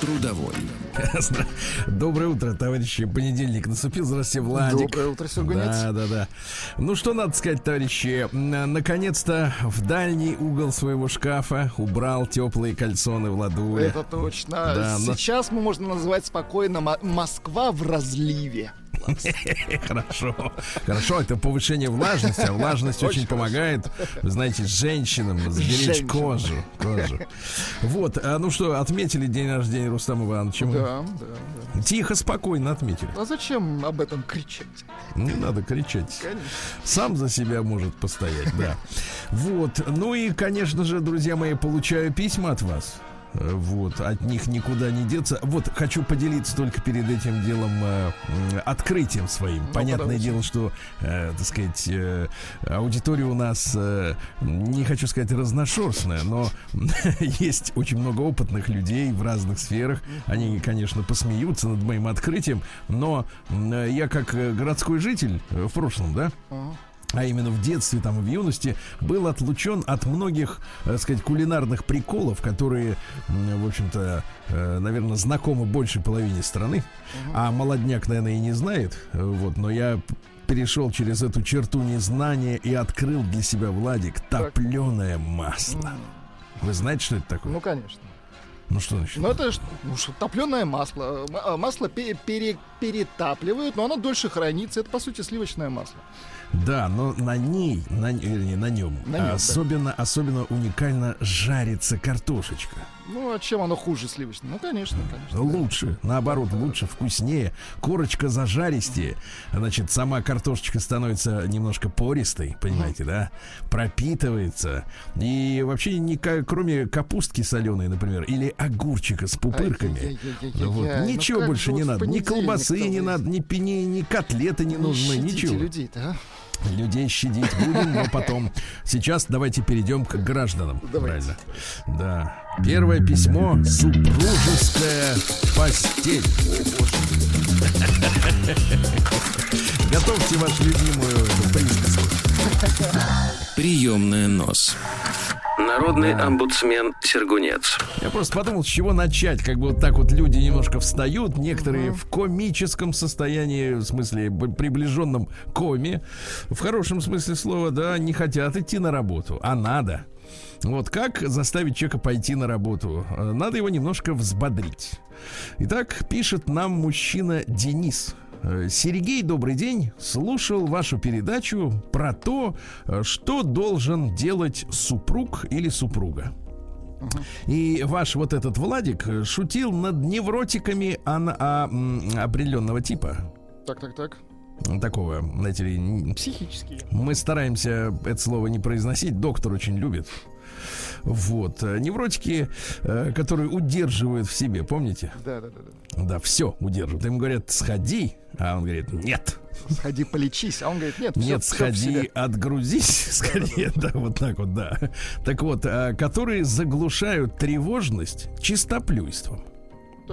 Трудовой. Доброе утро, товарищи. Понедельник наступил. Здравствуйте, Владик. Доброе утро, Сергунец. Да, да, да. Ну, что надо сказать, товарищи. Н- Наконец-то в дальний угол своего шкафа убрал теплые кальсоны Владуля. Это точно. Да, но- Сейчас мы можно назвать спокойно Мо- Москва в разливе. Хорошо. Хорошо, это повышение влажности, а влажность очень помогает, вы знаете, женщинам сберечь кожу. кожу. Вот, а ну что, отметили день рождения Рустама Ивановича? Да, да, да. Тихо, спокойно отметили. А зачем об этом кричать? Не надо кричать. Конечно. Сам за себя может постоять, да. Вот. Ну и, конечно же, друзья мои, получаю письма от вас. Э, Вот, от них никуда не деться. Вот, хочу поделиться только перед этим делом э, открытием своим. Понятное давайте. дело, что, э, так сказать, э, аудитория у нас, э, не хочу сказать разношерстная, но есть очень много опытных людей в разных сферах. Они, конечно, посмеются над моим открытием, но э, я как э, городской житель э, в прошлом, да, Ага. А именно в детстве, там, в юности, был отлучен от многих, так сказать, кулинарных приколов, которые, в общем-то, наверное, знакомы большей половине страны, а молодняк, наверное, и не знает, э, вот, но я перешел через эту черту незнания и открыл для себя, Владик, топленое масло. Вы знаете, что это такое? Ну, конечно. Ну, что значит? Ну, это ну, что, топленое масло. А, Масло пе- пере- перетапливают, но оно дольше хранится. Это, по сути, сливочное масло. Да, но на ней, на, вернее, на нем, На нем, да. особенно, особенно уникально жарится картошечка. Ну, а чем оно хуже сливочного? Ну, конечно, конечно. Лучше, наоборот, лучше, вкуснее. Корочка зажаристее. Значит, сама картошечка становится немножко пористой, понимаете, да? Пропитывается. И вообще, ника- кроме капустки соленой, например, или огурчика с пупырками. Вот. Ну Ничего больше не надо. Ни колбасы не надо, ни, пи- ни, котлеты не нужны, ничего. людей-то, а? Людей щадить будем, но потом. Сейчас давайте перейдем к гражданам. Давайте. Правильно. Да. Первое письмо. Супружеская постель. Готовьте вашу любимую присказку. Приемная нос. Народный омбудсмен Сергунец. Я просто подумал, с чего начать. Как бы вот так вот люди немножко встают, некоторые в комическом состоянии, в смысле приближенном к коме, в хорошем смысле слова, да, не хотят идти на работу, а надо. Вот как заставить человека пойти на работу? Э, Надо его немножко взбодрить. Итак, пишет нам мужчина Денис. Э, Сергей, добрый день. Слушал вашу передачу про то, э, что должен делать супруг или супруга. И ваш вот этот Владик шутил над невротиками ан- а, определенного типа. Так, так, так. Такого, знаете ли, Психические. мы стараемся это слово не произносить, доктор очень любит. Вот. э, Невротики, э, которые удерживают в себе, помните? Да, да, да, да. Да, все удерживают. Ему говорят, сходи, а он говорит, нет. Сходи, полечись. А он говорит, нет, Нет, всё- всё в сходи, себе. отгрузись, скорее, да, вот так вот, да. Так вот, а, которые заглушают тревожность чистоплюйством.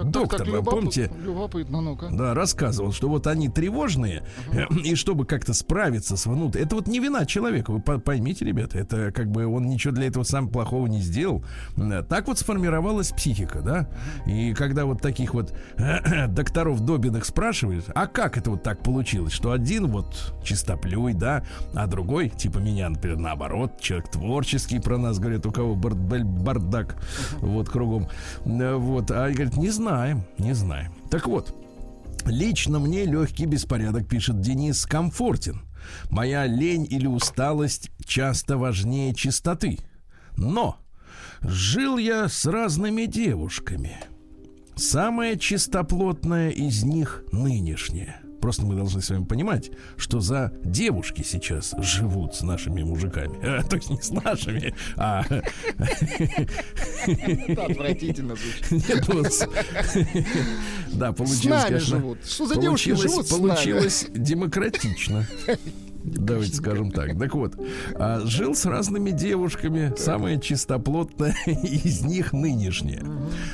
Так, так, доктор, так, вы любопыт- помните? Любопытно, ну-ка. Да, рассказывал, что вот они тревожные, э, и чтобы как-то справиться с внутрь. Это вот не вина человека, вы по- поймите, ребята, это как бы он ничего для этого сам плохого не сделал. Э, Так вот сформировалась психика, да? И когда вот таких вот докторов Добиных спрашиваешь, а как это вот так получилось, что один вот чистоплюй, да, а другой, типа меня, например, наоборот, человек творческий, про нас говорят, у кого бардак, вот кругом. Э, Вот, а говорит, не знаем, не знаем. Так вот, Лично мне легкий беспорядок, пишет Денис, комфортен. Моя лень или усталость часто важнее чистоты. Но жил я с разными девушками. Самая чистоплотная из них нынешняя. Просто мы должны с вами понимать, что за девушки сейчас живут с нашими мужиками. Э, то есть не с нашими, а... Это отвратительно звучит. Нет, вот с- Да, получилось, конечно, живут. Что за девушки живут? Получилось демократично. Давайте скажем так. Так вот, а, жил с разными девушками, самая чистоплотная из них нынешняя.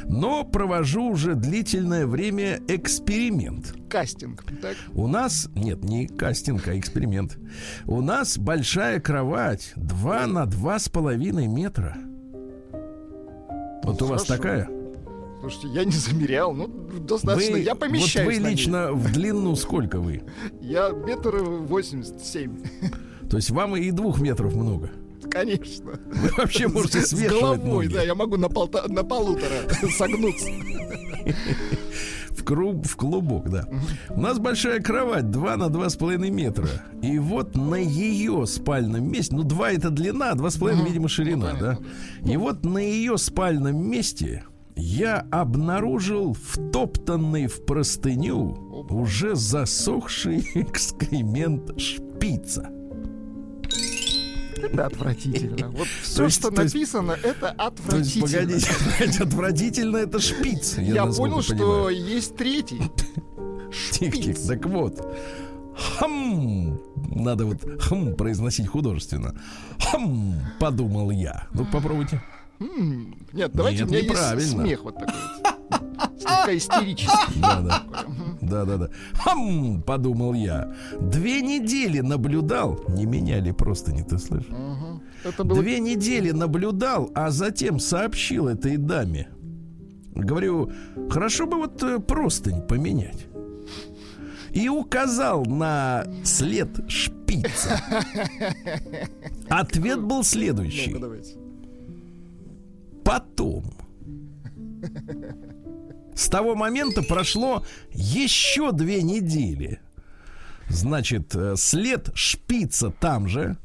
Но провожу уже длительное время эксперимент. Кастинг, так? У нас, нет, не кастинг, а эксперимент. У нас большая кровать 2 на два с половиной метра. Вот у вас такая? Слушайте, я не замерял, ну, достаточно. Вы- я помещаюсь Вот вы лично в длину сколько вы? Я метр восемьдесят семь. То есть вам и двух метров много. Конечно. Вы вообще можете С свешивать головой, ноги. да, я могу на, полта- на полутора согнуться. В, кру- в клубок, да. У нас большая кровать 2 на два с половиной метра. И вот на ее спальном месте, ну 2 это длина, а 2,5, видимо, ширина, Ну, да. понятно, И вот на ее спальном месте я обнаружил втоптанный в простыню уже засохший экскремент шпица. Это отвратительно. Вот все, есть- что то есть- написано, это То есть, отвратительно. погодите, отвратительно это шпиц. Я, насколько понял, что есть третий. Тихо-тихо. Шпиц. Так вот. Хм. Надо вот хм произносить художественно. Хм, подумал я. Ну, попробуйте. М, Нет, давайте Нет, у меня есть смех вот такой вот. Слегка истерический. Да, да. Да, да, да. Хм, подумал я. Две недели наблюдал. Не меняли просто, не ты слышишь? Это было Две недели наблюдал, а затем сообщил этой даме. Говорю, хорошо бы вот э, простынь поменять. И указал на след шпица. Ответ был следующий. Потом. С того момента прошло еще две недели. Значит, э, след шпица там же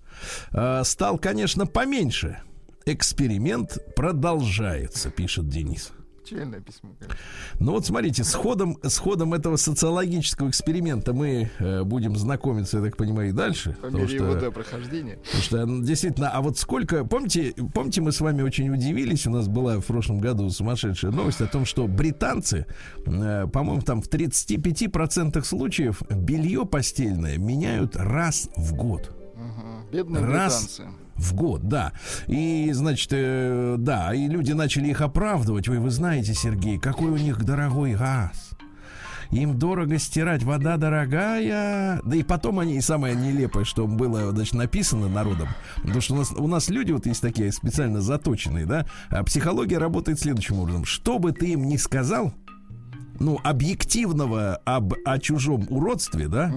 э, стал, конечно, поменьше. Эксперимент продолжается, пишет Денис. Печальное письмо. конечно. Ну вот смотрите, с ходом, с ходом этого социологического эксперимента мы э, будем знакомиться, я так понимаю, и дальше. По мере что- его да, прохождения. Потому что ну, действительно, а вот сколько, помните, помните, мы с вами очень удивились, у нас была в прошлом году сумасшедшая новость о том, что британцы, э, по-моему, там в 35% случаев белье постельное меняют раз в год. Ага. Бедные Раз. британцы. В год, да. И, значит, э, да, и люди начали их оправдывать. Ой, вы знаете, Сергей, какой у них дорогой газ. Им дорого стирать, вода дорогая. Да и потом они, и самое нелепое, что было, значит, написано народом. Потому что у нас, у нас люди вот есть такие специально заточенные, да. А психология работает следующим образом. Что бы ты им ни сказал, ну, объективного об, о чужом уродстве, да,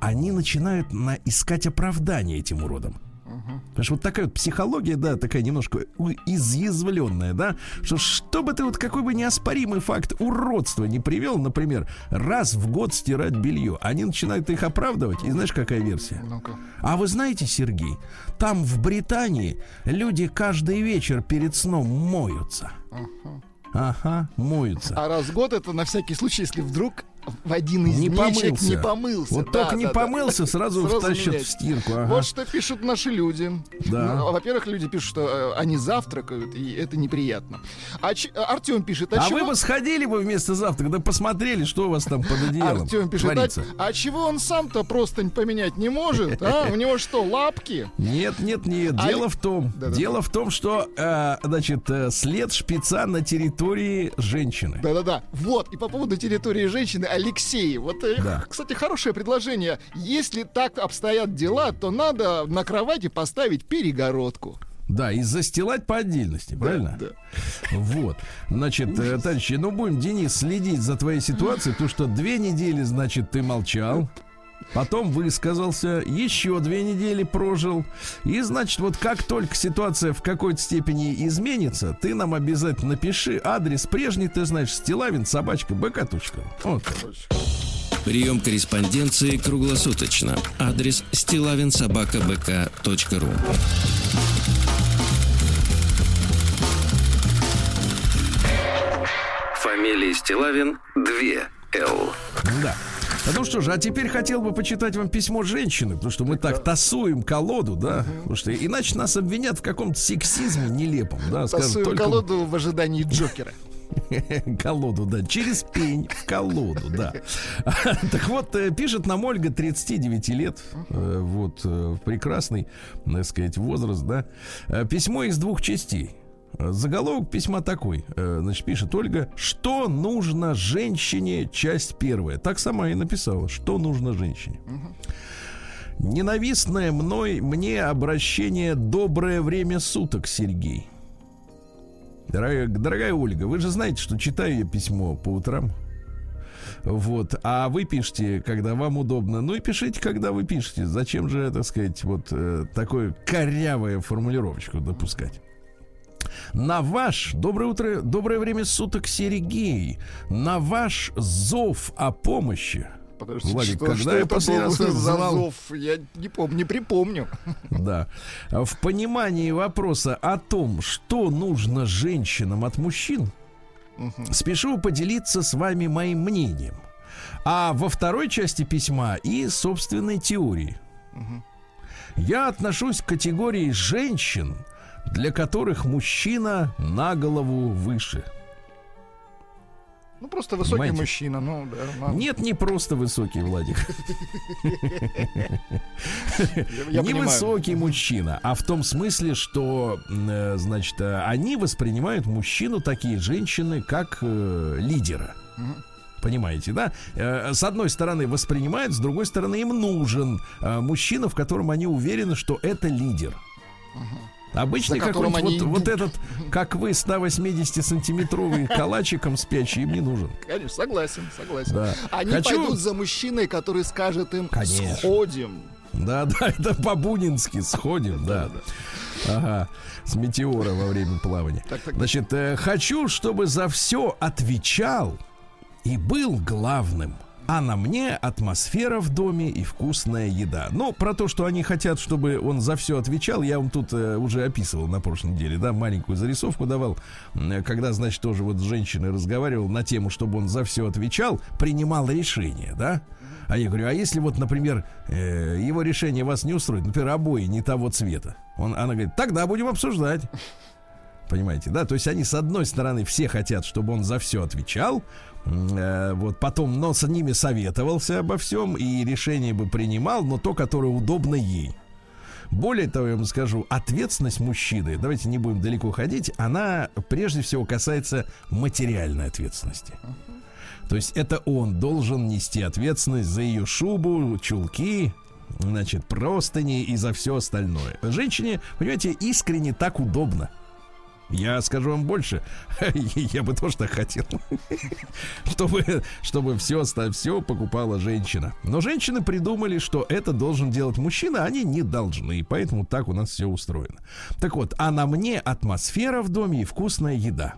они начинают на, искать оправдание этим уродам. Потому что вот такая вот психология, да, такая немножко изъязвленная, да, что что бы ты вот какой бы неоспоримый факт уродства не привел, например, раз в год стирать белье, они начинают их оправдывать, и знаешь, какая версия? Ну-ка. А вы знаете, Сергей, там в Британии люди каждый вечер перед сном моются. Ага, моются. А раз в год это на всякий случай, если вдруг в один из Не помылся. не помылся. Вот Да, только не да, да. помылся, сразу, Сразу втащат менять. в стирку. ага. Вот что пишут наши люди. Да. Ну, во-первых, люди пишут, что э, они завтракают, и это неприятно. А Ч- Артем пишет, а, А чего... вы бы сходили бы вместо завтрака, да посмотрели, что у вас там под одеялом Артем пишет, творится. а, а чего он сам-то простынь поменять не может? А? У него что, лапки? Нет, нет, нет. А Дело в том, Да-да-да. дело в том, что, э, значит, э, след шпица на территории женщины. Да-да-да. Вот, и по поводу территории женщины Алексей. Вот, э, Да. кстати, хорошее предложение. Если так обстоят дела, то надо на кровати поставить перегородку. Да, и застилать по отдельности, правильно? Да. Вот. Значит, э, товарищи, ну будем, Денис, следить за твоей ситуацией, потому что две недели, значит, ты молчал. Потом высказался, еще две недели прожил. И, значит, вот как только ситуация в какой-то степени изменится, ты нам обязательно напиши адрес прежний, ты знаешь, стилавин, собачка, бк.ру. Вот. Прием корреспонденции круглосуточно. Адрес стилавинсобакабк.ру Фамилия Стилавин 2 Л. Да. А Ну что же, а теперь хотел бы почитать вам письмо женщины, потому что мы так тасуем колоду, да, потому что иначе нас обвинят в каком-то сексизме нелепом, да, скажут Тасую только... колоду в ожидании Джокера. Колоду, да, через пень в колоду, да. Так вот, э, пишет нам Ольга, 39 лет, э, вот, э, прекрасный, так сказать, возраст, да. Письмо из двух частей. Заголовок письма такой, значит, пишет Ольга, что нужно женщине, часть первая. Так сама и написала, что нужно женщине. Ненавистное мной мне обращение «Доброе время суток, Сергей». Дорогая, дорогая Ольга, вы же знаете, что читаю я письмо по утрам. Вот. А вы пишете, когда вам удобно. Ну и пишите, когда вы пишете. Зачем же, так сказать, вот э, такую корявую формулировочку допускать? На ваш, доброе утро, доброе время суток, Сергей, на ваш зов о помощи Подожди, Владик, что, когда что я последний раз звал... Я не помню, не припомню. Да. В понимании вопроса о том, что нужно женщинам от мужчин, угу. спешу поделиться с вами моим мнением. А во второй части письма и собственной теории. Угу. Я отношусь к категории женщин, для которых мужчина на голову выше. Ну, просто высокий Понимаете? мужчина, ну, да. Ладно. Нет, не просто высокий, Владик. Не высокий мужчина, а в том смысле, что, э, значит, э, они воспринимают мужчину, такие женщины, как э, лидера. Понимаете, да? С одной стороны воспринимают, с другой стороны им нужен мужчина, в котором они уверены, что это лидер. Обычный какой-нибудь они... вот, вот этот, как вы, 180-сантиметровый калачиком спящий им не нужен. Конечно, согласен, согласен. Да. Они Хочу... пойдут за мужчиной, который скажет им Конечно. «сходим». Да, да, это по-бунински «сходим», да. Ага, с метеора во время плавания. Значит, э, хочу, чтобы за все отвечал и был главным а на мне атмосфера в доме и вкусная еда. Но про то, что они хотят, чтобы он за все отвечал, я вам тут э, уже описывал на прошлой неделе, да, маленькую зарисовку давал, э, когда, значит, тоже вот с женщиной разговаривал на тему, чтобы он за все отвечал, принимал решение, да. А я говорю, а если вот, например, э, его решение вас не устроит, например, обои не того цвета, он, она говорит, тогда будем обсуждать. Понимаете, да? То есть они, с одной стороны, все хотят, чтобы он за все отвечал, вот потом, но с ними советовался обо всем и решение бы принимал, но то, которое удобно ей. Более того, я вам скажу, ответственность мужчины, давайте не будем далеко ходить, она прежде всего касается материальной ответственности. То есть это он должен нести ответственность за ее шубу, чулки, значит, простыни и за все остальное. Женщине, понимаете, искренне так удобно. Я скажу вам больше, я бы тоже так хотел, чтобы, чтобы все, все покупала женщина. Но женщины придумали, что это должен делать мужчина, а они не должны, поэтому так у нас все устроено. Так вот, а на мне атмосфера в доме и вкусная еда.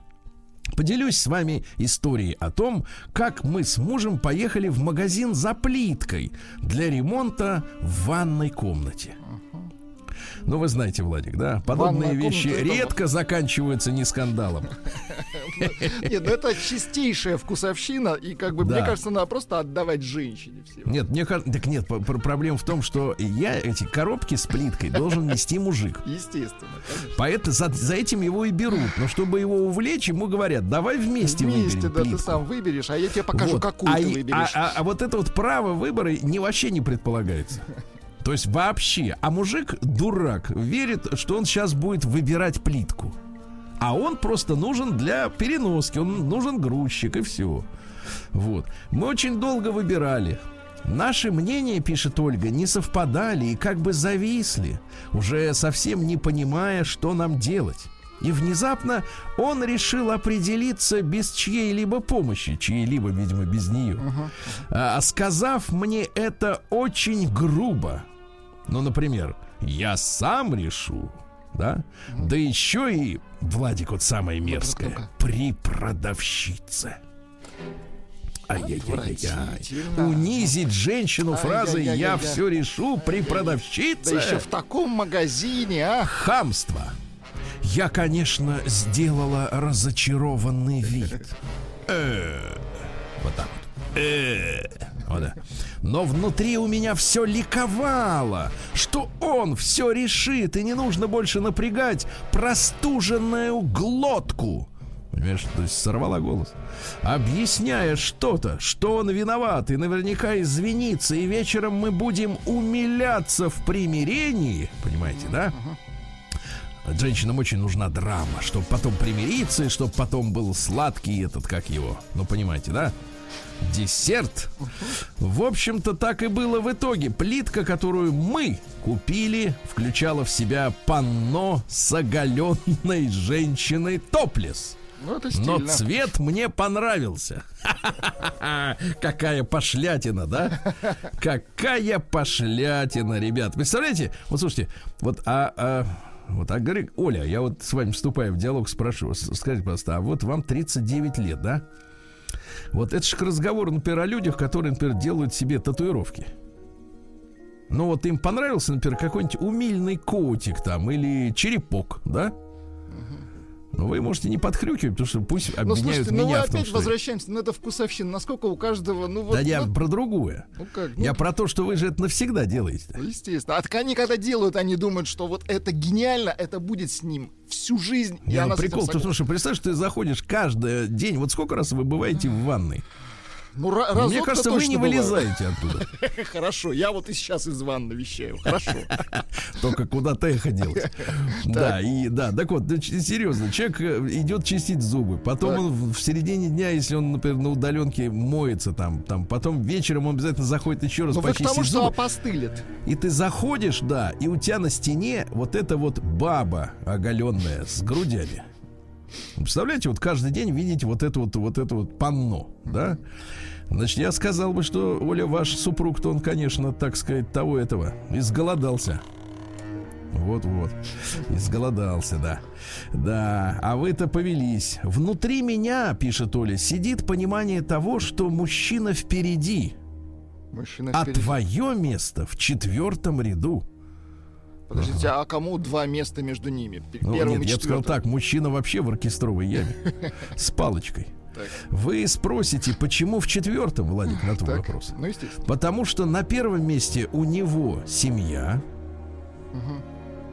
Поделюсь с вами историей о том, как мы с мужем поехали в магазин за плиткой для ремонта в ванной комнате. Ну, вы знаете, Владик, да? Подобные Ванная вещи редко заканчиваются не скандалом. Нет, ну это чистейшая вкусовщина, и как бы, мне кажется, надо просто отдавать женщине все. Нет, мне кажется, так нет, проблема в том, что я эти коробки с плиткой должен нести мужик. Естественно. Поэтому за, этим его и берут. Но чтобы его увлечь, ему говорят, давай вместе Вместе, да, ты сам выберешь, а я тебе покажу, какую а, ты выберешь. А, а, а вот это вот право выбора не вообще не предполагается. То есть вообще. А мужик дурак, верит, что он сейчас будет выбирать плитку. А он просто нужен для переноски, он нужен грузчик и все. Вот. Мы очень долго выбирали. Наши мнения, пишет Ольга, не совпадали и как бы зависли, уже совсем не понимая, что нам делать. И внезапно он решил определиться без чьей-либо помощи, чьей-либо, видимо, без нее. Uh-huh. А, сказав мне это очень грубо, ну, например, я сам решу, да? Mm-hmm. Да еще и, Владик, вот самое мерзкое, при продавщице. Ай-яй-яй-яй. Унизить женщину фразой «я все решу» при продавщице. Да еще в таком магазине, а? Хамство. Я, конечно, сделала разочарованный вид. Э, вот так вот. Э, вот, да. Но внутри у меня все ликовало, что он все решит, и не нужно больше напрягать простуженную глотку. Понимаешь, то есть сорвала голос. Объясняя что-то, что он виноват, и наверняка извинится, и вечером мы будем умиляться в примирении. Понимаете, да? Женщинам очень нужна драма, чтобы потом примириться, и чтобы потом был сладкий этот, как его. Ну, понимаете, да? Десерт. В общем-то, так и было в итоге. Плитка, которую мы купили, включала в себя панно с оголенной женщиной топлес. Ну, это Но стильно. цвет мне понравился. Какая пошлятина, да? Какая пошлятина, ребят. Представляете? Вот слушайте, вот, а, а, вот, а говорит, Оля, я вот с вами вступаю в диалог, спрошу, с- скажите, пожалуйста, а вот вам 39 лет, да? Вот это же к разговору, например, о людях, которые, например, делают себе татуировки. Ну вот им понравился, например, какой-нибудь умильный котик там или черепок, да? Ну вы можете не подхрюкивать, потому что пусть Ну, обвиняют слушайте, ну мы меня в том, опять что... возвращаемся, ну это вкусовщина. Насколько у каждого, ну вот... Да я ну, про другое. ну как, ну, Я про то, что вы же это навсегда делаете. ну, естественно. А так они когда делают, они думают, что вот это гениально, это будет с ним всю жизнь. и Не, ну, она прикол, потому что представь, что ты заходишь каждый день. Вот сколько раз вы бываете в ванной? Ну, ра- Мне кажется, вы не бываю. вылезаете оттуда. Хорошо, я вот и сейчас из ванны вещаю. Хорошо. Только куда-то эхо делать. Да, и да, так вот, серьезно, человек э, идет чистить зубы, потом он в середине дня, если он, например, на удаленке моется там, там, потом вечером он обязательно заходит еще раз Ну почистить тому, что зубы. опостылит. И ты заходишь, да, и у тебя на стене вот эта вот баба оголенная с грудями. Представляете, вот каждый день видеть вот это вот, вот это вот панно, да? Значит, я сказал бы, что Оля, ваш супруг-то он, конечно, так сказать, того этого, изголодался. Вот-вот. Изголодался, да. Да, а вы-то повелись. Внутри меня, пишет Оля, сидит понимание того, что мужчина впереди, Мужчина а впереди. твое место в четвертом ряду. Подождите, а кому два места между ними? Ну, Первым нет, и я бы сказал четвертым. так, мужчина вообще в оркестровой яме. С палочкой. Так. Вы спросите, почему в четвертом, Владик, на твой Так, вопрос? Ну, естественно. Потому что на первом месте у него семья.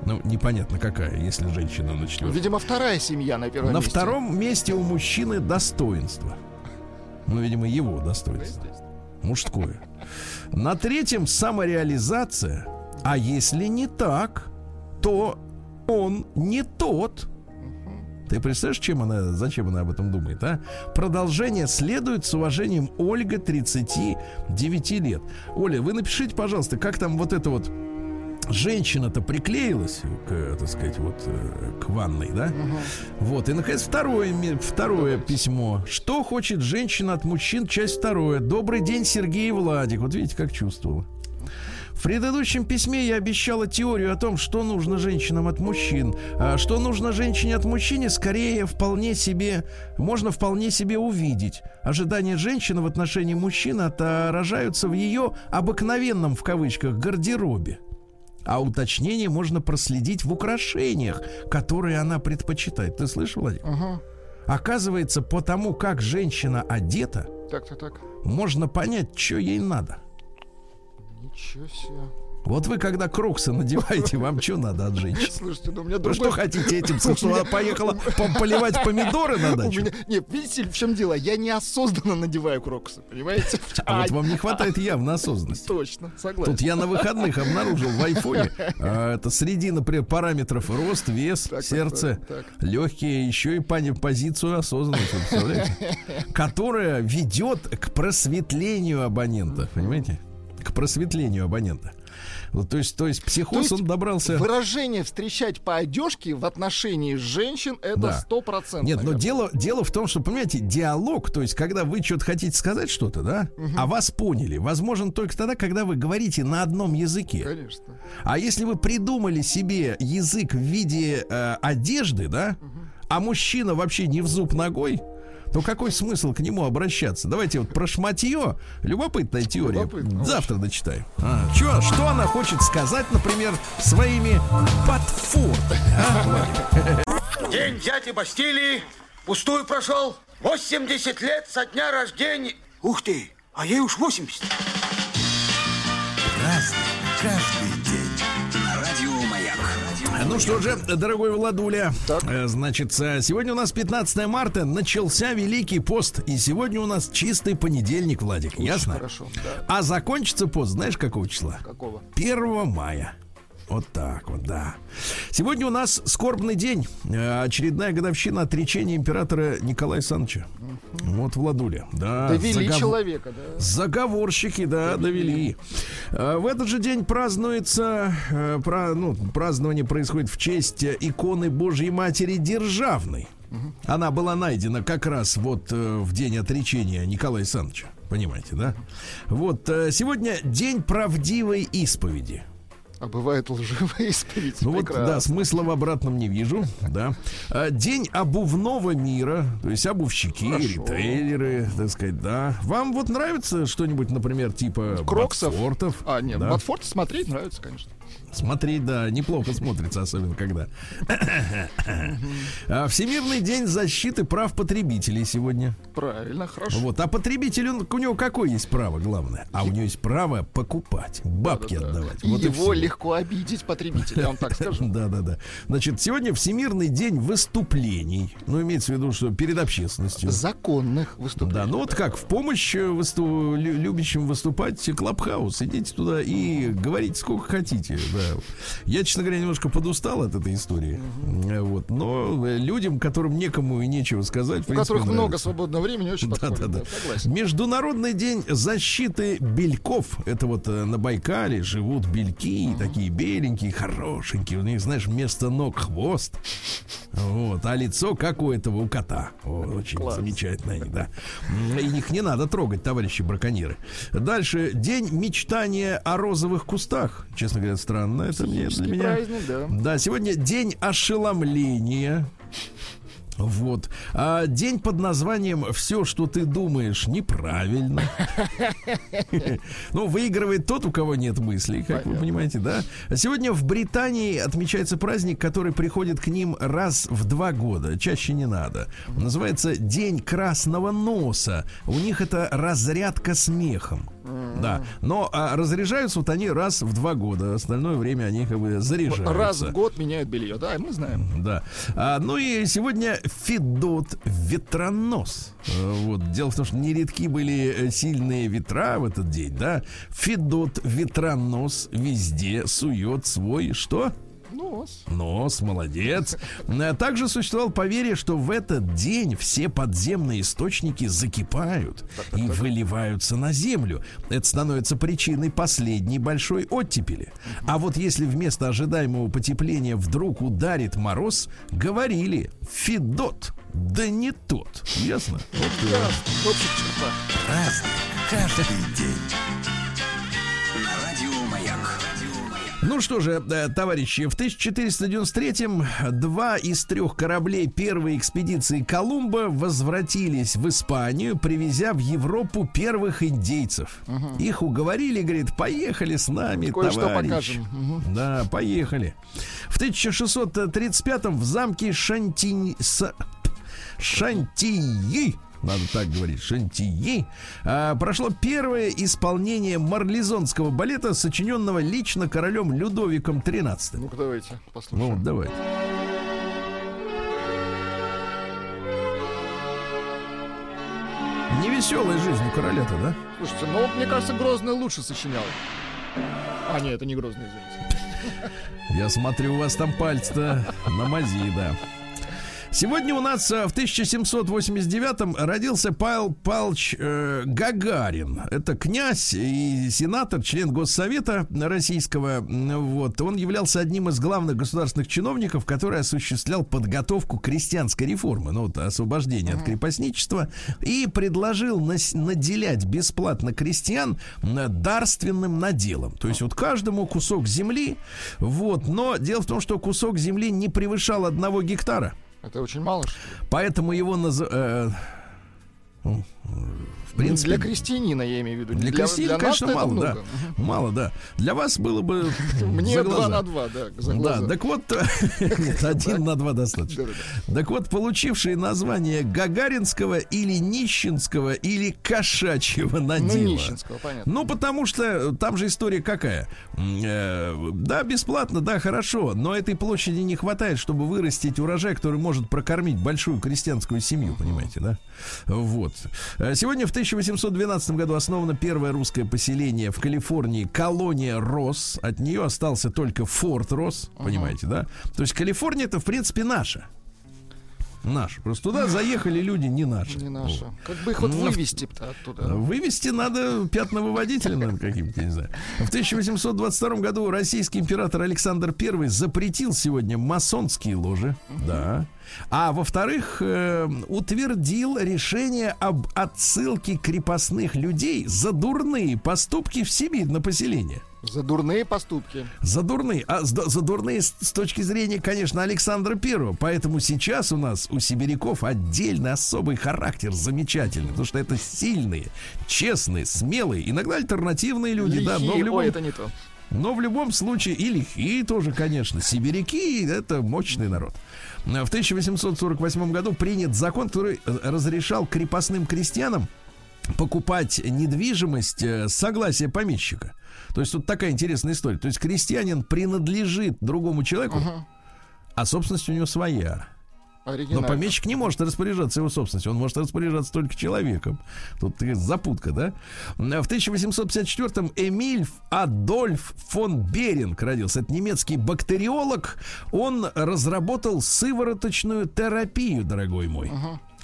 Ну, непонятно какая, если женщина на четвертом. Видимо, вторая семья на первом На месте. втором месте у мужчины достоинство. Ну, видимо, его достоинство. Мужское. На третьем самореализация. А если не так, то он не тот. Ты представляешь, чем она, зачем она об этом думает, а? Продолжение следует с уважением Ольга, 39 лет. Оля, вы напишите, пожалуйста, как там вот это вот женщина-то приклеилась к, так сказать, вот э, к ванной, да? Вот, и, наконец, второе, второе письмо. Что хочет женщина от мужчин? Часть второе. Добрый день, Сергей Владик. Вот видите, как чувствовала. В предыдущем письме я обещала теорию о том, что нужно женщинам от мужчин. А что нужно женщине от мужчины, скорее вполне себе, можно вполне себе увидеть. Ожидания женщины в отношении мужчины отражаются в ее обыкновенном, в кавычках, гардеробе. А уточнение можно проследить в украшениях, которые она предпочитает. Ты слышал, Владимир? Ага. Оказывается, по тому, как женщина одета, Так, так, так. можно понять, что ей надо. Ничего себе. Вот вы, когда кроксы надеваете, вам что надо от женщины? Слушайте, ну у меня Вы другой... что хотите этим она поехала по- поливать помидоры на дачу? меня... Нет, видите, в чем дело? Я неосознанно надеваю кроксы, понимаете? А вот вам не хватает явно осознанности. Точно, согласен. Тут я на выходных обнаружил в айфоне, а, это среди, например, параметров рост, вес, так, сердце, так, так. легкие, еще и позицию осознанности, вы представляете? Которая ведет к просветлению абонента, понимаете? К просветлению абонента. Вот, то есть, то есть психоз, То есть он добрался... Выражение встречать по одежке в отношении женщин это Да. сто процентов. Нет, но дело, дело в том, что, понимаете, диалог, то есть, когда вы что-то хотите сказать что-то, да, а вас поняли, возможен только тогда, когда вы говорите на одном языке. Конечно. А если вы придумали себе язык в виде э, одежды, да, а мужчина вообще не в зуб ногой, то какой смысл к нему обращаться? Давайте вот про шматье. Любопытная теория. Любопытно. Завтра дочитаем. А, чё, что она хочет сказать, например, своими подфортами? а, Владик? День дяди Бастилии пустую прошел. 80 лет со дня рождения. Ух ты, а ей уж 80. Ну что же, дорогой Владуля, Так. э, значит, э, сегодня у нас 15 марта, начался Великий пост, и сегодня у нас чистый понедельник, Владик, ясно? Хорошо, да. А закончится пост, знаешь, какого числа? Какого? 1 мая. Вот так вот, да. Сегодня у нас скорбный день. Э, Очередная годовщина отречения императора Николая Александровича. Вот Владуля. Да, Довели загов- человека, да. Заговорщики, да, довели. Э, В этот же день празднуется, э, пра- ну, празднование происходит в честь э, иконы Божьей Матери Державной. Она была найдена как раз вот э, в день отречения Николая Александровича. Понимаете, да? Вот сегодня день правдивой исповеди. А бывает лживая исповедь. Ну вот, да, смысла в обратном не вижу, да. А, День обувного мира, то есть обувщики, Хорошо. ритейлеры, так сказать, да. Вам вот нравится что-нибудь, например, типа Кроксов? Ботфортов? А, нет, да? Батфорд смотреть нравится, конечно. Смотреть, да, неплохо смотрится, особенно когда. А, Всемирный день защиты прав потребителей сегодня. Правильно, хорошо. Вот, а потребитель, он, у него какое есть право, главное? А у него есть право покупать, бабки Да-да-да. отдавать. И Вот его легко обидеть потребителя, вам так скажу. Да, да, да. Значит, сегодня Всемирный день выступлений. Ну, имеется в виду, что перед общественностью. Законных выступлений. Да, ну вот как, в помощь э, высту- лю- любящим выступать Клабхаус. Идите туда и говорите сколько хотите. Да. Я, честно говоря, немножко подустал от этой истории. Э, Вот. Но э, людям, которым некому и нечего сказать, У которых много свободного времени, очень подходит. да, да. Международный день защиты бельков. Это вот э, на Байкале живут бельки, такие беленькие, хорошенькие. У них, знаешь, вместо ног хвост. Вот. А лицо, как у этого, у кота. Очень замечательно они, да. Их не надо трогать, товарищи браконьеры. Дальше. День мечтания о розовых кустах. Честно говоря, странно. Это мне, для меня. праздник, да. Да, сегодня день ошеломления. Вот. А день под названием Все, что ты думаешь, неправильно. Ну, выигрывает тот, у кого нет мыслей, как вы понимаете, да? Сегодня в Британии отмечается праздник, который приходит к ним раз в два года. Чаще не надо. Называется День красного носа. У них это разрядка смехом. Да. Но а, разряжаются вот они раз в два года. Остальное время они как бы заряжаются. Раз в год меняют белье, да, мы знаем. Да. А, ну и сегодня Федот Ветронос. Э, Вот. Дело в том, что нередки были э, сильные ветра в этот день, да. Федот Ветронос везде сует свой что? Нос. Нос, молодец. Также существовало поверье, что в этот день все подземные источники закипают и выливаются на землю. Это становится причиной последней большой оттепели. А вот если вместо ожидаемого потепления вдруг ударит мороз, говорили Федот, да не тот. Ясно? Вот, э, Да. Праздник каждый день. Ну что же, э, товарищи, в 1493-м два из трех кораблей первой экспедиции Колумба возвратились в Испанию, привезя в Европу первых индейцев. Их уговорили, говорит, поехали с нами, Кое-что товарищ. покажем. Мгм. Да, поехали. В 1635-м в замке Шанти... С- Шантии надо так говорить, Шантии, а, прошло первое исполнение марлезонского балета, сочиненного лично королем Людовиком XIII. Ну-ка, давайте Ну, послушаем. вот, давайте. Невеселая жизнь у короля-то, да? Слушайте, ну, вот, мне кажется, Грозный лучше сочинял. А, нет, это не Грозный, извините. Я смотрю, у вас там пальцы-то на мази, да. Сегодня у нас э, в 1789-м родился Павел Павлович э, Гагарин. Это князь и сенатор, член Госсовета российского. Вот. Он являлся одним из главных государственных чиновников, который осуществлял подготовку крестьянской реформы, ну, вот, освобождения от крепостничества, и предложил нас- наделять бесплатно крестьян м, дарственным наделом. То есть вот каждому кусок земли, вот. Но дело в том, что кусок земли не превышал одного гектара. Это очень мало, что ли? Поэтому его наз... э, В принципе, для крестьянина, я имею в виду. для крестьянина, для конечно, мало, много. да. Мало, да. Для вас было бы Мне два на два, да, Да, так вот, нет, один на два достаточно. Так вот, получившие название Гагаринского или Нищенского или Кошачьего Ну, надела. нищенского, понятно. Ну, потому что там же история какая. Э, да, бесплатно, да, хорошо, но этой площади не хватает, чтобы вырастить урожай, который может прокормить большую крестьянскую семью, понимаете, да? Вот. Э, Сегодня в 1812 году основано первое русское поселение в Калифорнии, колония Росс. От нее остался только Форт Росс, понимаете, да? То есть Калифорния это, в принципе, наша. Наша. Просто туда заехали люди не наши. Не Вот. наша. Как бы их вот Ну, вывести-то оттуда. Вывести надо пятновыводителем, наверное, каким-то, не знаю. В 1822 году российский император Александр I запретил сегодня масонские ложи. Да. А во-вторых, э, утвердил решение об отсылке крепостных людей за дурные поступки в Сибирь на поселение. За дурные поступки. За дурные. А с- за дурные с, с точки зрения, конечно, Александра Первого. Поэтому сейчас у нас у сибиряков отдельный особый характер, замечательный. Потому что это сильные, честные, смелые, иногда альтернативные люди. да, но, в Лихие. любом, Ой, это не то. но в любом случае и лихие тоже, конечно. Сибиряки — это мощный народ. В 1848 году принят закон, который э, разрешал крепостным крестьянам покупать недвижимость э, с согласия помещика. То есть тут такая интересная история. То есть крестьянин принадлежит другому человеку, а собственность у него своя. Но помещик не может распоряжаться его собственностью, он может распоряжаться только человеком. Тут запутка, да? В 1854-м Эмиль Адольф фон Беринг родился. Это немецкий бактериолог. Он разработал сывороточную терапию, дорогой мой.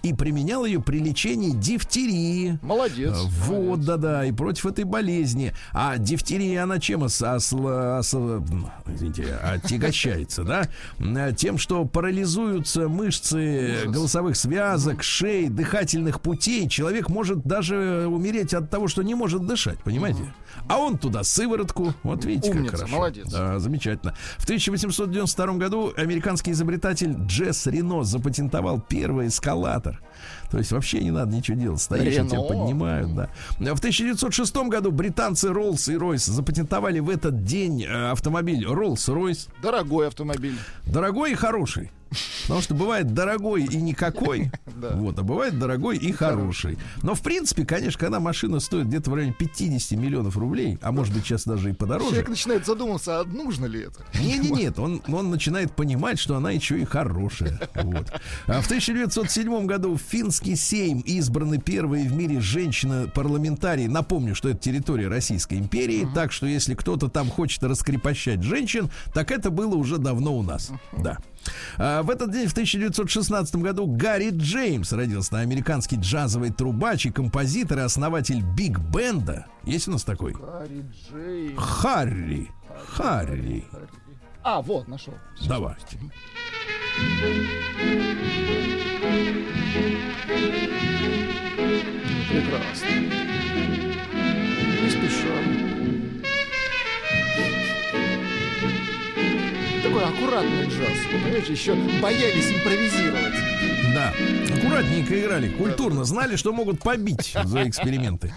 И применял ее при лечении дифтерии. Молодец. А, Вот, молодец. да-да, и против этой болезни. А дифтерия, она чем ос- осла- ос- м, извините, отягощается, да? М, Тем, что парализуются мышцы голосовых связок, шеи, дыхательных путей. Человек может даже умереть от того, что не может дышать, понимаете? А он туда сыворотку. Вот видите, Умница, как хорошо. молодец. Да, замечательно. В 1892 году американский изобретатель Джесс Рено запатентовал первый эскалатор. То есть вообще не надо ничего делать. Стоишь, и тебя поднимают, да. В 1906 году британцы Роллс и Ройс запатентовали в этот день э, автомобиль Роллс-Ройс. Дорогой автомобиль. Дорогой и хороший. Потому что бывает дорогой и никакой, вот, а бывает дорогой и хороший. Но в принципе, конечно, когда машина стоит где-то в районе 50 миллионов рублей, а может быть сейчас даже и подороже, Человек начинает задумываться, а нужно ли это? не, не, нет, он, он начинает понимать, что она еще и хорошая. Вот. А в 1907 году в финский сейм избраны первые в мире женщины-парламентарии. Напомню, что это территория Российской империи, так что если кто-то там хочет раскрепощать женщин, так это было уже давно у нас. Да. А в этот день, в 1916 году, Гарри Джеймс родился. Американский джазовый трубач и композитор и основатель Биг Бенда. Есть у нас такой? Гарри Джей. Харри. Харри. А, вот, нашел. Давайте. Прекрасно. Не спеша. Такой аккуратный джаз. Вы понимаете, еще боялись импровизировать. Да, аккуратненько играли, культурно, знали, что могут побить за эксперименты.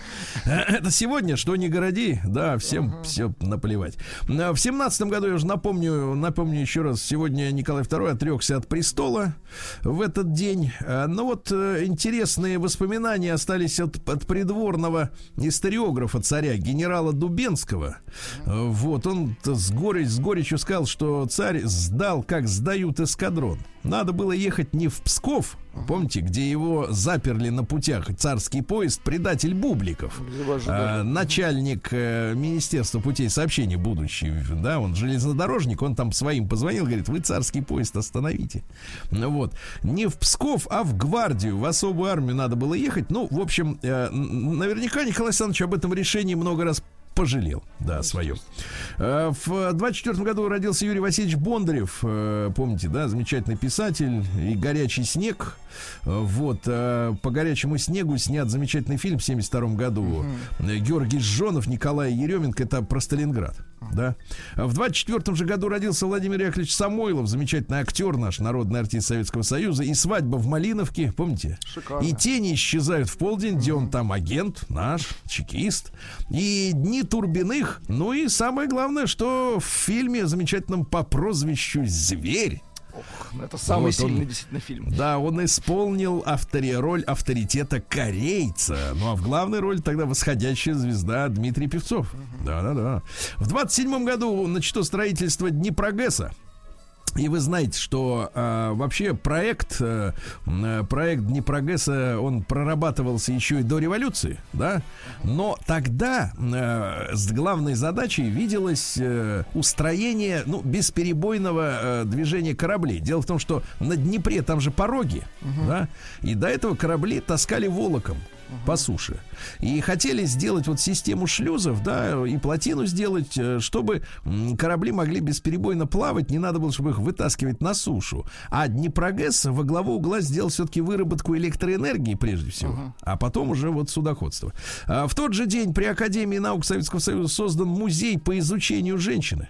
Э, Это сегодня, что не городи, да, всем все наплевать. Э, В семнадцатом году, я уже напомню, напомню еще раз, сегодня Николай II отрекся от престола в этот день. Э, Но вот э, интересные воспоминания остались от, от придворного историографа царя, генерала Дубенского. Вот, он с, горечь, с горечью сказал, что царь сдал, как сдают эскадрон. Надо было ехать не в Псков, помните, где его заперли на путях царский поезд предатель Бубликов. Ожидали. А, начальник э, Министерства путей сообщений будущий, да, он железнодорожник, он там своим позвонил, говорит, вы царский поезд остановите. Ну Вот. Не в Псков, а в гвардию, в особую армию надо было ехать. Ну, в общем, э, наверняка Николай Александрович об этом решении много раз пожалел, да, о своем. Э, В 24 году родился Юрий Васильевич Бондарев, э, помните, да, замечательный писатель и «Горячий снег». Э, Вот, по «Горячему снегу» снят замечательный фильм в 72 году. Э, Георгий Жонов, Николай Еременко, это про Сталинград. Да. В 24 же году родился Владимир Яковлевич Самойлов, замечательный актер наш, народный артист Советского Союза. И свадьба в Малиновке, помните? Шикарно. И тени исчезают в полдень, где он там агент наш, чекист. И дни Турбиных. Ну и самое главное, что в фильме замечательном по прозвищу «Зверь» Ну, Это самый Вот он. сильный действительно фильм. Да, он исполнил автори... роль авторитета корейца. Ну а в главной роли тогда восходящая звезда Дмитрий Певцов. Да-да-да. В 27 году начато строительство Днепрогэса. И вы знаете, что э, вообще проект, э, м, проект Днепрогэса, он прорабатывался еще и до революции, да? Но тогда э, с главной задачей виделось э, устроение, ну, бесперебойного э, движения кораблей. Дело в том, что на Днепре там же пороги, да? И до этого корабли таскали волоком по суше. И хотели сделать вот систему шлюзов, да, и плотину сделать, э, чтобы корабли могли бесперебойно плавать, не надо было, чтобы их вытаскивать на сушу. А Днепрогэс во главу угла сделал все-таки выработку электроэнергии прежде всего, а потом уже вот судоходство. А в тот же день при Академии наук Советского Союза создан музей по изучению женщины.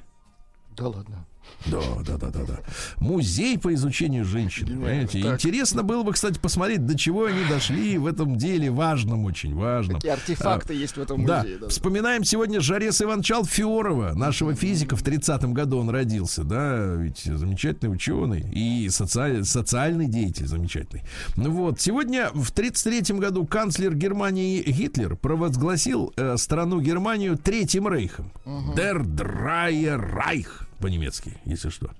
Да ладно. Да, да, да, да, да. Музей по изучению женщин. Понимаете? так. Интересно было бы, кстати, посмотреть, до чего они дошли в этом деле важном, очень важном. Какие артефакты А, есть в этом Да, музее. да. вспоминаем сегодня Жареса Ивановича Алферова, нашего физика. В 30-м году он родился, да, ведь замечательный ученый и социаль- социальный деятель замечательный. Ну вот, сегодня в 33-м году канцлер Германии Гитлер провозгласил э, страну Германию Третьим Рейхом. Der Dreie Reich по-немецки, если что.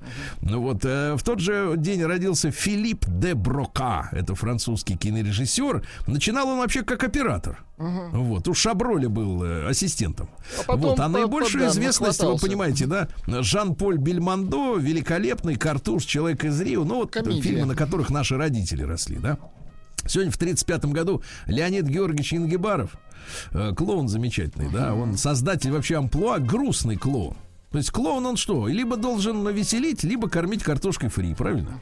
Ну вот, э, в тот же день родился Филипп де Брока. Это французский кинорежиссер. Начинал он вообще как оператор. Вот, у Шаброля был э, ассистентом. А потом вот, а наибольшую по- да, известность, вы понимаете, да, Жан-Поль Бельмондо, великолепный картуш, человек из Рио, ну вот Комедия. фильмы, на которых наши родители росли, да. Сегодня в 1935 году Леонид Георгиевич Ингебаров, э, клоун замечательный, да, он создатель вообще амплуа, грустный клоун. То есть клоун он что? Либо должен навеселить, либо кормить картошкой фри, правильно?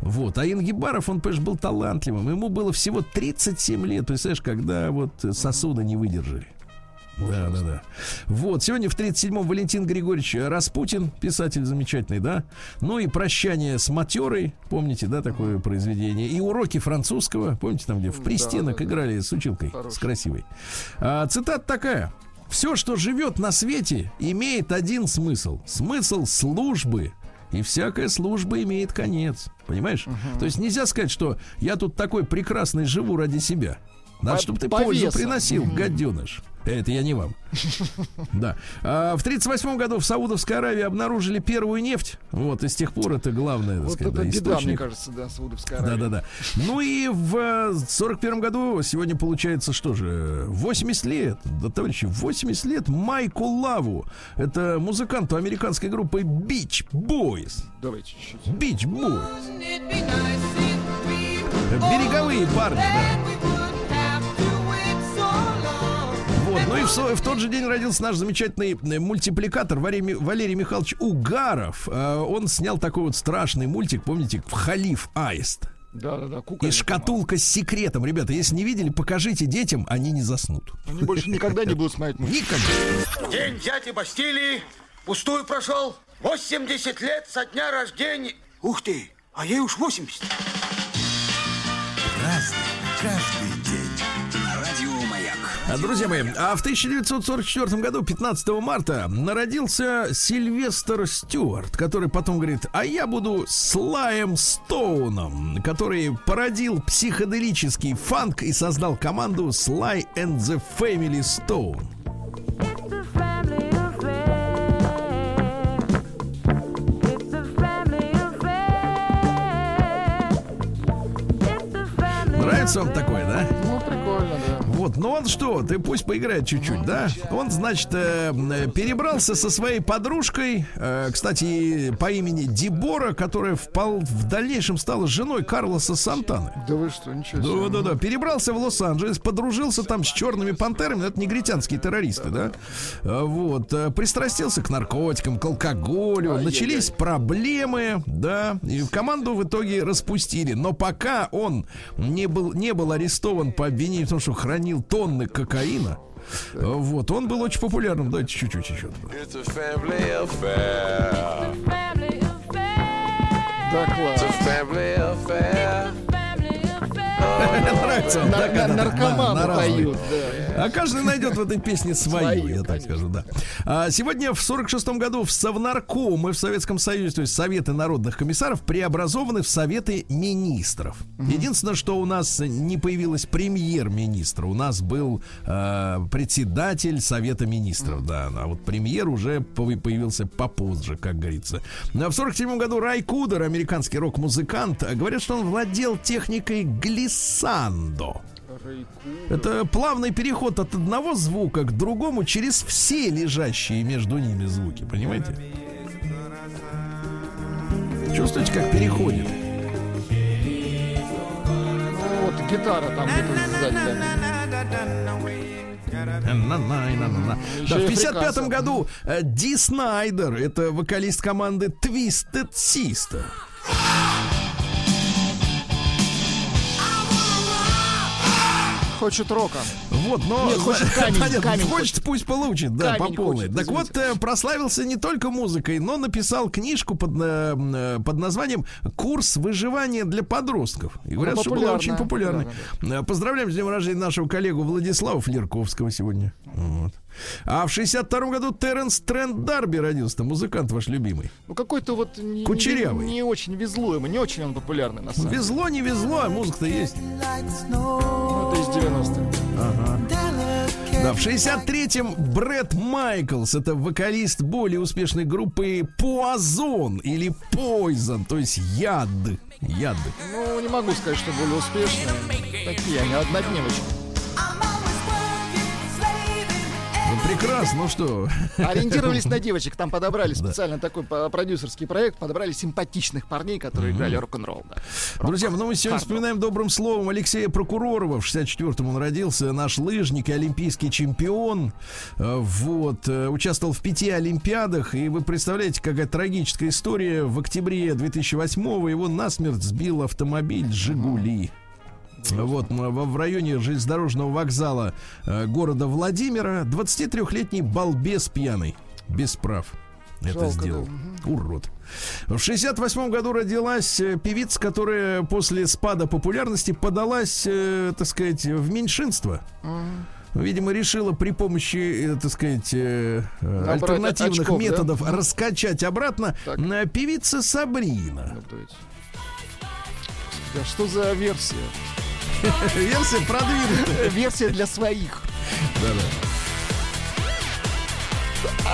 Вот. А Ингибаров, он, понимаешь, был талантливым. Ему было всего 37 лет, представляешь, когда вот сосуды не выдержали. Да, да, да. Вот, сегодня в 37-м Валентин Григорьевич Распутин, писатель замечательный, да? Ну и «Прощание с матерой», помните, да, такое произведение? И «Уроки французского», помните, там, где в пристенок да, да. играли с училкой, с Хороший. красивой. А, цитата такая. Все, что живет на свете, имеет один смысл. Смысл службы. И всякая служба имеет конец. Понимаешь? То есть нельзя сказать, что я тут такой прекрасный живу ради себя. Надо, чтобы ты по пользу приносил, гаденыш. Это я не вам. Да. А, в 1938 году в Саудовской Аравии обнаружили первую нефть. Вот, и с тех пор это главное, так Вот сказать, это да, беда, мне кажется, да, Саудовская Аравия. да, да. Ну и в э, 41 году, сегодня получается, что же, 80 лет, да, товарищи, 80 лет Майку Лаву. Это музыканту американской группы Beach Boys. Давайте чуть-чуть. Beach Boys. Береговые парни, да. Вот, ну и в, в тот же день родился наш замечательный э, мультипликатор Валерий, Валерий Михайлович Угаров. Э, Он снял такой вот страшный мультик, помните, «Халиф Аист». Да, да, да, И кукольник. шкатулка с секретом. Ребята, если не видели, покажите детям, они не заснут. Они больше никогда не будут смотреть мультики. Никогда. День дяди Бастилии пустую прошел. 80 лет со дня рождения. Ух ты, а ей уж 80. Разный, Друзья мои, а в 1944 году, 15 марта, народился Сильвестр Стюарт, который потом говорит, а я буду Слаем Стоуном, который породил психоделический фанк и создал команду Sly and the Family Stone. Нравится вам такое, да? Ну. Вот, но он что, ты пусть поиграет чуть-чуть, да? Он, значит, э, э, перебрался со своей подружкой, э, кстати, по имени Дебора, которая впал, в дальнейшем стала женой Карлоса Сантаны. Да вы что, ничего себе. Да, да, да. Перебрался в Лос-Анджелес, подружился там с черными пантерами, ну, это негритянские террористы, да? Вот. Пристрастился к наркотикам, к алкоголю. Начались проблемы, да. И команду в итоге распустили. Но пока он не был, не был арестован по обвинению в том, что хранил полтонны кокаина. Вот, он был очень популярным. Давайте чуть-чуть еще. Да, класс. Нравится? На- Да, да, на- да, наркоманы поют. А каждый найдет в этой песне свою, я так скажу, да. А, сегодня в 46 году в Совнаркомы в Советском Союзе, то есть Советы народных комиссаров, преобразованы в Советы министров. Единственное, что у нас не появилось премьер-министра, у нас был э, председатель Совета министров, да, а вот премьер уже появился попозже, как говорится. А В 47 году Рай Кудер, американский рок-музыкант, говорят, что он владел техникой глиссандо. Это плавный переход от одного звука к другому через все лежащие между ними звуки, понимаете? Чувствуете, как переходит? Ну, вот гитара там да. В и 55 африканцев. году Ди Снайдер, это вокалист команды Twisted Sister. Хочет рока. Вот, но Нет, хочет камень, понятно, камень хочет, пусть получит, да, по полной. хочет, так вот, э, прославился не только музыкой, но написал книжку под, э, э, под названием «Курс выживания для подростков». И говорят, что была очень популярной. Поздравляем с днем рождения нашего коллегу Владислава Флерковского сегодня. Вот. А в 62 году Теренс Трент Дарби родился, музыкант ваш любимый. Ну какой-то вот не, Кучерявый. не, не очень везло ему, не очень он популярный на самом деле. Везло, не везло, а музыка-то есть. Ну, это из 90-х. Да, в 63-м Брэд Майклс, это вокалист более успешной группы Poison или Poison, то есть яд. Яд. Ну, не могу сказать, что более успешные. Такие они, однодневочки. Прекрасно, ну что? Ориентировались на девочек, там подобрали специально такой продюсерский проект, подобрали симпатичных парней, которые играли рок-н-ролл. Друзья, ну мы сегодня вспоминаем добрым словом Алексея Прокуророва. В 64-м он родился, наш лыжник и олимпийский чемпион. Э, Вот, э, участвовал в пяти олимпиадах. И вы представляете, какая трагическая история. В октябре 2008-го его насмерть сбил автомобиль «Жигули». Вот, в районе железнодорожного вокзала э, города Владимира 23-летний балбес пьяный, без прав. Это Жалко, сделал. да. Урод. В 68 году родилась э, певица, которая после спада популярности подалась, э, так сказать, в меньшинство. Видимо, решила при помощи, так сказать, Набрать альтернативных очков, да? методов раскачать обратно. Так. Э, Певица Сабрина. Ну, то есть. Господи, а что за версия? Версия продвинутая. Версия для своих.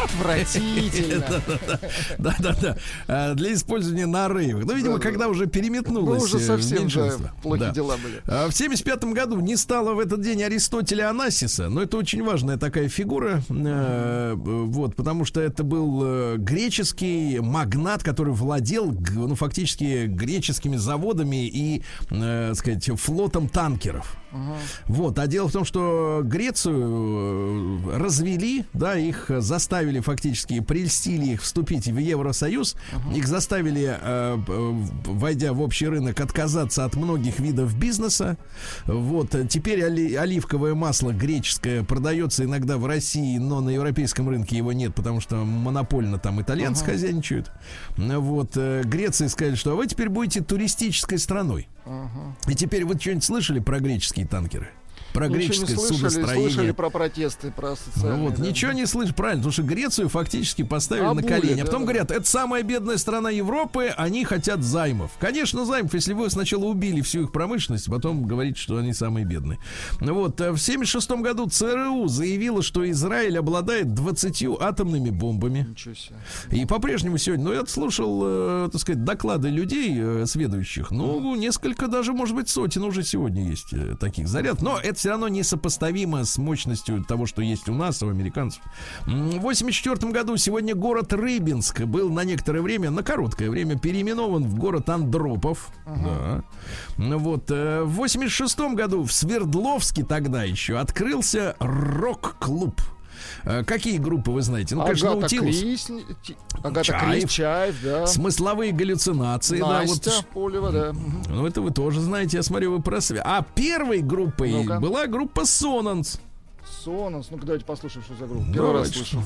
Отвратительно. Да-да-да. А, Для использования на рейвах. Ну, видимо, когда уже переметнулось Ну, уже э, совсем да, плохие Да. дела были. А В 75 году не стало в этот день Аристотеля Анасиса, но это очень важная такая фигура, э, вот, потому что это был э, греческий магнат, который владел, ну, фактически греческими заводами и, э, сказать, флотом танкеров. Вот, а дело в том, что Грецию э, развели, да, их заставили фактически, прельстили их вступить в Евросоюз, их заставили, э, э, войдя в общий рынок, отказаться от многих видов бизнеса. Вот, теперь оли- оливковое масло греческое продается иногда в России, но на европейском рынке его нет, потому что монопольно там итальянцы хозяйничают. Вот, Греции сказали, что а вы теперь будете туристической страной. И теперь вы что-нибудь слышали про греческие танкеры? Про Ничего не греческое слышали, судостроение. слышали про протесты, про Ну социальные. вот, да. ничего не слышь, правильно, потому что Грецию фактически поставили на Обули, колени. А да, потом да. говорят, это самая бедная страна Европы, они хотят займов. Конечно, займов, если вы сначала убили всю их промышленность, потом говорите, что они самые бедные. Ну Вот, э, в 76 году ЦРУ заявила, что Израиль обладает 20 атомными бомбами. Ничего себе. И по-прежнему сегодня, ну, я слушал, э, так сказать, доклады людей, э, сведущих. Ну, несколько, даже, может быть, сотен уже сегодня есть э, таких заряд. Но это все равно не сопоставимо с мощностью того, что есть у нас, у американцев. В 84 году сегодня город Рыбинск был на некоторое время, на короткое время, переименован в город Андропов. Да. Ну Вот. э, В 86 году в Свердловске тогда еще открылся рок-клуб. Э, Какие группы вы знаете? Ну, конечно, Агата Наутилус. Крис, Агата Чаев. Крис, Чаев, да. Смысловые галлюцинации, да, вот Настя Полева, да. Ну, это вы тоже знаете, я смотрю, вы про свя- А первой группой Ну-ка. была группа Сонанс. Сонанс. Ну-ка, давайте послушаем, что за группа. Первый раз Давайте. слышу.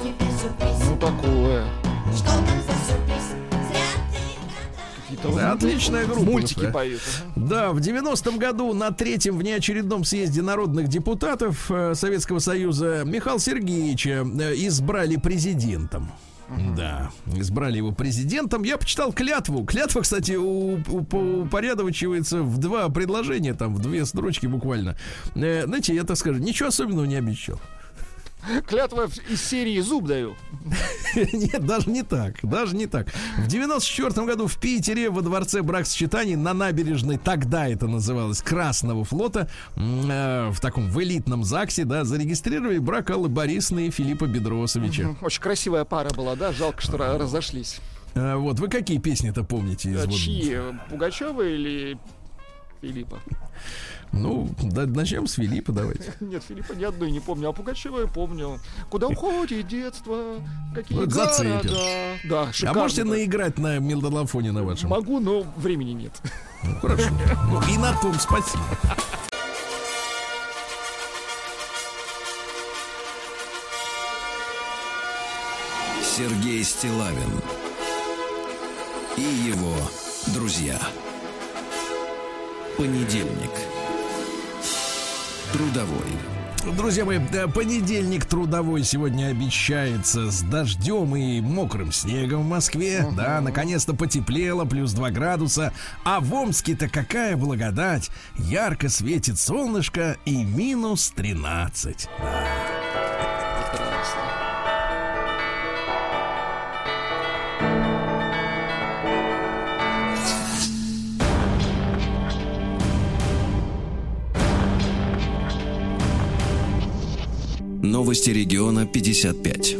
Тебе сюрприз. Ну, такое. Что Какие-то Да, отличная группа. мультики да. поют. Да, в 90-м году на третьем внеочередном съезде народных депутатов э, Советского Союза Михаила Сергеевича э, избрали президентом. Да, избрали его президентом. Я почитал клятву. Клятва, кстати, упорядочивается в два предложения, там, в две строчки буквально. Э, знаете, я так скажу, ничего особенного не обещал. Клятва из серии «Зуб даю». Нет, даже не так. Даже не так. В 94 году в Питере во дворце бракосочетаний на набережной, тогда это называлось Красного флота, э, в таком в элитном ЗАГСе, да, зарегистрировали брак Аллы Борисовны и Филиппа Бедросовича. Очень красивая пара была, да? Жалко, что ра- разошлись. Э, вот, вы какие песни-то помните? из вот- Чьи? Пугачева или Филиппа? Ну, да, начнем с Филиппа, давайте. Нет, Филиппа ни одной не помню, а Пугачева я помню. Куда уходит детство? Какие Вот города? зацепил. Да, А шикарно. можете наиграть на мелодолафоне на вашем? Могу, но времени нет. Ну, хорошо. Ну, и на том спасибо. Сергей Стилавин и его друзья. Понедельник. Трудовой. Друзья мои, понедельник трудовой сегодня обещается с дождем и мокрым снегом в Москве. Да, наконец-то потеплело, плюс 2 градуса. А в Омске-то какая благодать! Ярко светит солнышко и минус 13. Прекрасно. Новости региона 55.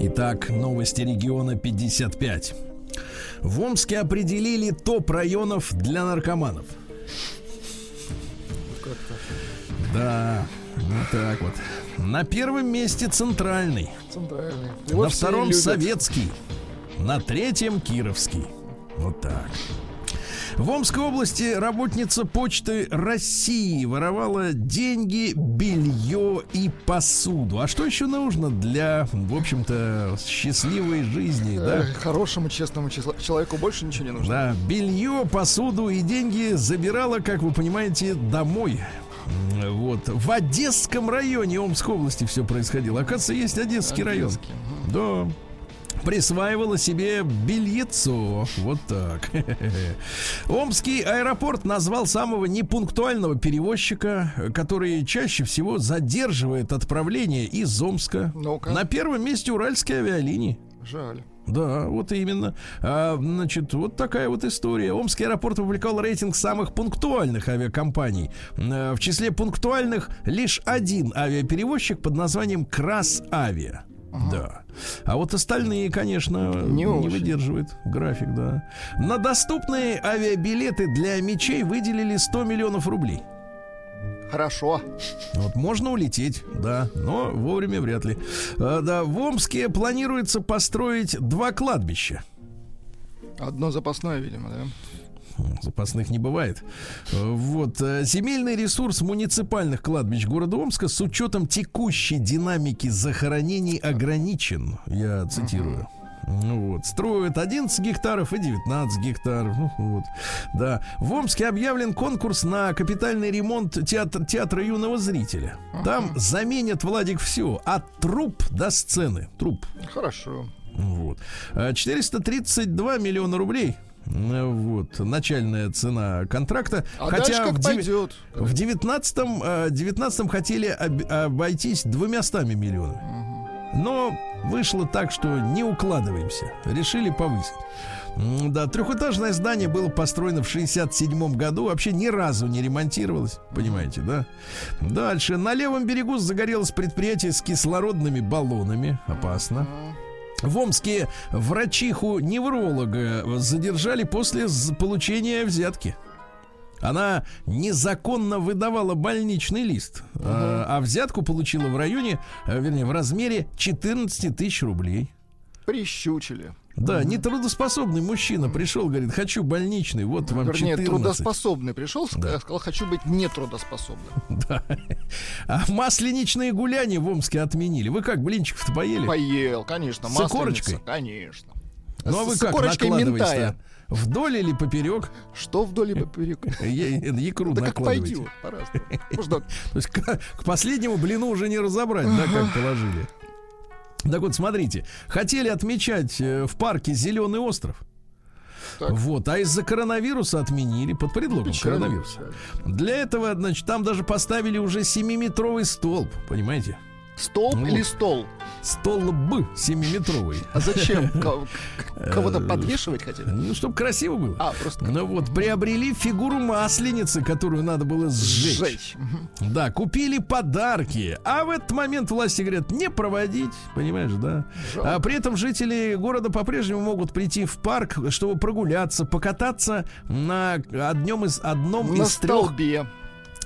Итак, новости региона 55. В Омске определили топ районов для наркоманов. Да, вот так вот. На первом месте центральный. Центральный. Его на втором советский. На третьем кировский. Вот так. В Омской области работница почты России воровала деньги, белье и посуду. А что еще нужно для, в общем-то, счастливой жизни, да? Хорошему, честному человеку больше ничего не нужно. Да, белье, посуду и деньги забирала, как вы понимаете, домой. Вот. В Одесском районе Омской области все происходило. Оказывается, есть Одесский район. Одесский, Да. Присваивала себе бельецо. Вот так. Омский аэропорт назвал самого непунктуального перевозчика, который чаще всего задерживает отправление из Омска. Ну-ка. На первом месте уральские авиалинии. Жаль. Да, вот именно. А, значит, вот такая вот история. Омский аэропорт опубликовал рейтинг самых пунктуальных авиакомпаний. Э, В числе пунктуальных лишь один авиаперевозчик под названием Крас Авиа. Да. А вот остальные, конечно, Не не, очень. выдерживают график, да. На доступные авиабилеты для мечей выделили 100 миллионов рублей. Хорошо. Вот можно улететь, да, но вовремя вряд ли. А, да, в Омске планируется построить два кладбища. Одно запасное, видимо, да? Запасных не бывает. Э, Вот. э, Земельный ресурс муниципальных кладбищ города Омска с учетом текущей динамики захоронений ограничен. Я цитирую. Ну вот. Строят 11 гектаров и 19 гектаров. Ну, вот. Да. В Омске объявлен конкурс на капитальный ремонт театра, театра юного зрителя. Там заменят, Владик, все. От труп до сцены. Труп. Хорошо. Вот. А 432 миллиона рублей. Э, Вот, начальная цена контракта. А как в, пойдет. в 19-м, э, 19-м хотели об- обойтись двумястами миллионами. Но вышло так, что не укладываемся. Решили повысить. Да, трехэтажное здание было построено в 67 году, вообще ни разу не ремонтировалось, понимаете, да? Дальше, на левом берегу загорелось предприятие с кислородными баллонами, опасно. В Омске врачиху-невролога задержали после получения взятки. Она незаконно выдавала больничный лист, э, а взятку получила в районе, э, вернее, в размере 14 тысяч рублей. Прищучили. Да, нетрудоспособный мужчина пришел, говорит, хочу больничный, вот вам Вернее, 14. трудоспособный пришел, Да. сказал, хочу быть нетрудоспособным. Да. А масленичные гуляния в Омске отменили. Вы как, блинчиков-то поели? Поел, конечно. С икорочкой? Конечно. Ну а вы С как накладываете. Вдоль или поперек? Что вдоль и поперек? Е- Икру Да как накладываете. пойдет, по-разному. То есть к последнему блину уже не разобрать, да, как положили. Так вот, смотрите, хотели отмечать э, в парке Зеленый остров. Так. Вот, а из-за коронавируса отменили под предлогом Печально, коронавируса. Для этого, значит, там даже поставили уже 7-метровый столб, понимаете? Столб Ну или стол? Столб 7-метровый. А зачем? Кого-то подвешивать хотели? Ну, чтобы красиво было. А, просто Ну вот, приобрели фигуру масленицы, которую надо было сжечь. сжечь. Да, купили подарки. А в этот момент власти говорят, не проводить, понимаешь, да? Жалко. А при этом жители города по-прежнему могут прийти в парк, чтобы прогуляться, покататься на одном из, одном На из трех столбе.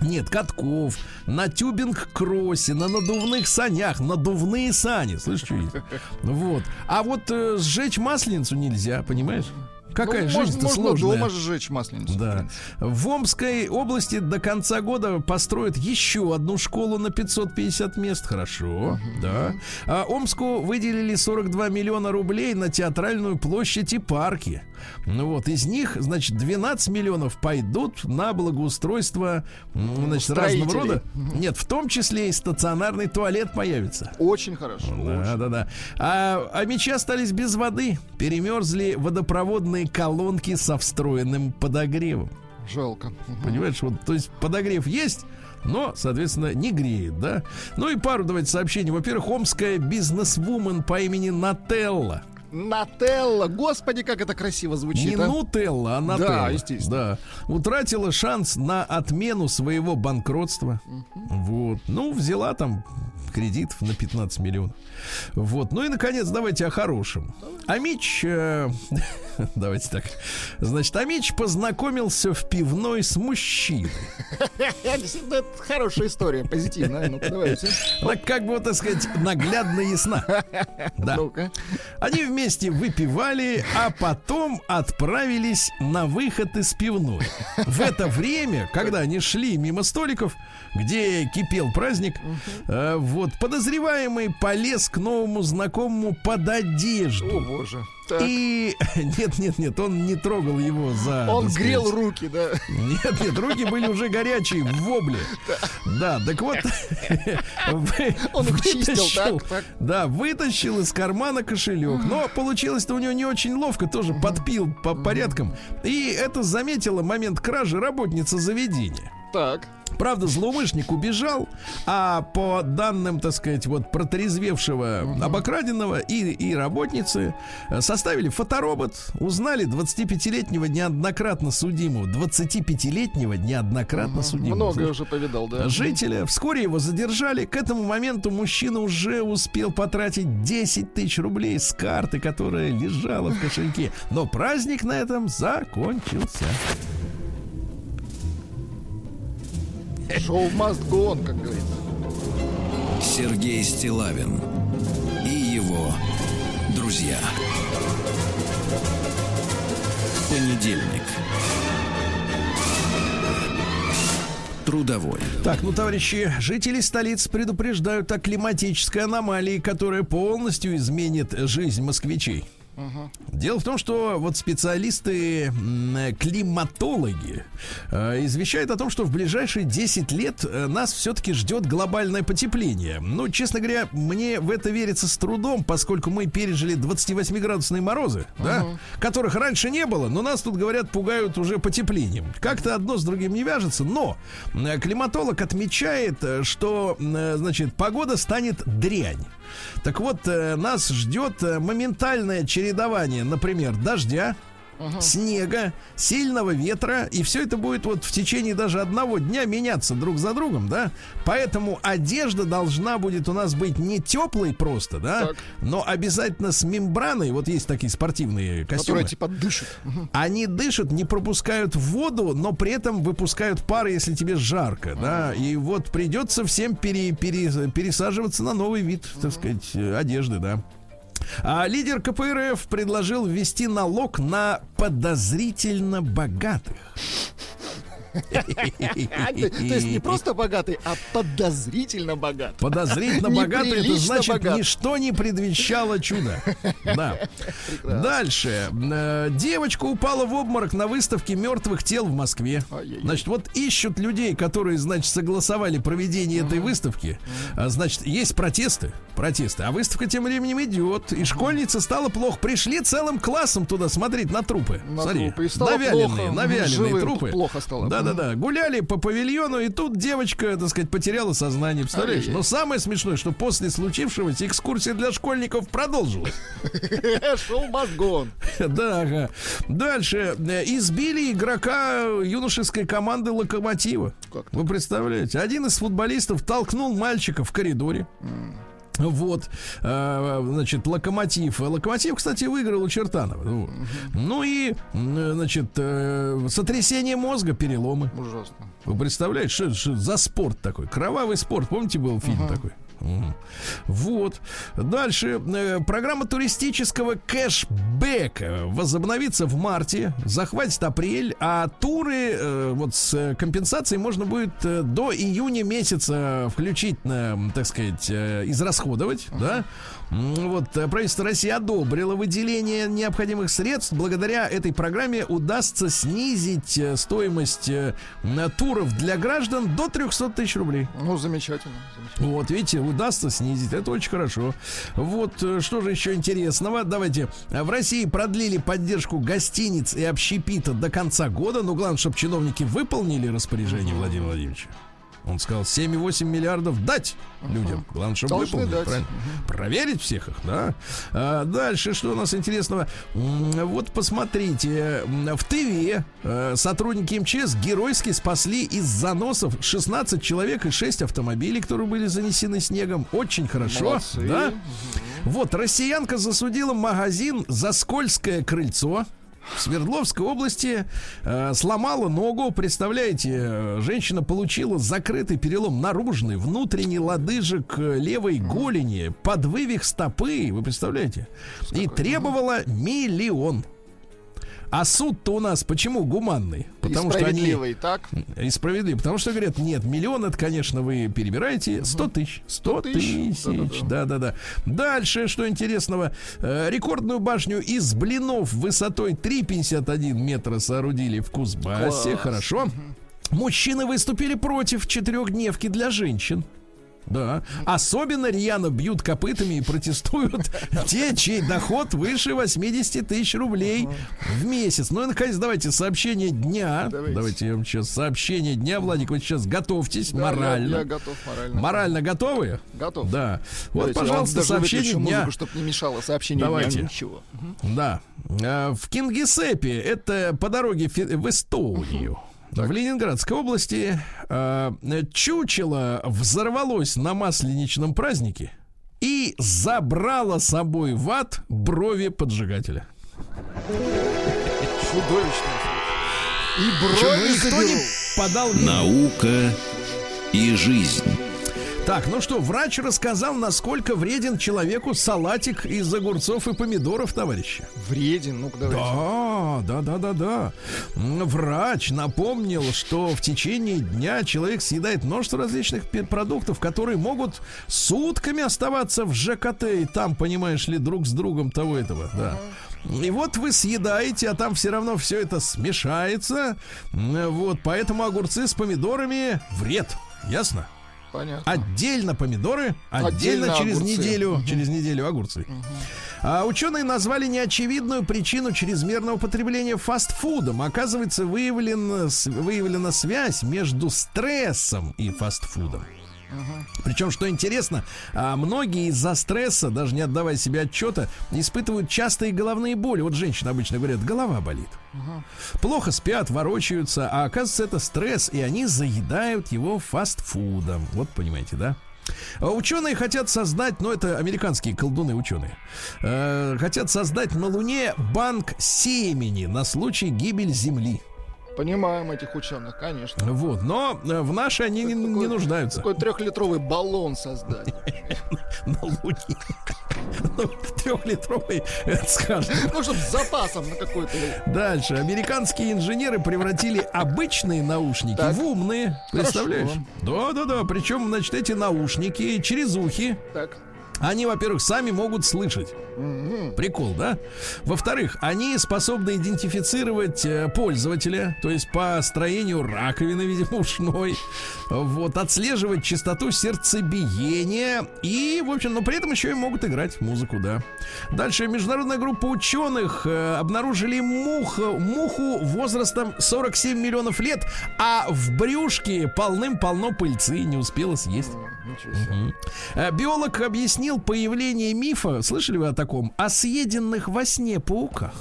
Нет, катков, на тюбинг-кроссе, на надувных санях, надувные сани, слышишь, что есть? Вот. А вот э, сжечь масленицу нельзя, понимаешь? Какая Ну, жизнь-то можно сложная. дома сжечь масленицу. Да. В Омской области до конца года построят еще одну школу на 550 мест. Хорошо, да. А Омску выделили 42 миллиона рублей на театральную площадь и парки. Ну вот, из них, значит, 12 миллионов пойдут на благоустройство, значит, разного строителей. рода. Нет, в том числе и стационарный туалет появится. Очень хорошо. Да, очень. да, да. А, а мечи остались без воды. Перемерзли водопроводные колонки со встроенным подогревом. Жалко. Понимаешь, вот, то есть подогрев есть, но, соответственно, не греет, да? Ну и пару давайте сообщений. Во-первых, омская бизнесвумен по имени Нателла. Нателла. Господи, как это красиво звучит. Не а. Нутелла, а Нателла. естественно. Да. Утратила шанс на отмену своего банкротства. Вот. Ну, взяла там кредитов на 15 миллионов. Вот. Ну и, наконец, давайте о хорошем. Амич... э, давайте так. Значит, Амич познакомился в пивной с мужчиной. Это хорошая история, позитивная. Ну-ка, давайте. Она как бы, так сказать, наглядно ясна. Да. Они вместе выпивали, а потом отправились на выход из пивной. В это время, когда они шли мимо столиков, где кипел праздник, э, вот подозреваемый полез к новому знакомому под О, одежду. боже. Так. И нет, нет, нет, он не трогал его за. Он так грел сказать, руки, да. нет, нет, руки были уже горячие, в вобле. Да, так вот. Он их чистил, вытащил- так, так. Да, вытащил из кармана кошелек. Но получилось-то у него не очень ловко, тоже подпил по порядкам. И это заметила момент кражи работница заведения. Так. Правда, злоумышленник убежал, а по данным, так сказать, вот протрезвевшего обокраденного и, и работницы э, составили фоторобот, узнали 25-летнего неоднократно судимого, 25-летнего неоднократно судимого. Много слышишь? уже повидал, да. Жителя. Вскоре его задержали. К этому моменту мужчина уже успел потратить 10 тысяч рублей с карты, которая лежала в кошельке. Но праздник на этом закончился. Шоу must go on, как говорится. Сергей Стилавин и его друзья. Понедельник. Трудовой. Так, ну, товарищи, жители столиц предупреждают о климатической аномалии, которая полностью изменит жизнь москвичей. Дело в том, что вот специалисты э, климатологи э, извещают о том, что в ближайшие 10 лет э, нас все-таки ждет глобальное потепление. Ну, честно говоря, мне в это верится с трудом, поскольку мы пережили 28-градусные морозы, да, которых раньше не было, но нас тут, говорят, пугают уже потеплением. Как-то одно с другим не вяжется, но климатолог отмечает, что, значит, погода станет дрянь. Так вот, э, нас ждет э, моментальное чередование, например, дождя, снега, сильного ветра, и все это будет вот в течение даже одного дня меняться друг за другом, да? Поэтому одежда должна будет у нас быть не теплой просто, да, Так. но обязательно с мембраной. Вот есть такие спортивные костюмы. Которая типа дышит. Мгм. Они дышат, не пропускают воду, но при этом выпускают пар, если тебе жарко, да. И вот придется всем пере- пере- пересаживаться на новый вид, так сказать, одежды, да. А лидер КПРФ предложил ввести налог на подозрительно богатых. То есть не просто богатый, а подозрительно богатый. Подозрительно богатый, это значит, ничто не предвещало чуда. Да. Дальше. Э, Девочка упала в обморок на выставке мертвых тел в Москве. Значит, вот ищут людей, которые, значит, согласовали проведение этой выставки. А, Значит, есть протесты. Протесты. А выставка тем временем идет. И школьница стала плохо. Пришли целым классом туда смотреть на трупы. На Смотри, трупы. Навяленные, плохо. навяленные трупы. плохо стало. Да-да-да. Гуляли по павильону, и тут девочка, так сказать, потеряла сознание. Представляешь? Но самое смешное, что после случившегося экскурсия для школьников продолжилась. Шоу мозгон. Да, ага. Дальше. Избили игрока юношеской команды Локомотива. Вы представляете? Один из футболистов толкнул мальчика в коридоре. Вот, э, значит, локомотив. Локомотив, кстати, выиграл у Чертанова. Вот. Ну и, значит, э, сотрясение мозга, переломы. Ужасно. Вы представляете, что, что за спорт такой? Кровавый спорт. Помните, был фильм такой? Вот. Дальше. Э, программа туристического кэшбэка возобновится в марте, захватит апрель, а туры э, вот с компенсацией можно будет э, до июня месяца включительно, так сказать, израсходовать, да? Вот э, правительство России одобрило выделение необходимых средств. Благодаря этой программе удастся снизить э, стоимость э, туров для граждан до 300 тысяч рублей. Ну, замечательно. замечательно. Вот, видите, удастся снизить. Это очень хорошо. Вот, что же еще интересного? Давайте. В России продлили поддержку гостиниц и общепита до конца года. Но главное, чтобы чиновники выполнили распоряжение Владимира Владимировича. Он сказал 7,8 миллиардов дать людям. Главное, чтобы Должны выполнили. дать. правильно? Проверить всех их, да. А, дальше, что у нас интересного? Вот посмотрите, в Тыве э, сотрудники МЧС геройски спасли из заносов 16 человек и 6 автомобилей, которые были занесены снегом. Очень хорошо, Молодцы. да? Вот, россиянка засудила магазин за скользкое крыльцо. В Свердловской области э, сломала ногу. Представляете, э, женщина получила закрытый перелом наружный, внутренний лодыжек э, левой голени, подвывих стопы. Вы представляете? И требовала миллион. А суд-то у нас почему гуманный? Потому И что они справедливый, так? и справедливо. Потому что говорят, нет, миллион это, конечно, вы перебираете 100 тысяч. 100 тысяч. Да-да-да. Дальше, что интересного. Э, Рекордную башню из блинов высотой 3,51 метра соорудили в Кузбассе. Класс. Хорошо. Мужчины выступили против четырехдневки для женщин. Да. Особенно рьяно бьют копытами и протестуют те, чей доход выше 80 тысяч рублей в месяц. Ну и, наконец, давайте сообщение дня. Давайте. Давайте, я вам сейчас сообщение дня. Владик, вы сейчас готовьтесь Да, морально. Я, я готов морально. Морально готовы? Готов. Да. Вот, Давайте, пожалуйста, сообщение дня. музыку, чтобы не мешало сообщение Давайте. дня. Ничего. Да. А, В Кингисеппе, это по дороге в Эстонию. В Ленинградской области а, чучело взорвалось на масленичном празднике и забрало с собой в ад брови поджигателя. Чудовищно. И брови никто не подал. Наука и жизнь. Так, ну что, врач рассказал, насколько вреден человеку салатик из огурцов и помидоров, товарищи. Вреден, ну-ка давайте. Да, да, да, да, да. Врач напомнил, что в течение дня человек съедает множество различных продуктов, которые могут сутками оставаться в ЖКТ и там, понимаешь ли, друг с другом того этого, да. И вот вы съедаете, а там все равно все это смешается. Вот, поэтому огурцы с помидорами вред. Ясно? Понятно. Отдельно помидоры, отдельно, Отдельно через огурцы. неделю, через неделю огурцы. А ученые назвали неочевидную причину чрезмерного потребления фастфудом. Оказывается, выявлена, с- выявлена связь между стрессом и фастфудом. Причем, что интересно, а, многие из-за стресса, даже не отдавая себе отчета, испытывают частые головные боли. Вот женщины обычно говорят, голова болит. Плохо спят, ворочаются, а оказывается это стресс, и они заедают его фастфудом. Вот понимаете, да? А Ученые хотят создать, ну это американские колдуны ученые, э, хотят создать на Луне банк семени на случай гибели Земли. Понимаем этих ученых, конечно. Вот, но э, в наши они не, не Такой- нуждаются. Такой трехлитровый баллон создать. На Луне. Ну, трехлитровый, это скажем. Ну, чтобы с запасом на какой-то... Дальше. Американские инженеры превратили обычные наушники Так. в умные. Представляешь? Хорошо. Да-да-да. Причем, значит, эти наушники через ухи. Так. Они, во-первых, сами могут слышать. Прикол, да? Во-вторых, они способны идентифицировать э, пользователя, то есть по строению раковины, видимо, ушной. Вот, отслеживать частоту сердцебиения. И, в общем, но при этом еще и могут играть музыку, да. Дальше международная группа ученых э, обнаружили муху, муху возрастом 47 миллионов лет, а в брюшке полным-полно пыльцы не успела съесть. Э, Биолог объяснил появление мифа, слышали вы о таком, о съеденных во сне пауках.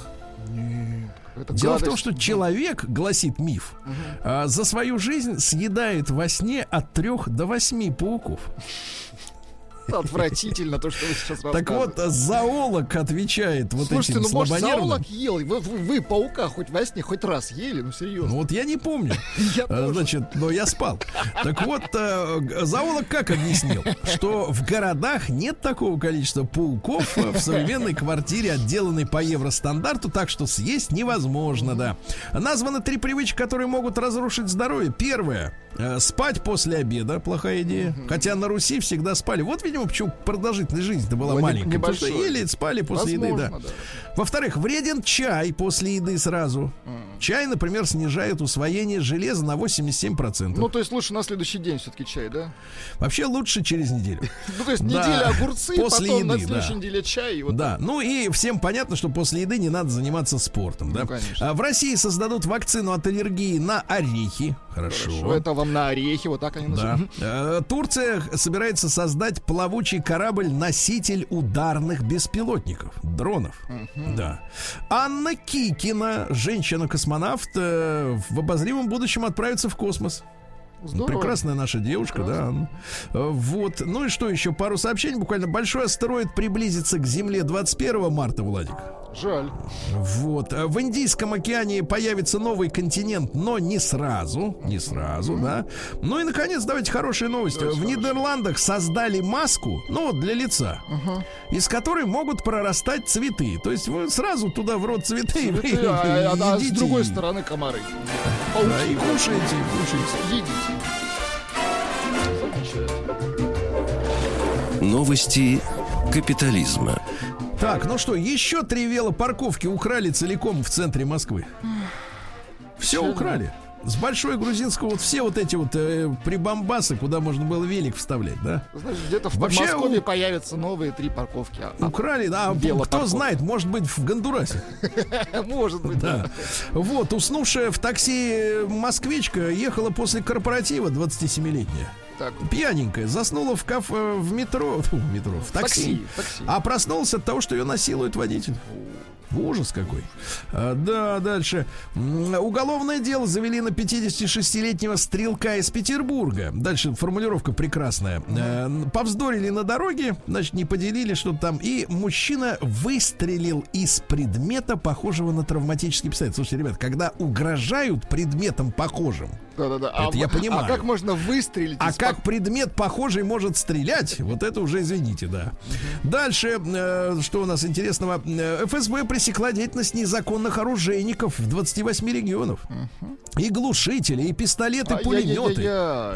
Это Дело в том, гадость. что человек, гласит миф, а, за свою жизнь съедает во сне от трех до восьми пауков. Отвратительно, то, что вы сейчас Так вот, зоолог отвечает вот Слушайте, этим ну может зоолог ел? Вы, вы- вы паука хоть во сне хоть раз ели? Ну серьезно. Ну вот я не помню. Я Э. Значит, но я спал. Так вот, э, зоолог как объяснил, что в городах нет такого количества пауков э, в современной квартире, отделанной по евростандарту, так что съесть невозможно, да. Названы три привычки, которые могут разрушить здоровье. Первое. Спать после обеда. Плохая идея. Хотя на Руси всегда спали. Вот, видимо, почему продолжительность жизни-то была маленькая. Потому что ели, спали после еды, да. Возможно, да. Во-вторых, вреден чай после еды сразу. Чай, например, снижает усвоение железа на 87%. Ну, то есть лучше на следующий день все-таки чай, да? Вообще лучше через неделю. Ну, то есть Да. неделя огурцы, потом на следующей да. неделе чай. да, ну и всем понятно, что после еды не надо заниматься спортом, да? Ну, конечно. А в России создадут вакцину от аллергии на орехи. Хорошо. Хорошо, это вам на орехи, вот так они Да. называют. Э, Турция собирается создать плавучий корабль-носитель ударных беспилотников, дронов. Да. Анна Кикина, женщина-космонавт, э, в обозримом будущем отправится в космос. Здорово. Прекрасная наша девушка, да. Э, Вот. Ну и что еще? Пару сообщений. Буквально большой астероид приблизится к Земле 21 марта, Владик. Жаль. Вот. А В Индийском океане появится новый континент, но не сразу. Не сразу, да. Ну и, наконец, давайте хорошая новость. в Нидерландах создали маску, ну вот для лица, из которой могут прорастать цветы. То есть вы сразу туда в рот цветы, Цветы, а, а- а с другой стороны комары. Да, и и кушаете. Едите. Новости капитализма. Так, ну что, еще три велопарковки украли целиком в центре Москвы. Все Чего? украли. С большой грузинского вот все вот эти вот э, прибамбасы, куда можно было велик вставлять, да? Знаешь, где-то в Вообще Подмосковье у- появятся новые три парковки. А- Украли, да, а кто велопарковки. знает, может быть, в Гондурасе. Может быть, Да. Вот, уснувшая в такси москвичка ехала после корпоратива 27-летняя. Так, Пьяненькая, заснула в кафе, в метро, в метро, в такси, такси, такси. а проснулся от того, что ее насилует водитель. Ужас какой. А, да, дальше. Уголовное дело завели на 56-летнего стрелка из Петербурга. Дальше формулировка прекрасная. Э, повздорили на дороге, значит, не поделили что-то там. И мужчина выстрелил из предмета, похожего на травматический пистолет. Слушайте, ребят, когда угрожают предметом похожим, Да-да-да. Это я в- понимаю. А как можно выстрелить? а как пак- предмет похожий может стрелять, вот это уже извините, да. Дальше, э, что у нас интересного? Э, ФСБ пресекла деятельность незаконных оружейников в 28 регионов. И глушители, и пистолеты, пулеметы,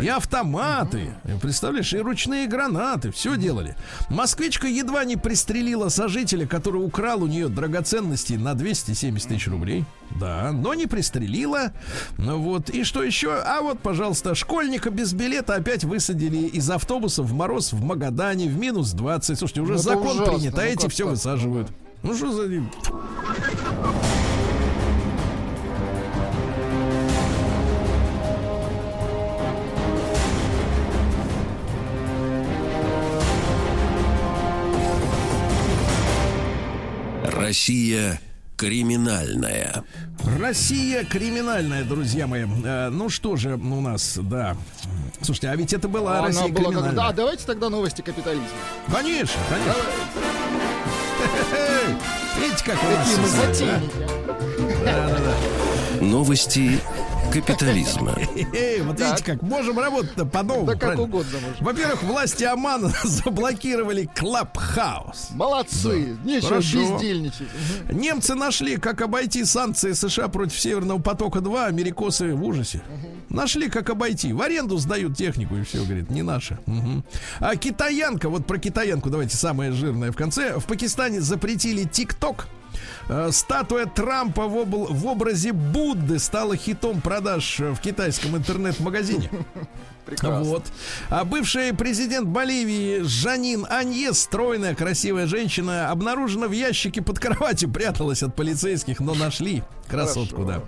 и автоматы. Представляешь, и ручные гранаты. Все делали. Москвичка едва не пристрелила сожителя, который украл у нее драгоценности на 270 тысяч рублей. Да, но не пристрелила. ну Вот. И что еще? А вот, пожалуйста, школьника без билета опять высадили из автобуса в мороз в Магадане в минус 20. Слушайте, уже ну, закон ужасно. принят, а ну, эти все так? высаживают. Ну что за ним? Россия криминальная. Россия криминальная, друзья мои. Э, ну что же у нас, да. Слушайте, а ведь это была Она Россия была как- криминальная. Да, давайте тогда новости капитализма. Конечно, конечно. Видите, как у нас Какие мы всё, да? затейники. Новости капитализма. Эй, вот видите, как можем работать-то по-новому. Да как правильно? угодно можно. Во-первых, власти Омана заблокировали Клабхаус. Молодцы. Нечего Хорошо. бездельничать. Немцы нашли, как обойти санкции США против Северного потока-2, америкосы в ужасе. Нашли, как обойти. В аренду сдают технику и все, говорит, не. Мгм. А китаянка, вот про китаянку давайте самое жирное в конце. В Пакистане запретили ТикТок. Э, Статуя Трампа в, обл- в образе Будды стала хитом продаж э, в китайском интернет-магазине. Прекрасно. Вот. А бывший президент Боливии Жанин Аньес, стройная, красивая женщина, обнаружена в ящике под кроватью, пряталась от полицейских, но нашли красотку, Хорошо.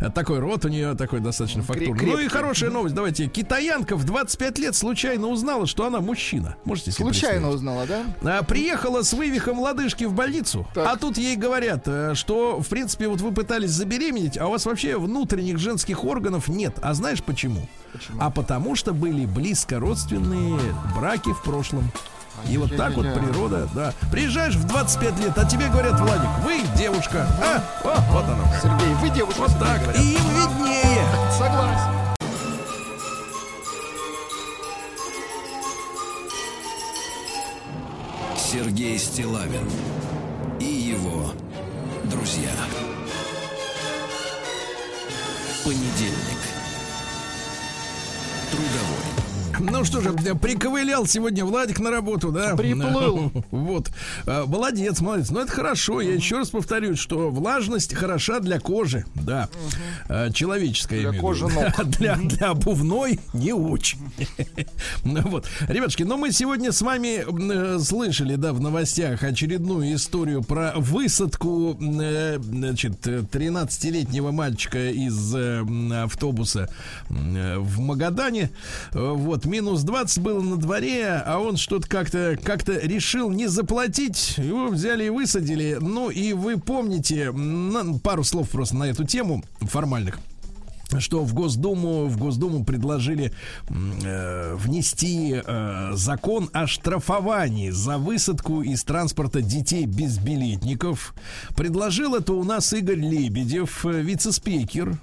да. Такой рот у нее такой достаточно фактурный. Ну и крепкий. хорошая новость, давайте. Китаянка в 25 лет случайно узнала, что она мужчина. Можете себе Случайно узнала, да? А, Приехала с вывихом лодыжки в больницу, Так. а тут ей говорят, э, что, в принципе, вот вы пытались забеременеть, а у вас вообще внутренних женских органов нет. А знаешь почему? А потому что были близко родственные браки в прошлом. И вот так вот природа, да. Приезжаешь в 25 лет, а тебе говорят, Владик, вы девушка. А, О, вот оно. как. Сергей, вы девушка. Вот так. говорят. И им виднее. Согласен. Сергей Стилавин и его друзья. Понедельник. Трудовой. Ну что же, приковылял сегодня Владик на работу, да? Приплыл. Вот. А, Молодец, молодец. Ну, это хорошо. Я еще раз повторюсь, что влажность хороша для кожи, да. А, Человеческая, Для кожи ног. Для, для обувной не очень. Ну вот. Ребятушки, ну мы сегодня с вами э, слышали, да, в новостях очередную историю про высадку, э, значит, э, 13-летнего мальчика из э, автобуса в Магадане. Вот, минус 20 было на дворе, а он что-то как-то как решил не заплатить. Его взяли и высадили. Ну, и вы помните, пару слов просто на эту тему формальных что в Госдуму, в Госдуму предложили э, внести э, закон о штрафовании за высадку из транспорта детей безбилетников. Предложил это у нас Игорь Лебедев, э, вице-спикер.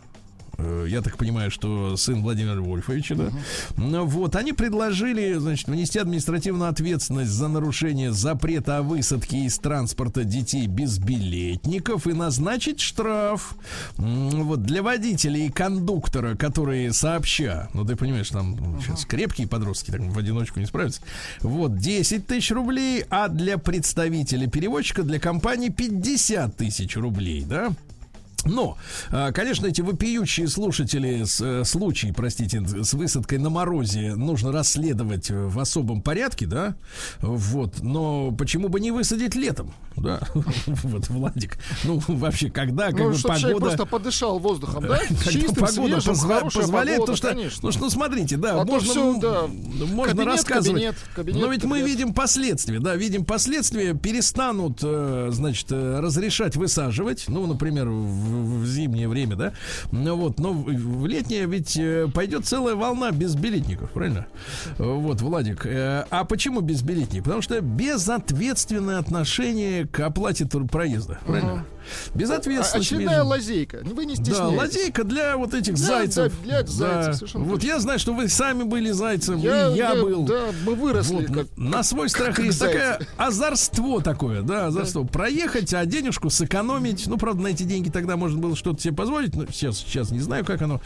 Э, Я так понимаю, что сын Владимира Вольфовича, да. Ну, Вот, они предложили, значит, внести административную ответственность за нарушение запрета о высадке из транспорта детей безбилетников и назначить штраф вот, для водителя и кондуктора, которые сообща, ну, ты понимаешь, там ну, сейчас крепкие подростки так в одиночку не справятся, вот, 10 тысяч рублей, а для представителя перевозчика, для компании 50 тысяч рублей, да. Но, а, конечно, эти вопиющие слушатели с, э, случаи, простите, с высадкой на морозе нужно расследовать в особом порядке, да? Вот. Но почему бы не высадить летом? Да, вот, Владик. Ну, вообще, когда, как Ну, бы погода... просто подышал воздухом, да? Чистым, погода свежим, позва- позволяет, погода, потому что, конечно. ну что, смотрите, да, А можно, всё, да, можно кабинет, рассказывать. кабинет, кабинет, но ведь мы кабинет. видим последствия, да, видим последствия, перестанут, э, значит, э, разрешать высаживать, ну, например, в, в зимнее время, да, ну вот, но в, летнее ведь э, пойдет целая волна безбилетников, правильно? Э, Вот, Владик, э, а почему безбилетник? Потому что безответственное отношение к оплате проезда, правильно? Безответственность. Очередная между- лазейка. Вы не да, стесняйтесь. лазейка для вот этих Да, зайцев. да, для зайцев, совершенно Вот точно. я знаю, что вы сами были зайцем, Я, и я, был. Да, мы выросли Вот, как... на свой страх как есть зайцы. такое озорство такое, да, озорство. Проехать, а денежку сэкономить. Ну, правда, на эти деньги тогда можно было что-то себе позволить. Но сейчас, сейчас не знаю, как оно,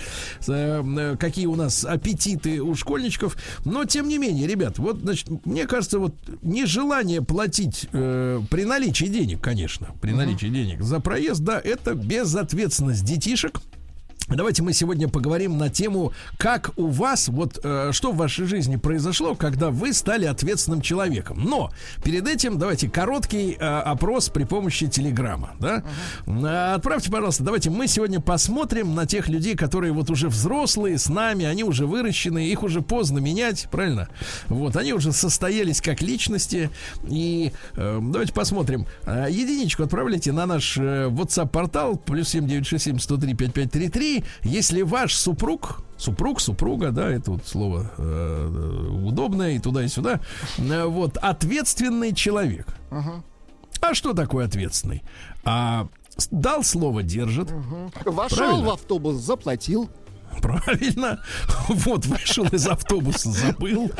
э, э, какие у нас аппетиты у школьничков. Но, тем не менее, ребят, вот, значит, мне кажется, вот нежелание платить э, при наличии денег, конечно, при наличии денег за проезд, да, это безответственность детишек. Давайте мы сегодня поговорим на тему, как у вас, вот э, что в вашей жизни произошло, когда вы стали ответственным человеком. Но перед этим давайте короткий э, опрос при помощи телеграмма. Да? Э, Отправьте, пожалуйста, давайте мы сегодня посмотрим на тех людей, которые вот уже взрослые с нами, они уже выращены, их уже поздно менять, правильно? Вот, они уже состоялись как личности. И э, давайте посмотрим. Э, единичку отправляйте на наш э, WhatsApp-портал плюс 7967 103 5533. Если ваш супруг, супруг, супруга, да, это вот слово э, удобное и туда и сюда, э, вот, ответственный человек. А что такое ответственный? А дал слово держит. Вошел Правильно. в автобус, заплатил. Правильно. Вот, вышел из автобуса, забыл.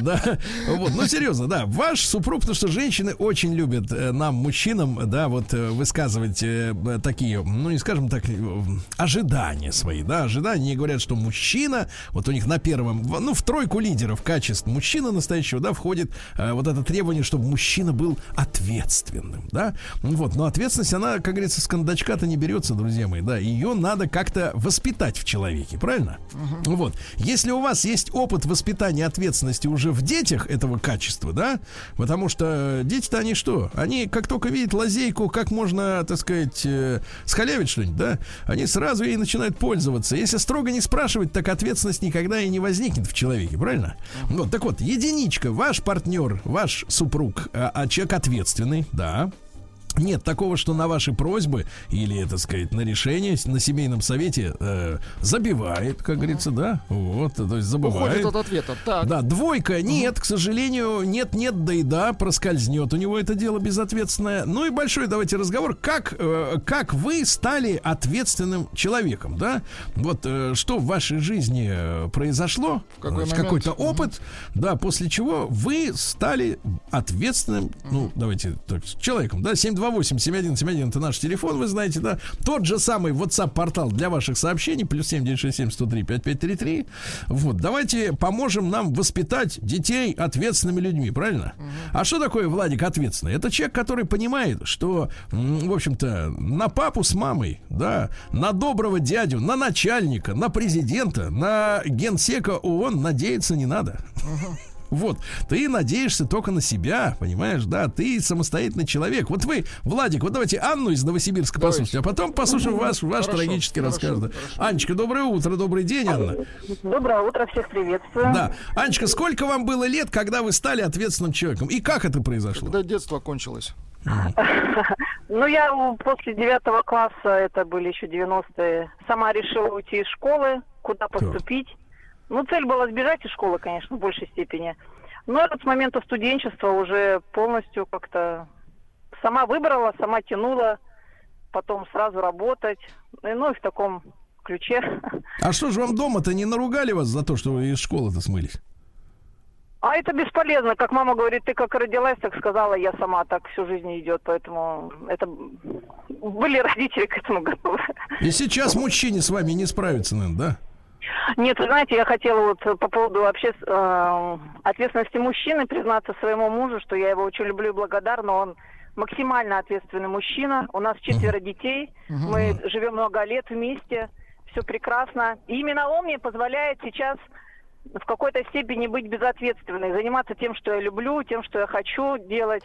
Да. Вот, ну, серьезно, да. Ваш супруг, потому что женщины очень любят э, нам, мужчинам, да, вот э, высказывать э, такие, ну, не скажем так, ожидания свои, да, ожидания. Они говорят, что мужчина, вот у них на первом, ну, в тройку лидеров качеств мужчины настоящего, да, входит вот это требование, чтобы мужчина был ответственным, да. Вот, но ответственность, она, как говорится, с кондачка-то не берется, друзья мои, да. Ее надо как-то воспитать в человеке, правильно? Вот. Если у вас есть опыт воспитания ответственности уже в детях этого качества, да, потому что дети-то они что? Они как только видят лазейку, как можно, так сказать, э, схалявить что-нибудь, да, они сразу ей начинают пользоваться. Если строго не спрашивать, так ответственность никогда и не возникнет в человеке, правильно? Вот, так вот, единичка, ваш партнер, ваш супруг, а, а человек ответственный, да, нет такого, что на ваши просьбы или, так сказать, на решение на семейном совете э, забивает, как говорится, да, вот, то есть забывает. Уходит от ответа. Так. Да, двойка нет, к сожалению, нет, нет, да и да, проскользнет у него это дело безответственное. Ну и большой давайте разговор, как, э, как вы стали ответственным человеком, да? Вот э, что в вашей жизни э, произошло, какой какой-то опыт, да, после чего вы стали ответственным, ну, давайте так, человеком, да, 728-7171 это наш телефон, вы знаете, да, тот же самый WhatsApp-портал для ваших сообщений, плюс 7967-103-5533, вот, давайте поможем нам воспитать детей ответственными людьми, правильно? А что такое, Владик, ответственный? Это человек, который понимает, что, в общем-то, на папу с мамой, да, на доброго дядю, на начальника, на президента, на генсека ООН надеяться не надо. Вот, ты надеешься только на себя, понимаешь, да, ты самостоятельный человек. Вот вы, Владик, вот давайте Анну из Новосибирска Давайте. послушайте, а потом послушаем ваш, ваш Хорошо, трагический хорошо, рассказ. хорошо. Анечка, доброе утро, добрый день, Анна. Доброе утро, всех приветствую. Да. Анечка, сколько вам было лет, когда вы стали ответственным человеком? И как это произошло? Когда детство кончилось. Ну, я после девятого класса, это были еще 90-е, сама решила уйти из школы, куда поступить. Ну, цель была сбежать из школы, конечно, в большей степени. Но с момента студенчества уже полностью как-то сама выбрала, сама тянула, потом сразу работать. Ну, и в таком ключе. А что же вам дома-то не наругали вас за то, что вы из школы-то смылись? А это бесполезно, как мама говорит, ты как родилась, так сказала, я сама так всю жизнь идет, поэтому это были родители к этому готовы. И сейчас мужчине с вами не справится, наверное, да? Нет, вы знаете, я хотела вот по поводу вообще э, ответственности мужчины признаться своему мужу, что я его очень люблю и благодарна, он максимально ответственный мужчина, у нас четверо детей, мы живем много лет вместе, все прекрасно. И именно он мне позволяет сейчас в какой-то степени быть безответственной, заниматься тем, что я люблю, тем, что я хочу делать.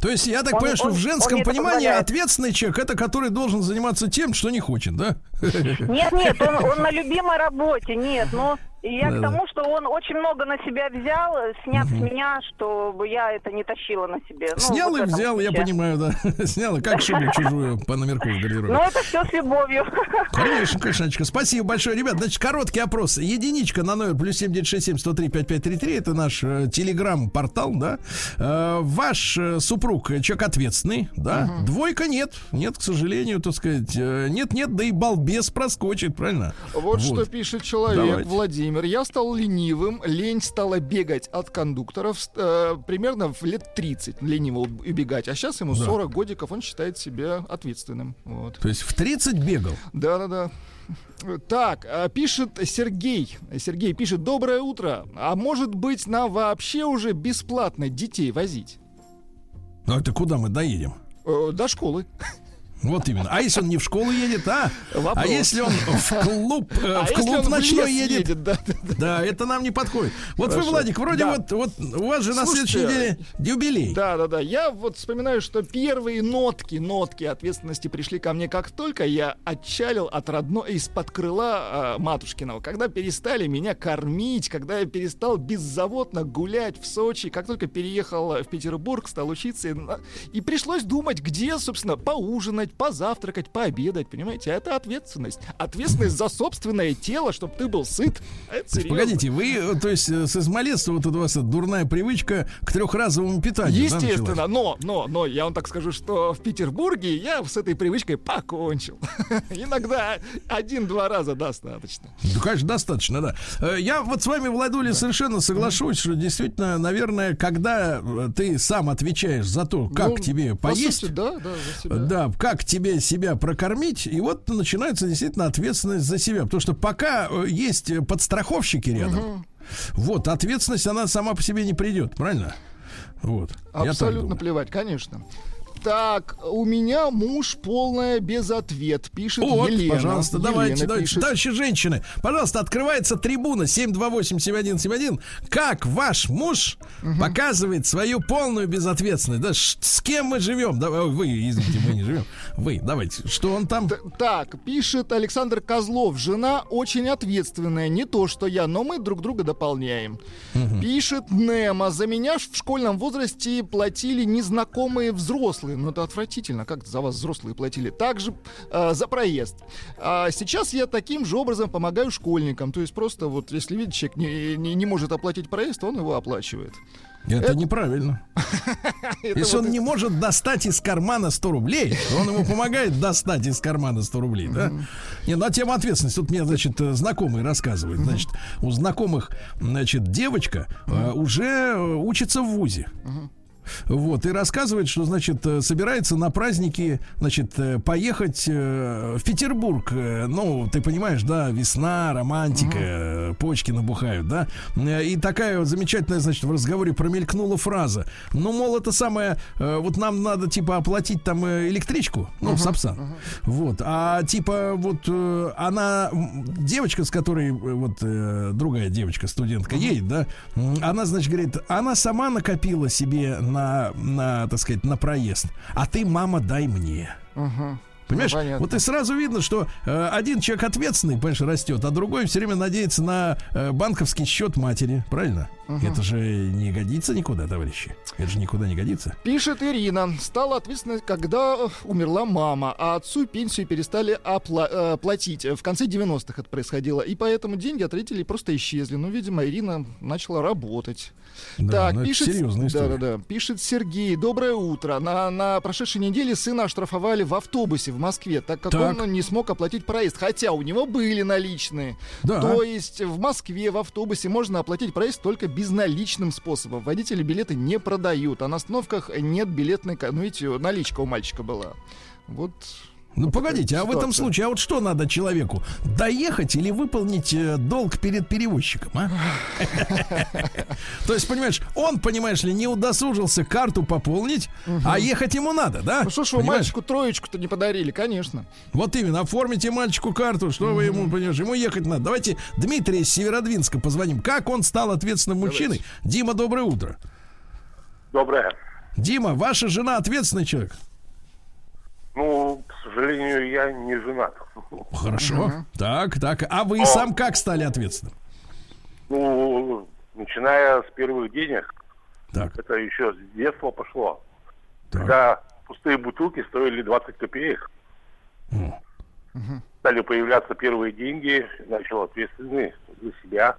То есть я так Он- понимаю, что он- в он женском понимании ответственный человек это который должен заниматься тем, что не хочет, да? Нет, нет, он, он на любимой работе, нет, но я к Да-да. тому, что он очень много на себя взял, э, сняв с меня, чтобы я это не тащила на себе. Ну, Снял вот и взял, я ключе. понимаю, да. Снял, и как шубу чужую по номерку в гардеробе. Ну, это все с любовью. Конечно, конечно. Спасибо большое. Ребят, значит, короткий опрос. Единичка на номер плюс 7967 103 5533. Это наш э, телеграм-портал, да. Э, ваш э, супруг человек ответственный, да. Двойка нет. Нет, к сожалению, так сказать. Нет-нет, да и балбес проскочит, правильно? Вот, что пишет человек Давайте. Владимир. Я стал ленивым, лень стала бегать от кондукторов э, примерно в лет 30 лениво убегать, а сейчас ему Да. 40 годиков, он считает себя ответственным. Вот. То есть в 30 бегал. Да-да-да. Так, а, пишет Сергей. Сергей пишет, доброе утро. А может быть нам вообще уже бесплатно детей возить? Ну это куда мы доедем? Э, до школы. Вот именно. А если он не в школу едет, а? Вопрос. А если он в клуб, э, А в клуб в ночной лес едет? да, да, да. Да, это нам не подходит. Вот вы, Хорошо. Владик, вроде Да. вот, вот у вас же на Слушайте, следующей неделе юбилей. Да, да, да. Я вот вспоминаю, что первые нотки, нотки ответственности пришли ко мне, как только я отчалил от родной из-под крыла э, матушкиного, когда перестали меня кормить, когда я перестал беззаботно гулять в Сочи, как только переехал в Петербург, стал учиться, и, на- и пришлось думать, где, собственно, поужинать, позавтракать, пообедать, понимаете? Это ответственность. Ответственность за собственное тело, чтобы ты был сыт. Это То есть, серьезно. погодите, вы, э, то есть, э, с измалетства вот у вас дурная привычка к трехразовому питанию. да, Естественно, началась? но, но, но, я вам так скажу, что в Петербурге я с этой привычкой покончил. Иногда один-два раза достаточно. Да, конечно, достаточно, да. Э, Я вот с вами, Владуля, совершенно соглашусь, что действительно, наверное, когда ты сам отвечаешь за то, как Ну, тебе по поесть, сути, да, да. Да, как тебе себя прокормить, и вот начинается действительно ответственность за себя. Потому что пока э, есть подстраховщики рядом, вот, ответственность, она сама по себе не придет, правильно? Вот. Абсолютно плевать, конечно. Так, у меня муж полная безответ, пишет Вот, Елена. пожалуйста, Елена давайте, давайте. пишет. Товарищи женщины, пожалуйста, открывается трибуна 728-7171. Как ваш муж показывает свою полную безответственность? Да, с кем мы живем? Да, ой, вы, извините, мы не живем. Вы, давайте, что он там? Т- Так, пишет Александр Козлов. Жена очень ответственная. Не то, что я, но мы друг друга дополняем. Пишет Немо. За меня в школьном возрасте платили незнакомые взрослые. Ну, это отвратительно. Как за вас взрослые платили? Также э, за проезд. А сейчас я таким же образом помогаю школьникам. То есть просто вот, если видит, человек не, не, не может оплатить проезд, он его оплачивает. Это неправильно. Это Если вот он не может достать из кармана 100 рублей, он ему помогает достать из кармана 100 рублей, да? Не, ну а тема ответственности. Тут мне, значит, э, знакомый рассказывает. Значит, у знакомых, значит, девочка э, уже э, учится в ВУЗе. Вот, и рассказывает, что, значит, э, собирается на праздники, значит, э, поехать э, в Петербург. Ну, ты понимаешь, да, весна, романтика, э, почки набухают, да. И такая вот замечательная, значит, в разговоре промелькнула фраза. Ну, мол, это самое, вот нам надо, типа, оплатить там электричку, ну, в Сапсан. Вот, а, типа, вот она, девочка, с которой, вот, другая девочка, студентка, едет, да, она, значит, говорит, она сама накопила себе на, на, так сказать, на проезд, а ты, мама, дай мне. Понимаешь? Ну, понятно. вот и сразу видно, что э, один человек ответственный, понимаешь, растет, а другой все время надеется на э, банковский счет матери. Правильно? Это же не годится никуда, товарищи. Это же никуда не годится. Пишет Ирина. Стала ответственность, когда э, умерла мама, а отцу пенсию перестали опла- э, платить. В конце 90-х это происходило. И поэтому деньги от родителей просто исчезли. Ну, видимо, Ирина начала работать. Да, так, ну, пишет... серьезная история. Да-да-да. Пишет Сергей. Доброе утро. На, на прошедшей неделе сына оштрафовали в автобусе в Москве, так как Так. он не смог оплатить проезд. Хотя у него были наличные. Да. То есть в Москве в автобусе можно оплатить проезд только безналичным способом. Водители билеты не продают, а на остановках нет билетной... Ну, видите, наличка у мальчика была. Вот... Ну погодите, а в этом случае, а вот что надо человеку? Доехать или выполнить э, долг перед перевозчиком, а? То есть, понимаешь, он, понимаешь ли, не удосужился карту пополнить, а ехать ему надо, да? Ну что ж, вы мальчику троечку-то не подарили, конечно. Вот именно, оформите мальчику карту, что вы ему, понимаешь, ему ехать надо. Давайте Дмитрия из Северодвинска позвоним. Как он стал ответственным мужчиной? Дима, доброе утро. Доброе. Дима, ваша жена ответственный человек? Ну, сожалению, я не женат. Хорошо. Так, так. А вы сам как стали ответственным? Ну, начиная с первых денег, Так, это еще с детства пошло. так. Когда пустые бутылки стоили 20 копеек, стали появляться первые деньги, начал ответственный за себя,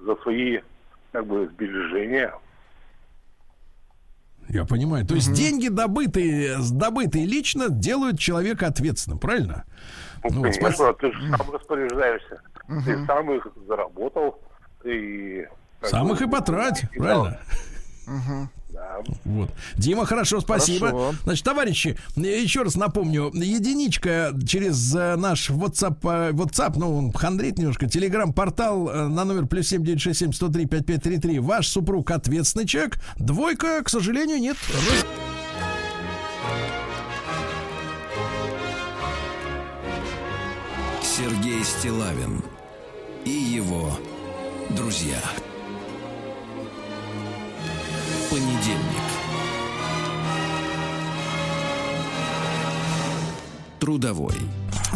за свои как бы сбережения. Я понимаю. То есть деньги, добытые, добытые лично, делают человека ответственным, правильно? Ну, Ну, конечно, спас- ты же сам распоряжаешься. Ты сам их заработал, ты... Сам их и потрать, и правильно? Да. Вот. Дима, хорошо, спасибо. Хорошо. Значит, товарищи, еще раз напомню, единичка через э, наш WhatsApp, э, WhatsApp, ну, он хандрит немножко, телеграм-портал э, на номер плюс 7967 103 5533. Ваш супруг ответственный человек. Двойка, к сожалению, нет. Сергей Стилавин и его друзья. Понедельник. Трудовой.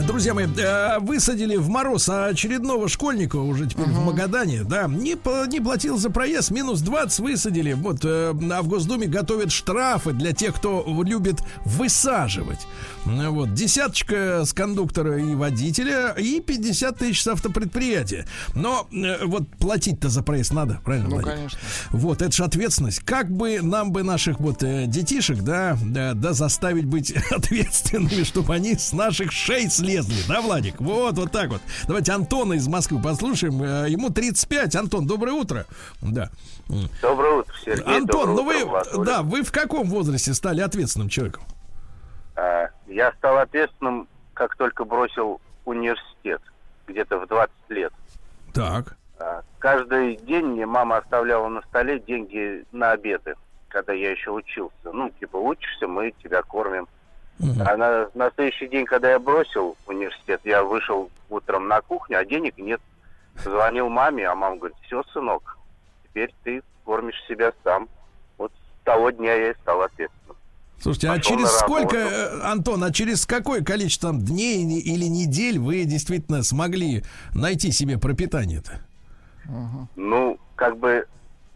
Друзья мои, э, высадили в мороз очередного школьника уже теперь в Магадане, да, не, не платил за проезд, минус 20 высадили, вот, а в Госдуме готовят штрафы для тех, кто любит высаживать. Ну, Вот, десяточка с кондуктора и водителя и 50 тысяч с автопредприятия. Но э, вот платить-то за проезд надо, правильно, Ну, Владик? конечно. Вот, это же ответственность. Как бы нам бы наших вот э, детишек, да, да, да, заставить быть ответственными, чтобы они с наших шей слезли, да, Владик? Вот, вот так вот. Давайте Антона из Москвы послушаем. Э, Ему 35. Антон, доброе утро. Да. Доброе утро, Сергей. Антон, Доброе ну утро, вы, Владуля. да, вы в каком возрасте стали ответственным человеком? А, Я стал ответственным, как только бросил университет, где-то в 20 лет. Так. А, Каждый день мне мама оставляла на столе деньги на обеды, когда я еще учился. Ну, типа, учишься, мы тебя кормим. А на, на следующий день, когда я бросил университет, я вышел утром на кухню, а денег нет. Звонил маме, а мама говорит, все, сынок, теперь ты кормишь себя сам. Вот с того дня я и стал ответственным. Слушайте, а через сколько, работу. э, Антон, а через какое количество там, дней или недель вы действительно смогли найти себе пропитание-то? Ну, как бы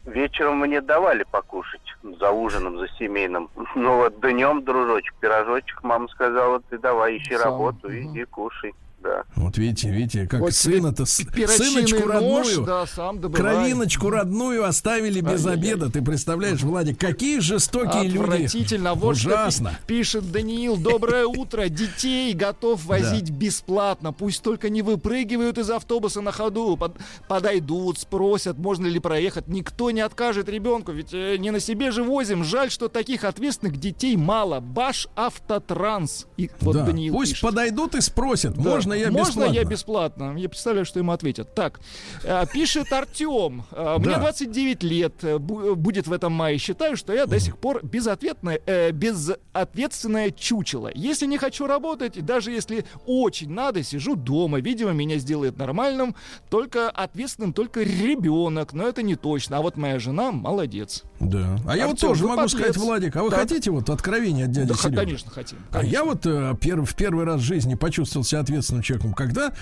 вечером мне давали покушать за ужином, за семейным. Ну вот днем, дружочек, пирожочек, мама сказала, ты давай ищи Сам, работу, иди кушай. Да. Вот видите, видите, как Вот сына-то, сыночку нож, родную, да, сам кровиночку родную оставили без Ай-яй-яй. обеда. Ты представляешь, Владик, какие жестокие люди. Отвратительно. Вот Ужасно. что пи- пишет Даниил. Доброе утро. Детей готов возить бесплатно. Пусть только не выпрыгивают из автобуса на ходу. Под- подойдут, спросят, можно ли проехать. Никто не откажет ребенку, ведь э, не на себе же возим. Жаль, что таких ответственных детей мало. Баш Автотранс. И вот Да, Даниил Пусть пишет. подойдут и спросят, Да. можно я Можно бесплатно? я бесплатно? Я представляю, что ему ответят. Так, э, пишет Артем. Э, Мне Да. 29 лет э, бу- будет в этом мае. Считаю, что я до сих пор безответное, э, безответственное чучело. Если не хочу работать, и даже если очень надо, сижу дома. Видимо, меня сделает нормальным, только ответственным только ребенок. Но это не точно. А вот моя жена молодец. Да. А я вот Артём, тоже могу подлец. сказать, Владик, а вы Так. хотите вот откровение от дяди Да, Серёжи? конечно, хотим. А я вот э, пер- в первый раз в жизни почувствовал себя ответственным человеком, когда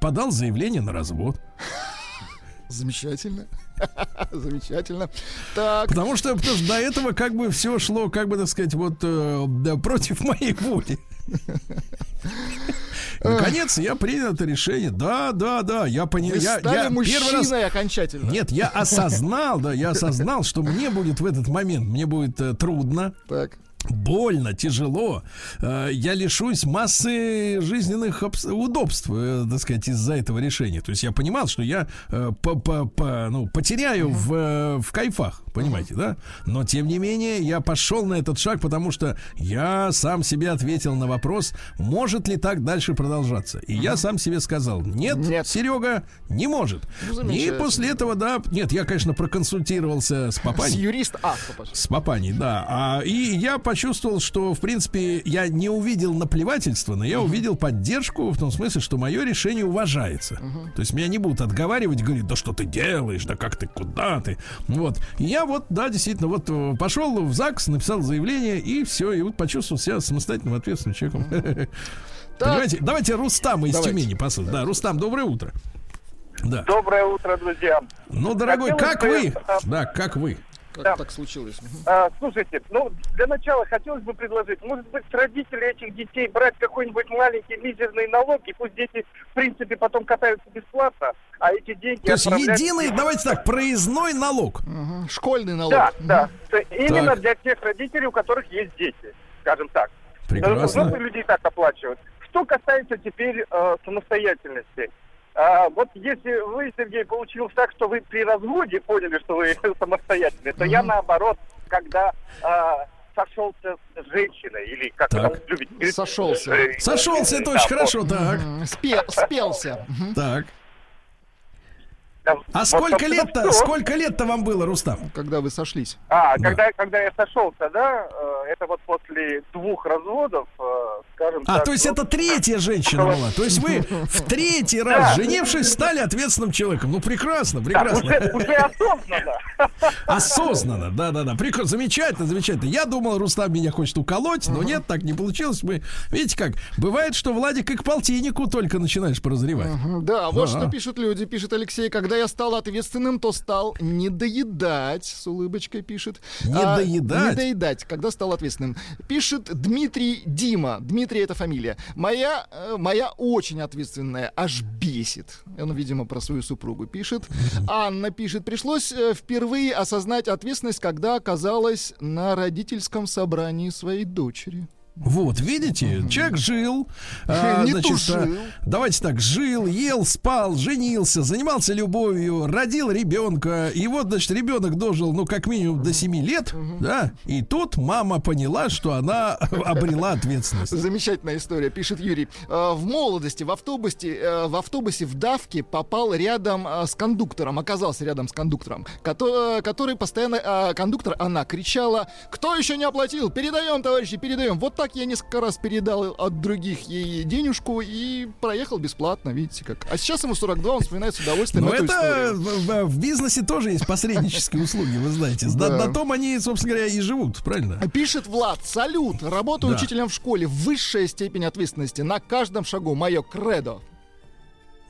подал заявление на развод. Замечательно. Замечательно. Так. Потому что, потому что до этого как бы все шло, как бы так сказать, вот э, да, против моей воли. Наконец я принял это решение. Да, да, да, я понял. Я, я первый раз окончательно. Нет, я осознал, да, я осознал, что мне будет в этот момент, мне будет э, трудно, Так. Больно, тяжело. Э, я лишусь массы жизненных обс- удобств, э, так сказать, из-за этого решения. То есть я понимал, что я э, по- по- по- ну, потеряю в, в кайфах, понимаете, да? Но тем не менее я пошел на этот шаг, потому что я сам себе ответил на вопрос, может ли так дальше продолжаться. И я сам себе сказал, нет, Нет. Серега, не может. Ну, И после этого, да, нет, я, конечно, проконсультировался с С папаней. юрист А. С папаней, да. А, и я почувствовал, что, в принципе, я не увидел наплевательства, но я увидел поддержку в том смысле, что мое решение уважается. То есть меня не будут отговаривать, говорить, да что ты делаешь, да как ты, куда ты. Вот. И я вот, да, действительно, вот э, пошел в ЗАГС, написал заявление, и все, и вот почувствовал себя самостоятельным, ответственным человеком. Понимаете? Давайте Рустама из Давайте. Тюмени послушаем. Да, Рустам, доброе утро. Да. Доброе утро, друзья. Ну, дорогой, Хотелось как бы, вы? Да, как вы? Как Да. так случилось? А, слушайте, ну, для начала хотелось бы предложить, может быть, с родителей этих детей брать какой-нибудь маленький мизерный налог, и пусть дети, в принципе, потом катаются бесплатно, а эти деньги... То есть отправлять- единый, давайте так, проездной налог. Мгм. Школьный налог. Да, Мгм. да. Именно Так. для тех родителей, у которых есть дети, скажем так. Прекрасно. Взрослые люди и так оплачивают. Что касается теперь э, самостоятельности. А, вот если вы, Сергей, получилось так, что вы при разводе поняли, что вы самостоятельны, то я наоборот, когда а, сошелся с женщиной, или как Так. там любите говорить, Сошелся. э, Сошелся, это да, очень вот. хорошо, так. М, спе- спелся. Так. Да, А вот, сколько лет-то, сколько лет-то вам было, Рустам? Когда вы сошлись. А, Да. когда, когда я сошелся, да, э, это вот после двух разводов, э, скажем А, так. то есть Ну, это третья женщина была. То есть вы в третий раз, женившись, стали ответственным человеком. Ну, прекрасно, да, прекрасно. уже, уже осознанно. Осознанно, да-да-да. Прекрасно, замечательно, замечательно. Я думал, Рустам меня хочет уколоть, но нет, так не получилось. Мы, видите как, бывает, что Владик и к полтиннику только начинаешь прозревать. Да, вот что пишут люди, пишет Алексей. Когда я стал ответственным, то стал не доедать, с улыбочкой пишет. Не А, доедать? Не доедать, когда стал ответственным. Пишет Дмитрий Дима. Дмитрий это фамилия. Моя, э, моя очень ответственная, аж бесит. Он, видимо, про свою супругу пишет. Анна пишет, пришлось э, впервые осознать ответственность, когда оказалась на родительском собрании своей дочери. Вот, видите, человек жил, а, Не значит, а, давайте так, жил, ел, спал, женился, занимался любовью, родил ребенка, и вот, значит, ребенок дожил, ну, как минимум до 7 лет, да, и тут мама поняла, что она обрела ответственность. Замечательная история, пишет Юрий. Э, В молодости в автобусе, э, в автобусе в давке попал рядом э, с кондуктором, оказался рядом с кондуктором, кото- э, который постоянно, э, кондуктор, она кричала, кто еще не оплатил, передаем, товарищи, передаем. Вот так я несколько раз передал от других ей денежку и проехал бесплатно, видите как. А сейчас ему 42, он вспоминает с удовольствием Но эту это историю. в, бизнесе тоже есть посреднические услуги, вы знаете. На, Да. на том они, собственно говоря, и живут, правильно? Пишет Влад, салют, работаю Да. учителем в школе, высшая степень ответственности, на каждом шагу, мое кредо.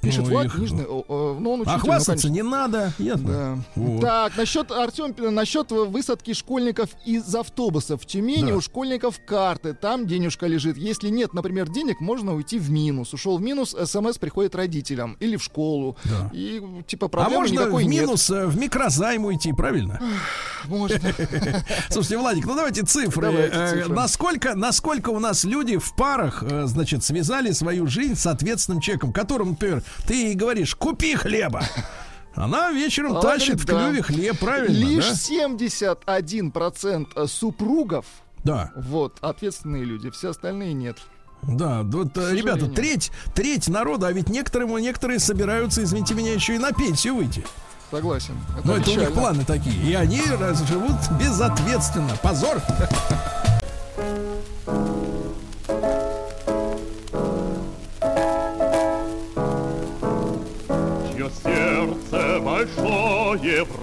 Пишет Ну, Влад, их- Нижний, о, о, ну он учитель, А ну, хвастаться конечно. не надо, ясно. Да. Вот. Так, насчет Артем, насчет высадки школьников из автобусов. В Тюмени Да. у школьников карты, там денежка лежит. Если нет, например, денег, можно уйти в минус. Ушел в минус, смс приходит родителям или в школу. Да. И типа А проблемы можно никакой в нет. минус, э, в микрозайм уйти, правильно? Можно. Слушайте, Владик, ну давайте цифры. Давайте Э, цифры. Насколько, насколько у нас люди в парах, э, значит, связали свою жизнь с ответственным человеком, которому, например, ты ей говоришь, купи хлеба. Она вечером Она тащит в говорит, да. клюве хлеб, правильно? Лишь да? 71% супругов Да. вот, ответственные люди, все остальные нет. Да, вот, э, ребята, треть, треть народа, а ведь некоторым, некоторые собираются, извините меня, еще и на пенсию выйти. Согласен. Но это у них печально. планы такие. И они живут безответственно. Позор.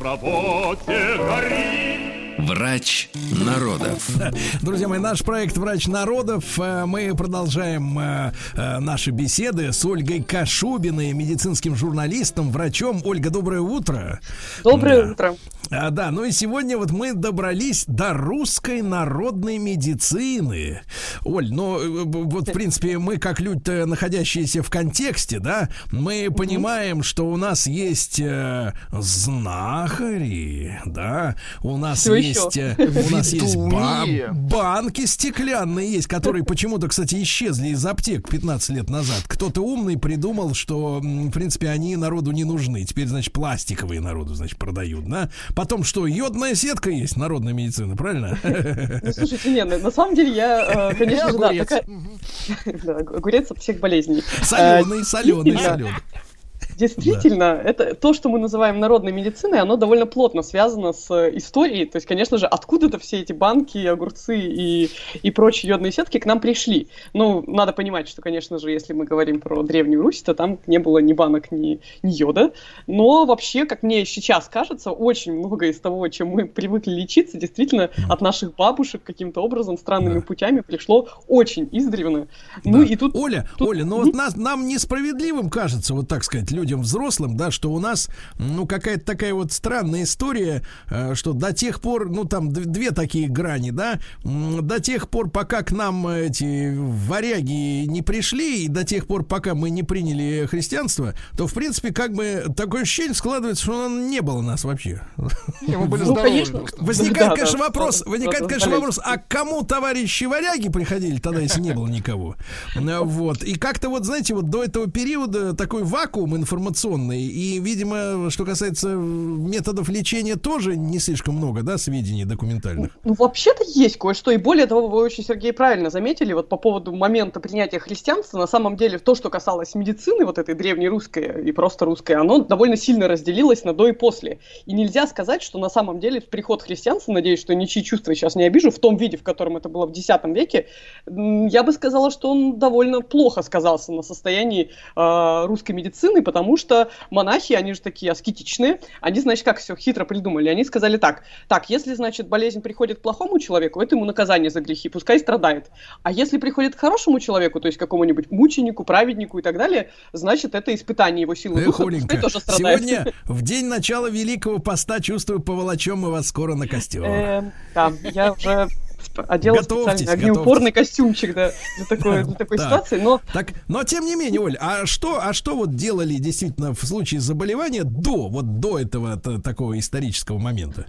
Работе горит. Врач народов. Друзья мои, наш проект «Врач народов». Э, Мы продолжаем э, э, наши беседы с Ольгой Кашубиной, медицинским журналистом, врачом. Ольга, доброе утро. Доброе Да. утро. А, да, ну и сегодня вот мы добрались до русской народной медицины. Оль, ну вот в принципе мы как люди, находящиеся в контексте, да, мы понимаем, что у нас есть э, знахари, да, у нас Всё есть, э, у нас есть банки стеклянные есть, которые почему-то, кстати, исчезли из аптек 15 лет назад. Кто-то умный придумал, что, в принципе, они народу не нужны. Теперь, значит, пластиковые народу, значит, продают, да? Потом что, йодная сетка есть, народная медицина, правильно? Ну, слушайте, нет, на на самом деле я, э, конечно же, да, огурец. такая... Огурец от всех болезней. Соленый, Э, соленый, действительно. Действительно, это то, что мы называем народной медициной, оно довольно плотно связано с э, историей. То есть, конечно же, откуда-то все эти банки, огурцы и, и прочие йодные сетки к нам пришли. Ну, надо понимать, что, конечно же, если мы говорим про Древнюю Русь, то там не было ни банок, ни, ни йода. Но вообще, как мне сейчас кажется, очень много из того, чем мы привыкли лечиться, действительно от наших бабушек каким-то образом, странными Да. путями пришло очень издревно. Ну Да. и тут... Оля, тут- Оля, ну вот нас, нам несправедливым кажется, вот так сказать, людям взрослым, да, что у нас, ну, какая-то такая вот странная история, э, что до тех пор, ну, там две такие грани, да, до тех пор, пока к нам эти варяги не пришли, и до тех пор, пока мы не приняли христианство, то, в принципе, как бы такое ощущение складывается, что оно не было нас вообще. Не, мы были Ну, конечно. Возникает, Да, конечно, да, вопрос, да, возникает, конечно, вопрос, а кому товарищи варяги приходили тогда, если не было никого? Вот. И как-то вот, знаете, вот до этого периода такой вакуум информационный информационные. И, видимо, что касается методов лечения, тоже не слишком много, да, сведений документальных. Ну, вообще-то есть кое-что. И более того, вы очень, Сергей, правильно заметили, вот по поводу момента принятия христианства, на самом деле, то, что касалось медицины, вот этой древнерусской и просто русской, оно довольно сильно разделилось на до и после. И нельзя сказать, что на самом деле приход христианства, надеюсь, что ничьи чувства сейчас не обижу, в том виде, в котором это было в X веке, я бы сказала, что он довольно плохо сказался на состоянии э, русской медицины, потому что монахи, они же такие аскетичные, они, значит, как все хитро придумали. Они сказали так, так, если, значит, болезнь приходит к плохому человеку, это ему наказание за грехи, пускай страдает. А если приходит к хорошему человеку, то есть какому-нибудь мученику, праведнику и так далее, значит, это испытание его силы духа, пускай тоже страдает. Сегодня, в день начала Великого Поста, чувствую, поволочем мы вас скоро на костер. Эм, да, я уже одела специально огнеупорный костюмчик да, для такой, для такой ситуации, но... Так, но тем не менее, Оль, а что, а что вот делали действительно в случае заболевания до, вот до этого такого исторического момента?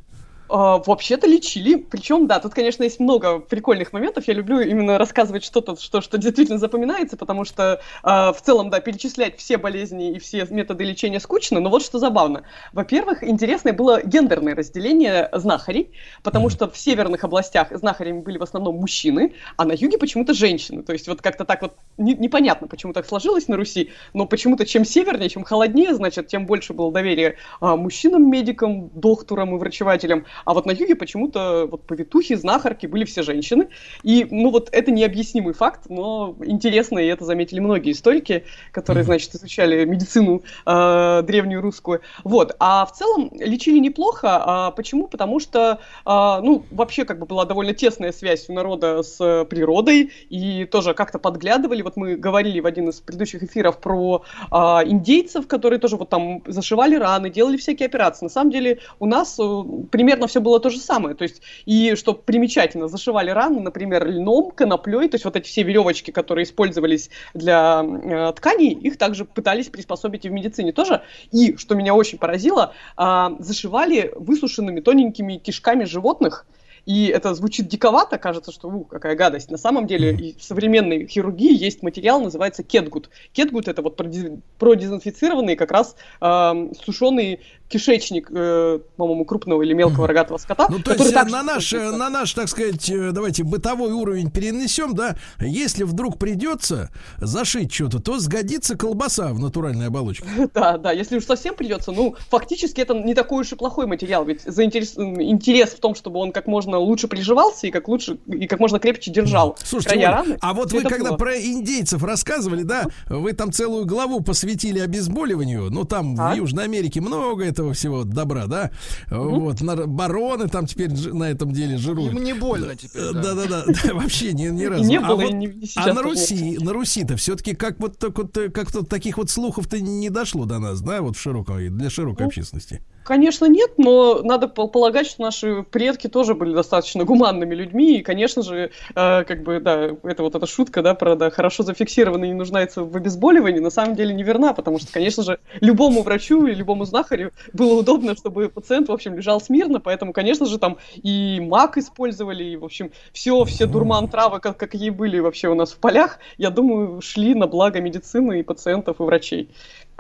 Uh, вообще-то лечили. Причем, да, тут, конечно, есть много прикольных моментов. Я люблю именно рассказывать что-то, что, что действительно запоминается, потому что uh, в целом, да, перечислять все болезни и все методы лечения скучно, но вот что забавно. Во-первых, интересное было гендерное разделение знахарей, потому что в северных областях знахарями были в основном мужчины, а на юге почему-то женщины. То есть вот как-то так вот не, непонятно, почему так сложилось на Руси, но почему-то чем севернее, чем холоднее, значит, тем больше было доверие uh, мужчинам, медикам, докторам и врачевателям, а вот на юге почему-то вот повитухи, знахарки были все женщины. И, ну, вот это необъяснимый факт, но интересно, и это заметили многие историки, которые, значит, изучали медицину э, древнюю русскую. Вот. А в целом лечили неплохо. А почему? Потому что, э, ну, вообще как бы была довольно тесная связь у народа с природой, и тоже как-то подглядывали. Вот мы говорили в один из предыдущих эфиров про э, индейцев, которые тоже вот там зашивали раны, делали всякие операции. На самом деле у нас э, примерно все было то же самое. То есть, и что примечательно, зашивали раны, например, льном, коноплей, то есть вот эти все веревочки, которые использовались для э, тканей, их также пытались приспособить и в медицине тоже. И, что меня очень поразило, э, зашивали высушенными тоненькими кишками животных, и это звучит диковато, кажется, что ух, какая гадость. На самом деле и в современной хирургии есть материал, называется кетгут. Кетгут это вот продезинфицированный как раз э, сушеный кишечник, э, по-моему, крупного или мелкого рогатого скота. Ну, то есть на наш, на наш, так сказать, э, давайте бытовой уровень перенесем, да, если вдруг придется зашить что-то, то сгодится колбаса в натуральной оболочке. Да, да, если уж совсем придется, ну, фактически это не такой уж и плохой материал, ведь заинтерес... интерес в том, чтобы он как можно лучше приживался и как лучше, и как можно крепче держал Слушайте, края раны. А вот вы когда было. про индейцев рассказывали, да, вы там целую главу посвятили обезболиванию, ну, там а? в Южной Америке много это этого всего добра, да? Угу. Вот, бароны там теперь на этом деле жируют. Им не больно теперь. Да-да-да, вообще ни, ни разу. Не а было, вот, не, а на Руси, на Руси-то все-таки как вот так вот, как-то таких вот слухов-то не дошло до нас, да, вот в широкой, для широкой ну, общественности. Конечно, нет, но надо полагать, что наши предки тоже были достаточно гуманными людьми, и, конечно же, э, как бы, да, это вот эта шутка, да, про, да, хорошо зафиксированный не нуждается в обезболивании, на самом деле неверна, потому что, конечно же, любому врачу и любому знахарю было удобно, чтобы пациент, в общем, лежал смирно, поэтому, конечно же, там и мак использовали, и, в общем, все, все дурман травы, как, какие были вообще у нас в полях, я думаю, шли на благо медицины и пациентов, и врачей.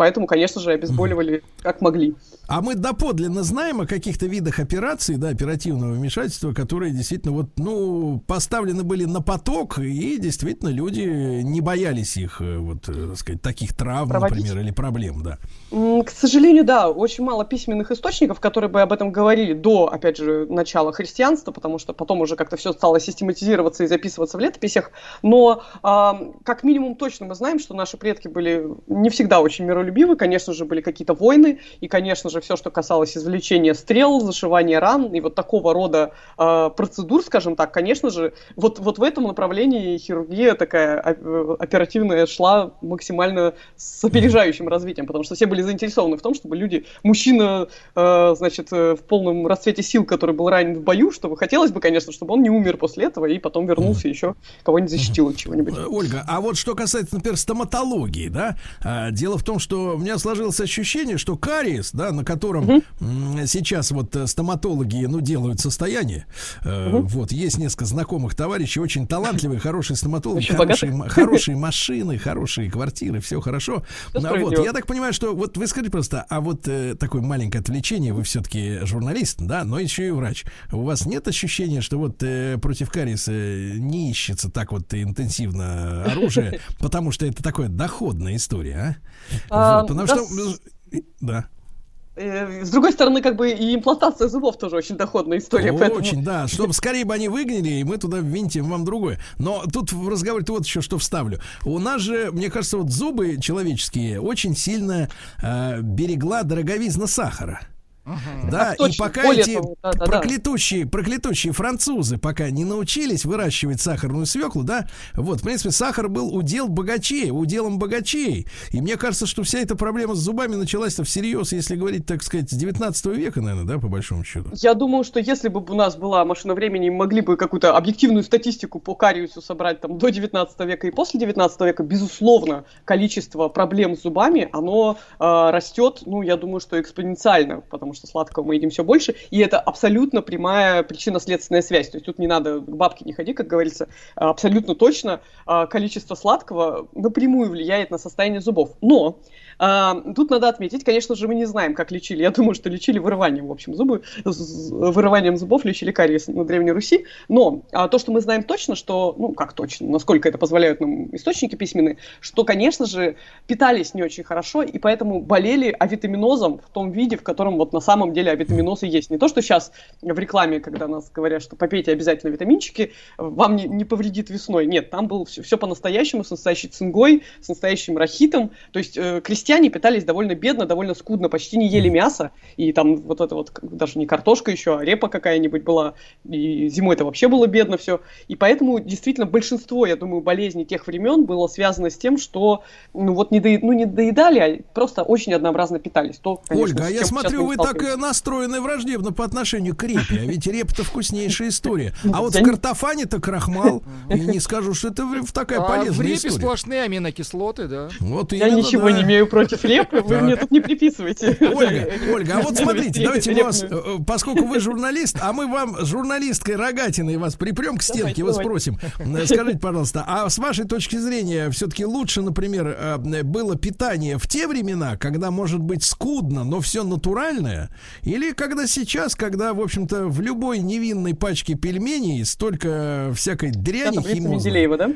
Поэтому, конечно же, обезболивали как могли. А мы доподлинно знаем о каких-то видах операций, да, оперативного вмешательства, которые действительно вот, ну, поставлены были на поток, и действительно люди не боялись их, э, вот, э, так сказать, таких травм, Проводить. например, или проблем, да. К сожалению, да, очень мало письменных источников, которые бы об этом говорили до, опять же, начала христианства, потому что потом уже как-то все стало систематизироваться и записываться в летописях. Но, э, как минимум, точно мы знаем, что наши предки были не всегда очень миролюбивы, конечно же, были какие-то войны, и, конечно же, все, что касалось извлечения стрел, зашивания ран и вот такого рода э, процедур, скажем так, конечно же, вот, вот в этом направлении хирургия такая э, оперативная шла максимально с опережающим развитием, потому что все были заинтересованы в том, чтобы люди, мужчина, э, значит, э, в полном расцвете сил, который был ранен в бою, чтобы хотелось бы, конечно, чтобы он не умер после этого и потом вернулся еще кого-нибудь защитил от чего-нибудь. Ольга, а вот что касается, например, стоматологии, да, дело в том, что у меня сложилось ощущение, что кариес, да, на котором сейчас вот э, стоматологи, ну, делают состояние. э, Вот, есть несколько знакомых товарищей, очень талантливые, хорошие стоматологи, хорошие, хорошие машины, хорошие квартиры, все хорошо. Всё Ну, вот, справедливо. я так понимаю, что вот вы скажите просто, а вот э, такое маленькое отвлечение, вы все-таки журналист, да, но еще и врач. У вас нет ощущения, что вот э, против кариеса не ищется так вот интенсивно оружие, потому что это такая доходная история, а? А, Вот, потому что, э, да. Э, С другой стороны, как бы и имплантация зубов тоже очень доходная история. поэтому- Очень, да. Чтобы скорее бы они выгнали, и мы туда ввинтим вам другое. Но тут в разговоре вот еще что вставлю. У нас же, мне кажется, вот зубы человеческие очень сильно э, берегла дороговизна сахара. Да, и пока эти проклятущие, проклятущие французы пока не научились выращивать сахарную свеклу, да, вот, в принципе, сахар был удел богачей, уделом богачей. И мне кажется, что вся эта проблема с зубами началась-то всерьез, если говорить, так сказать, с 19 века, наверное, да, по большому счету. Я думаю, что если бы у нас была машина времени, мы могли бы какую-то объективную статистику по кариусу собрать там до 19 века и после 19 века, безусловно, количество проблем с зубами, оно э, растет, ну, я думаю, что экспоненциально, потому что сладкого мы едим все больше, и это абсолютно прямая причинно-следственная связь. То есть тут не надо к бабке не ходи, как говорится, А, абсолютно точно а, количество сладкого напрямую влияет на состояние зубов. Но тут надо отметить, конечно же, мы не знаем, как лечили. Я думаю, что лечили вырыванием, в общем, зубы, вырыванием зубов лечили кариес на Древней Руси. Но а, то, что мы знаем точно, что, ну, как точно, насколько это позволяют нам источники письменные, что, конечно же, питались не очень хорошо, и поэтому болели авитаминозом в том виде, в котором вот на самом деле авитаминоз и есть. Не то, что сейчас в рекламе, когда нас говорят, что попейте обязательно витаминчики, вам не, не повредит весной. Нет, там было все, все по-настоящему, с настоящей цингой, с настоящим рахитом. То есть э, крестьяне питались довольно бедно, довольно скудно, почти не ели мясо. И там вот это вот, даже не картошка еще, а репа какая-нибудь была. И зимой это вообще было бедно все. И поэтому действительно большинство, я думаю, болезней тех времен было связано с тем, что ну вот не, доед- ну, не доедали, а просто очень однообразно питались. То, конечно, Ольга, а я смотрю, вы так э, настроены враждебно по отношению к репе, а ведь репа-то вкуснейшая история. А вот в не- картофане-то крахмал, и не скажу, что это в- такая А в полезная репе история. сплошные аминокислоты, да. Вот Я ничего не имею против репы, вы мне тут не приписывайте. Ольга, Ольга, а вот смотрите, давайте вас, э, поскольку вы журналист, а мы вам с журналисткой рогатиной вас припрем к стенке, вас давайте. спросим. Э, Скажите, пожалуйста, а с вашей точки зрения все-таки лучше, например, э, было питание в те времена, когда может быть скудно, но все натуральное, или когда сейчас, когда, в общем-то, в любой невинной пачке пельменей столько всякой дряни таблица химозной. Да?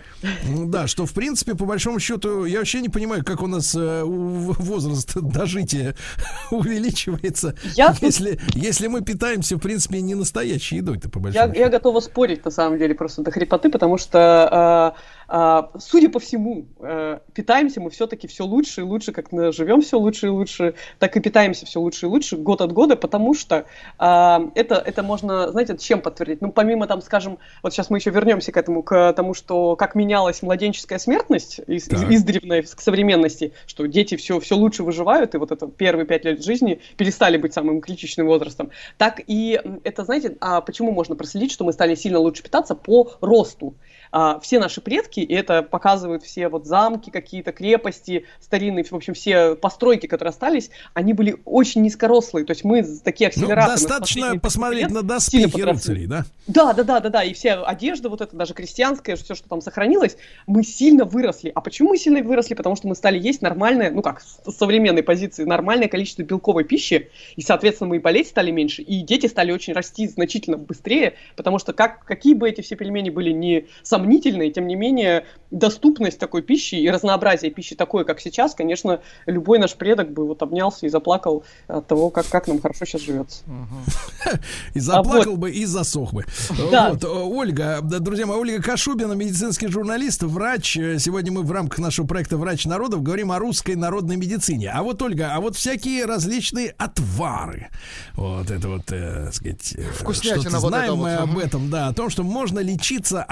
Да, что в принципе, по большому счету, я вообще не понимаю, как у нас у- возраст дожития увеличивается, Я тут- если, если мы питаемся, в принципе, не настоящей едой-то, по Я, большому я готова спорить, на самом деле, просто до хрипоты, потому что, э, судя по всему, э, питаемся мы все-таки все лучше и лучше, как живем все лучше и лучше, так и питаемся все лучше и лучше год от года, потому что э, это, это можно, знаете, чем подтвердить? Ну, помимо, там, скажем, вот сейчас мы еще вернемся к этому, к тому, что как менялась младенческая смертность из, из, Так. издревной к современности, что дети все, все лучше выживают, и вот это первые пять лет жизни перестали быть самым критичным возрастом, так и это, знаете, а почему можно проследить, что мы стали сильно лучше питаться по росту. А, все наши предки, и это показывают все вот замки какие-то, крепости старинные, в общем, все постройки, которые остались, они были очень низкорослые, то есть мы такие Ну, акселераторы. достаточно посмотреть на сильно доспехи рыцарей, да? Да, да, да, да, да. И вся одежда, вот это даже крестьянская, все, что там сохранилось, мы сильно выросли. А почему мы сильно выросли? Потому что мы стали есть нормальное, ну как, с современной позиции, нормальное количество белковой пищи, и, соответственно, мы и болеть стали меньше, и дети стали очень расти значительно быстрее, потому что как, какие бы эти все пельмени были не сомнительные, тем не менее, доступность такой пищи и разнообразие пищи такое, как сейчас, конечно, любой наш предок бы вот обнялся и заплакал от того, как, как нам хорошо сейчас живется. И заплакал вот. бы, и засох бы. Вот, Ольга, друзья мои, Ольга Кашубина, медицинский журналист, врач. Сегодня мы в рамках нашего проекта «Врач народов» говорим о русской народной медицине. А вот, Ольга, а вот всякие различные отвары. Вот это вот, э, сказать, э, Вкуснятина что-то знаем мы об этом, да, о том, что можно лечиться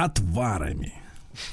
отварами.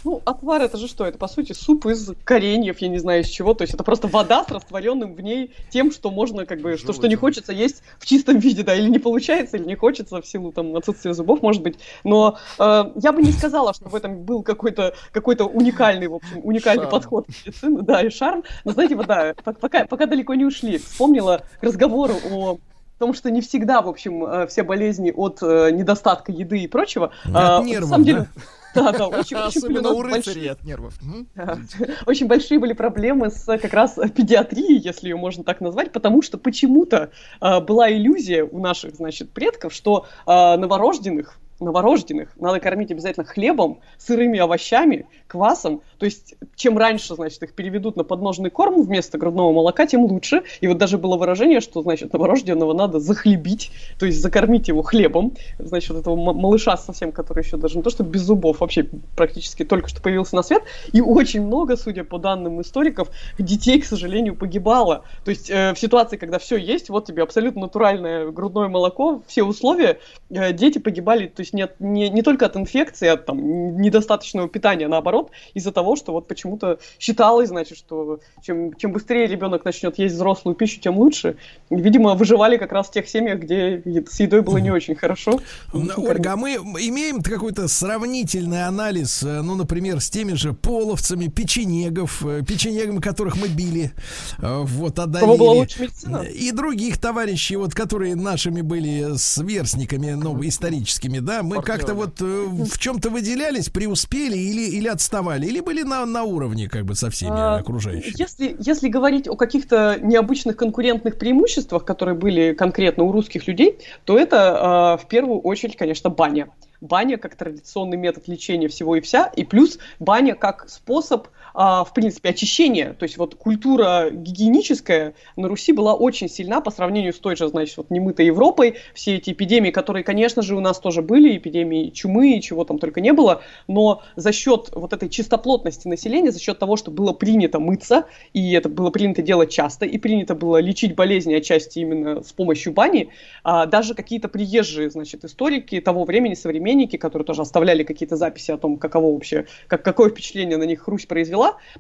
Ну, отвар это же что? Это, по сути, суп из кореньев, я не знаю из чего. То есть это просто вода с растворенным в ней тем, что можно, как бы, что, что не хочется есть в чистом виде, да, или не получается, или не хочется в силу там отсутствия зубов, может быть. Но э, я бы не сказала, что в этом был какой-то какой уникальный, в общем, уникальный Шарм. подход к медицине, да, и шарм. Но знаете, вот да, по- пока, пока далеко не ушли, вспомнила к разговору о том, что не всегда, в общем, э, все болезни от э, недостатка еды и прочего. От а, нервов, на самом деле, да? Да, да, очень, очень были Особенно у рыцарей большие- от нервов. Очень большие были проблемы с как раз педиатрией, если ее можно так назвать, потому что почему-то а, была иллюзия у наших, значит, предков, что а, новорожденных новорожденных надо кормить обязательно хлебом, сырыми овощами, квасом. То есть, чем раньше, значит, их переведут на подножный корм вместо грудного молока, тем лучше. И вот даже было выражение, что, значит, новорожденного надо захлебить, то есть закормить его хлебом. Значит, этого малыша совсем, который еще даже не то, что без зубов, вообще практически только что появился на свет. И очень много, судя по данным историков, детей, к сожалению, погибало. То есть э, в ситуации, когда все есть, вот тебе абсолютно натуральное грудное молоко, все условия, э, дети погибали, то есть нет, не, не только от инфекции, от там, недостаточного питания, а наоборот, из-за того, что вот почему-то считалось, значит, что чем, чем быстрее ребенок начнет есть взрослую пищу, тем лучше. Видимо, выживали как раз в тех семьях, где с едой было не очень хорошо. Ольга, а мы имеем какой-то сравнительный анализ, э, ну, например, с теми же половцами, печенегов, э, печенегами, которых мы били, э, вот, одолели. И других товарищей, вот, которые нашими были сверстниками, ну, историческими, да, мы как-то вот э, в чем-то выделялись, преуспели или, или отставали, или были на, на уровне, как бы, со всеми А, окружающими. Если, если говорить о каких-то необычных конкурентных преимуществах, которые были конкретно у русских людей, то это э, в первую очередь, конечно, баня. Баня как традиционный метод лечения всего и вся, и плюс баня как способ, а, в принципе, очищения. То есть вот культура гигиеническая на Руси была очень сильна по сравнению с той же, значит, вот немытой Европой. Все эти эпидемии, которые, конечно же, у нас тоже были, эпидемии чумы и чего там только не было, но за счет вот этой чистоплотности населения, за счет того, что было принято мыться, и это было принято делать часто, и принято было лечить болезни отчасти именно с помощью бани, а, даже какие-то приезжие, значит, историки того времени, современники, которые тоже оставляли какие-то записи о том, каково вообще, как, какое впечатление на них Русь произвела,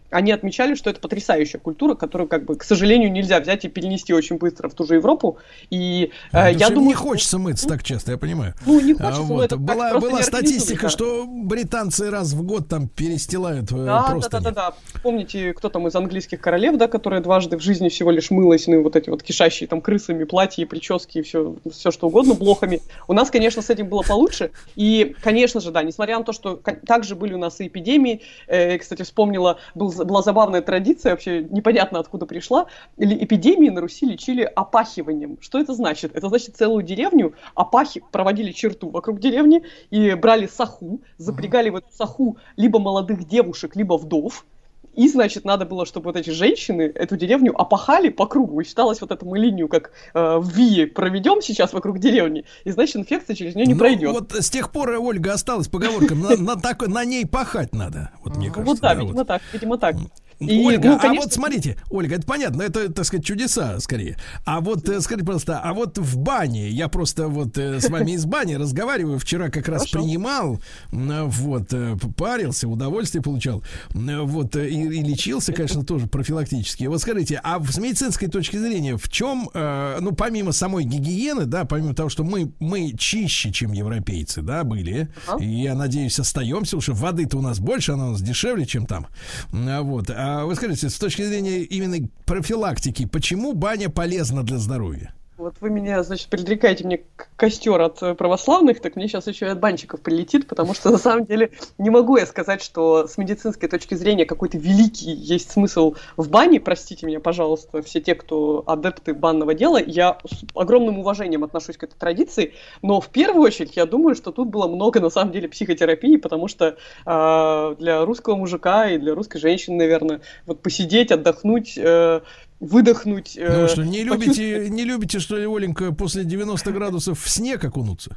они отмечали, что это потрясающая культура, которую, как бы, к сожалению, нельзя взять и перенести очень быстро в ту же Европу. И э, Потому я думаю, не хочется мыться так часто, я понимаю. Ну, не А, хочется, но вот. это так была просто была статистика, что британцы раз в год там перестилают э, Да, да, просто. да, да, да. Помните, кто там из английских королев, да, которая дважды в жизни всего лишь мылась, ну вот эти вот кишащие там крысами платья, прически и все, все что угодно, блохами. У нас, конечно, с этим было получше. И, конечно же, да, несмотря на то, что также были у нас и эпидемии, э, кстати, вспомнила, был, была забавная традиция, вообще непонятно откуда пришла, или эпидемии на Руси лечили опахиванием. Что это значит? Это значит целую деревню опахи проводили черту вокруг деревни и брали саху, запрягали в эту саху либо молодых девушек, либо вдов, и, значит, надо было, чтобы вот эти женщины эту деревню опахали по кругу. И считалось вот эту мы линию, как э, в Вие проведем сейчас вокруг деревни, и, значит, инфекция через нее не Ну, пройдет. Вот с тех пор, Ольга, осталась поговорка, на, на, так- на ней пахать надо, вот мне кажется. вот да, да, видимо так, видимо так. И, Ольга, ну, а конечно, вот смотрите, Ольга, это понятно, это, так сказать, чудеса скорее. А вот э, скажите, пожалуйста, а вот в бане, я просто вот э, с вами из бани разговариваю, вчера как раз Хорошо. принимал, вот, э, парился, удовольствие получал, вот, и, и лечился, конечно, тоже профилактически. Вот скажите, а с медицинской точки зрения, в чем, ну, помимо самой гигиены, да, помимо того, что мы, мы чище, чем европейцы, да, были, Ага. и я надеюсь, остаемся, потому что воды-то у нас больше, она у нас дешевле, чем там. А Вот. А вы скажите, с точки зрения именно профилактики, почему баня полезна для здоровья? Вот вы меня, значит, предрекаете мне костер от э, православных, так мне сейчас еще и от банчиков прилетит, потому что на самом деле не могу я сказать, что с медицинской точки зрения какой-то великий есть смысл в бане. Простите меня, пожалуйста, все те, кто адепты банного дела. Я с огромным уважением отношусь к этой традиции, но в первую очередь я думаю, что тут было много на самом деле психотерапии, потому что э, для русского мужика и для русской женщины, наверное, вот посидеть, отдохнуть, э, выдохнуть. Ну э, вы что, не почувствовать- любите, не любите, что ли, Оленька, после 90 градусов в снег окунуться?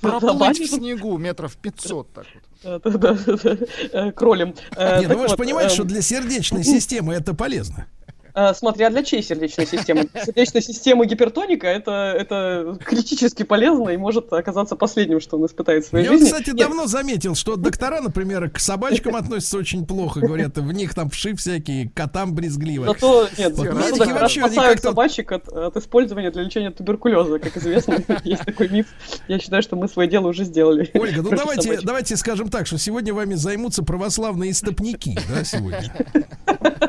Проплыть в снегу метров 500 так вот. Да-да-да, э, кролем. Э, Не, ну вы же понимаете, эм, что для сердечной системы это полезно. Э, смотря для чьей сердечной системы. Сердечная система гипертоника это, это критически полезно и может оказаться последним, что он испытает в своей Я, жизни. кстати, Нет, давно заметил, что доктора, например, к собачкам относятся очень плохо. Говорят, в них там вши всякие, котам брезгливо. Зато нет, Вот зато медики вообще, спасают собачек от, от использования для лечения туберкулеза, как известно, есть такой миф. Я считаю, что мы свое дело уже сделали. Ольга, ну давайте, собачек. давайте скажем так, что сегодня вами займутся православные истопники, да, сегодня.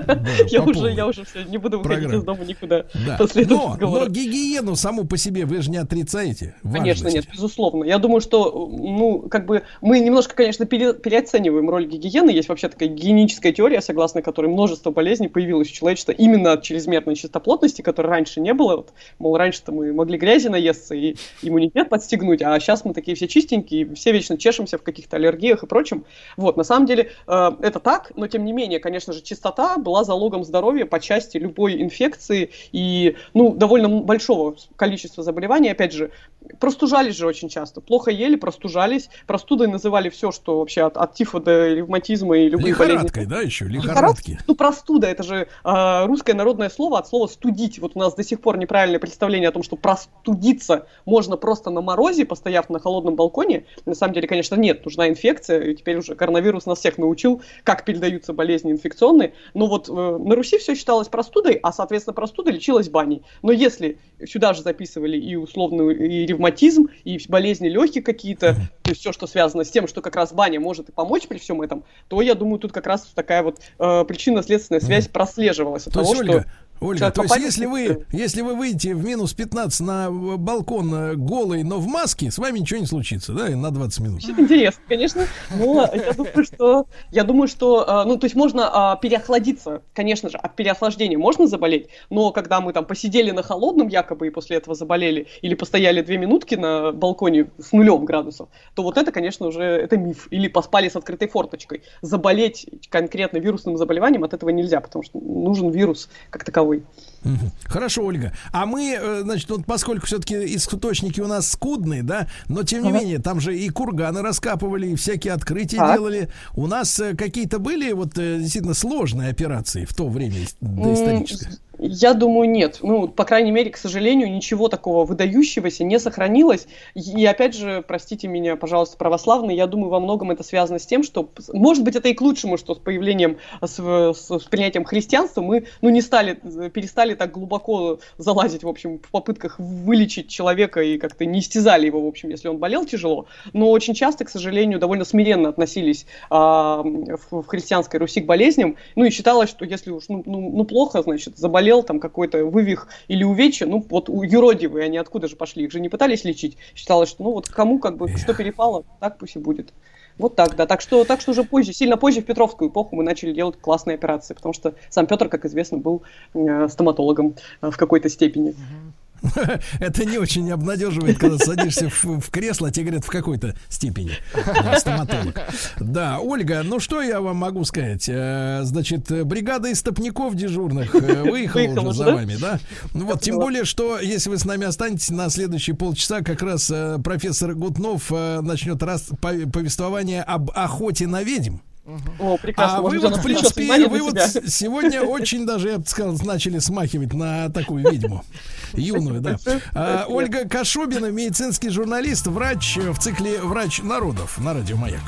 Я уже, я уже не буду выходить программе. из дома никуда Да. после Но, но гигиену саму по себе вы же не отрицаете. Конечно, важность. нет, безусловно. Я думаю, что, ну, как бы, мы немножко, конечно, пере- переоцениваем роль гигиены. Есть вообще такая гигиеническая теория, согласно которой множество болезней появилось у человечества именно от чрезмерной чистоплотности, которой раньше не было. Вот, мол, раньше-то мы могли грязи наесться и иммунитет подстегнуть, а сейчас мы такие все чистенькие, все вечно чешемся в каких-то аллергиях и прочем. Вот, на самом деле, э, это так, но тем не менее, конечно же, чистота была залогом здоровья по части любой инфекции и, ну, довольно большого количества заболеваний. Опять же, простужались же очень часто. Плохо ели, простужались. Простудой называли все, что вообще от, от тифа до ревматизма и любых Лихорадкой, болезней. да, еще? Лихорадки. Ну, простуда, это же э, русское народное слово от слова студить. Вот у нас до сих пор неправильное представление о том, что простудиться можно просто на морозе, постояв на холодном балконе. На самом деле, конечно, нет, нужна инфекция, и теперь уже коронавирус нас всех научил, как передаются болезни инфекционные. Но вот э, на Руси все считалось простудой, а, соответственно, простуда лечилась баней. Но если сюда же записывали и условную и ревматизм, и болезни легких какие-то, то есть все, что связано с тем, что как раз баня может и помочь при всем этом, то я думаю, тут как раз такая вот э, причинно-следственная связь прослеживалась от То того, есть, что Ольга, человек то есть если вы, если вы выйдете в минус 15 на э, балкон э, голый, но в маске, с вами ничего не случится, да, на 20 минут. Очень интересно, конечно, но я думаю, что я думаю, что э, ну то есть можно а, переохладиться, конечно же, от переохлаждения можно заболеть, но когда мы там посидели на холодном якобы и после этого заболели или постояли две минутки на балконе с нулем градусов, то вот это, конечно, уже это миф. Или поспали с открытой форточкой. Заболеть конкретно вирусным заболеванием от этого нельзя, потому что нужен вирус как таковой. Мгм. Хорошо, Ольга. А мы, э, значит, вот поскольку все-таки источники у нас скудные, да, но тем не Ага. менее, там же и курганы раскапывали, и всякие открытия Так. делали. У нас э, какие-то были вот э, действительно сложные операции в то время доисторическое? Я думаю, нет. Ну, по крайней мере, к сожалению, ничего такого выдающегося не сохранилось. И опять же, простите меня, пожалуйста, православные, я думаю, во многом это связано с тем, что, может быть, это и к лучшему, что с появлением, с, с- с принятием христианства мы, ну, не стали, перестали так глубоко залазить, в общем, в попытках вылечить человека и как-то не истязали его, в общем, если он болел тяжело. Но очень часто, к сожалению, довольно смиренно относились а, в, в христианской Руси к болезням. Ну и считалось, что если уж ну, ну, ну плохо, значит, заболел там какой-то вывих или увечье, ну вот у- юродивые, они откуда же пошли? Их же не пытались лечить. Считалось, что ну вот кому как бы что перепало, так пусть и будет. Вот так, да. Так что, так что уже позже, сильно позже, в Петровскую эпоху, мы начали делать классные операции, потому что сам Петр, как известно, был э, стоматологом э, в какой-то степени. Это не очень обнадеживает, когда садишься в, в кресло, а тебе говорят в какой-то степени. Да, стоматолог. Да, Ольга, ну что я вам могу сказать? Э, Значит, бригада истопников дежурных э, выехала уже за вами, да? Ну вот, тем более, что если вы с нами останетесь на следующие полчаса, как раз э, профессор Гутнов начнет раз по- повествование об охоте на ведьм. О, прекрасно. А вы может, вот, он в принципе, вы вот сегодня очень даже, я бы сказал, начали смахивать на такую ведьму. Юную, да. А, Ольга Кашубина, медицинский журналист, врач э, в цикле «Врач народов» на радио «Маяк».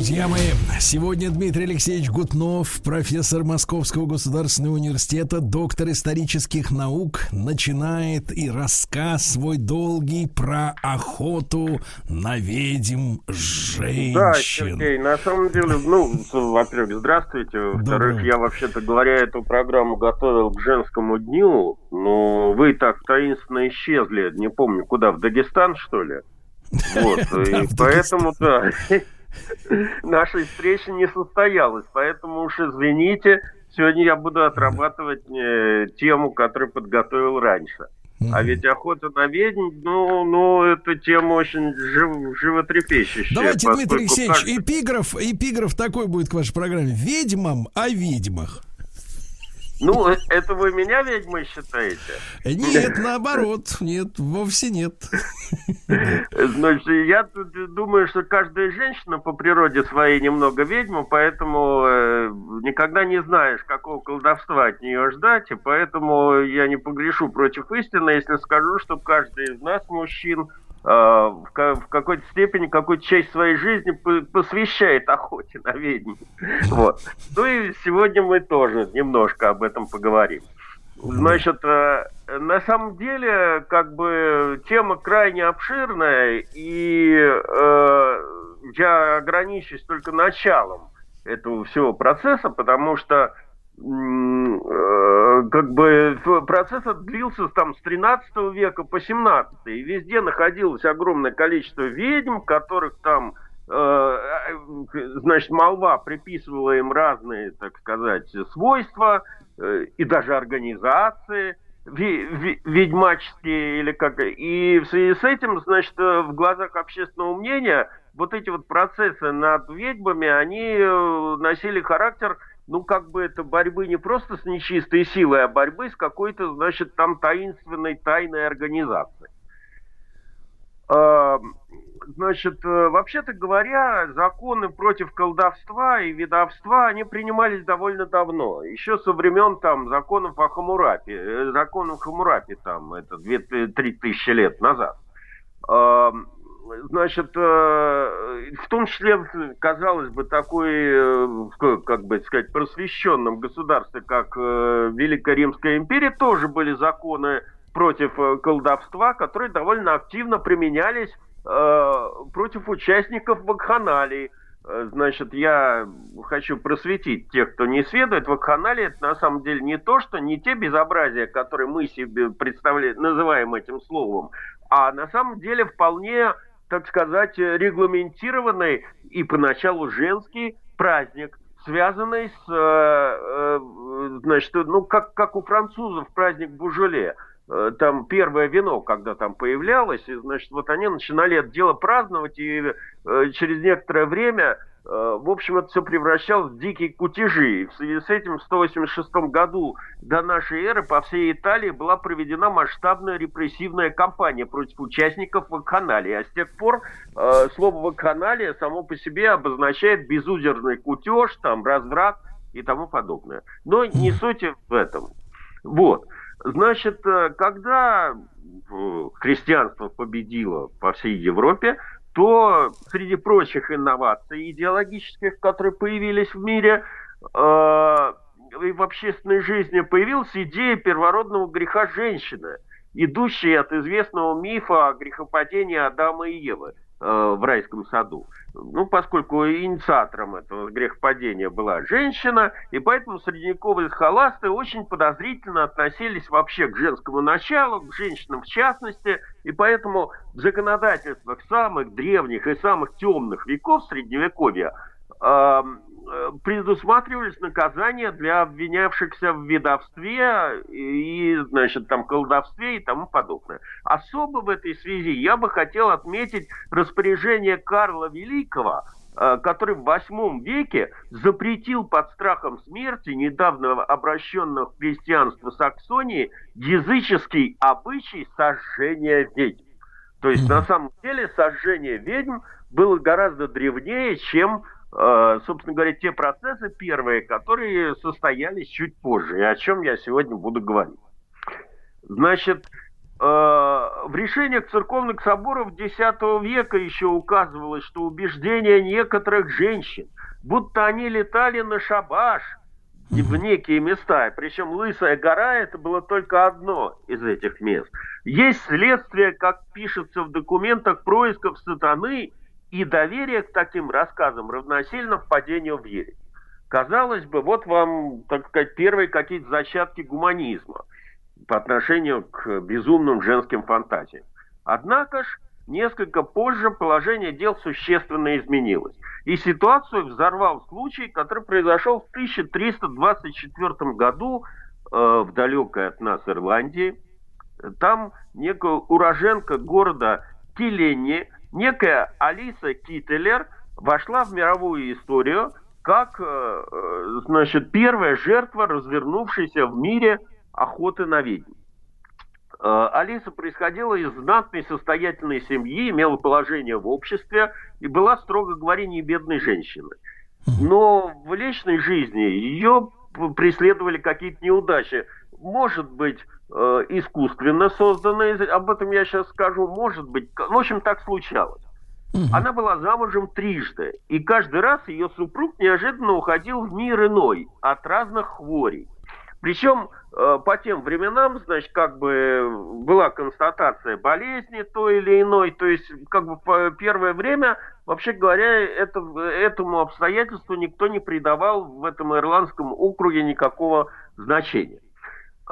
Друзья мои, сегодня Дмитрий Алексеевич Гутнов, профессор Московского государственного университета, доктор исторических наук, начинает и рассказ свой долгий про охоту на ведьм женщин. Да, Сергей, на самом деле, ну, во-первых, здравствуйте. Во-вторых, я вообще-то говоря эту программу готовил к женскому дню, но вы так таинственно исчезли, не помню куда, в Дагестан, что ли? Вот, и поэтому, да, наша встреча не состоялась, поэтому уж извините, сегодня я буду отрабатывать э, тему, которую подготовил раньше. А ведь охота на ведьм, ну, ну, это тема очень жив, животрепещущая. Давайте, Дмитрий Алексеевич, каждый- эпиграф, эпиграф такой будет к вашей программе. Ведьмам о ведьмах. Ну, э, это вы меня ведьмой считаете? Нет, наоборот, нет, вовсе нет. Значит, я тут думаю, что каждая женщина по природе своей немного ведьма, поэтому э, никогда не знаешь, какого колдовства от нее ждать, и поэтому я не погрешу против истины, если скажу, что каждый из нас, мужчин, в, ка- в какой-то степени какую-то часть своей жизни по- посвящает охоте на ведьм. Вот. Ну и сегодня мы тоже немножко об этом поговорим. Значит, э, на самом деле, как бы тема крайне обширная, и э, я ограничусь только началом этого всего процесса, потому что э, как бы процесс длился там с 13 века по 17 и везде находилось огромное количество ведьм, которых там э, э, значит, молва приписывала им разные, так сказать, свойства э, и даже организации ведьмаческие или как. И в связи с этим, значит, э, в глазах общественного мнения вот эти вот процессы над ведьмами, они э, носили характер, ну, как бы это борьбы не просто с нечистой силой, а борьбы с какой-то, значит, там таинственной тайной организацией. А, Значит, э, вообще-то говоря, законы против колдовства и ведовства, они принимались довольно давно. Еще со времен там законов о Хамурапе. э, Законов Хамурапи там, это 2-3 тысячи лет назад. Значит, э, в том числе, казалось бы, такой, э, как бы сказать, просвещенном государстве, как э, Великая Римская империя, тоже были законы против колдовства, которые довольно активно применялись против участников вакханалии. Значит, я хочу просветить тех, кто не сведает. Вакханалия это на самом деле не то, что не те безобразия, которые мы себе представляем, называем этим словом, а на самом деле вполне, так сказать, регламентированный и поначалу женский праздник, связанный с, э, э, значит, ну, как, как у французов праздник Бужоле. Э, Там первое вино, когда там появлялось, и, значит, вот они начинали это дело праздновать, и э, через некоторое время, э, в общем, это все превращалось в дикие кутежи. И в связи с этим в 186 году до нашей эры по всей Италии была проведена масштабная репрессивная кампания против участников вакханалии. А с тех пор э, слово вакханалия само по себе обозначает безудержный кутеж, там, разврат и тому подобное. Но не суть в этом. Вот. Значит, э, когда э, христианство победило по всей Европе, то среди прочих инноваций идеологических, которые появились в мире, э, и в общественной жизни появилась идея первородного греха женщины, идущая от известного мифа о грехопадении Адама и Евы в райском саду. Ну, поскольку инициатором этого грехопадения была женщина, и поэтому средневековые схоласты очень подозрительно относились вообще к женскому началу, к женщинам в частности, и поэтому в законодательствах самых древних и самых темных веков Средневековья э, э, предусматривались наказания для обвинявшихся в ведовстве и, значит, там, колдовстве и тому подобное. Особо в этой связи я бы хотел отметить распоряжение Карла Великого, э, который в восьмом веке запретил под страхом смерти недавно обращенных в христианство Саксонии языческий обычай сожжения ведьм. То есть, на самом деле, сожжение ведьм было гораздо древнее, чем э, собственно говоря, те процессы первые, которые состоялись чуть позже, и о чем я сегодня буду говорить. Значит, э, в решениях церковных соборов X века еще указывалось, что убеждения некоторых женщин, будто они летали на шабаш в некие места, причем Лысая гора это было только одно из этих мест. Есть следствие, как пишется в документах происков сатаны, и доверие к таким рассказам равносильно впадению в ересь. Казалось бы, вот вам, так сказать, первые какие-то зачатки гуманизма по отношению к безумным женским фантазиям. Однако ж, несколько позже положение дел существенно изменилось. И ситуацию взорвал случай, который произошел в 1324 году э, в далекой от нас Ирландии. там некая уроженка города Киленни, некая Алиса Кителер вошла в мировую историю как, э, э, значит, первая жертва развернувшейся в мире охоты на ведьм. Э, Алиса происходила из знатной состоятельной семьи, имела положение в обществе и была, строго говоря, не бедной женщиной. Но в личной жизни ее преследовали какие-то неудачи. Может быть, искусственно созданные, об этом я сейчас скажу, может быть, в общем, так случалось. Она была замужем трижды, и каждый раз ее супруг неожиданно уходил в мир иной от разных хворей. Причем э, по тем временам, значит, как бы была констатация болезни той или иной, то есть как бы в первое время, вообще говоря, это, этому обстоятельству никто не придавал в этом ирландском округе никакого значения.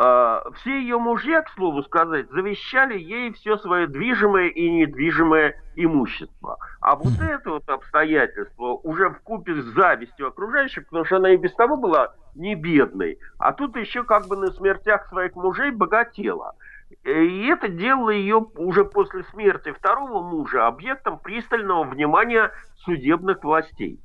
Э, все ее мужья, к слову сказать, завещали ей все свое движимое и недвижимое имущество. А вот это вот обстоятельство уже в купе с завистью окружающих, потому что она и без того была не бедной, а тут еще как бы на смертях своих мужей богатела. И это делало ее уже после смерти второго мужа объектом пристального внимания судебных властей.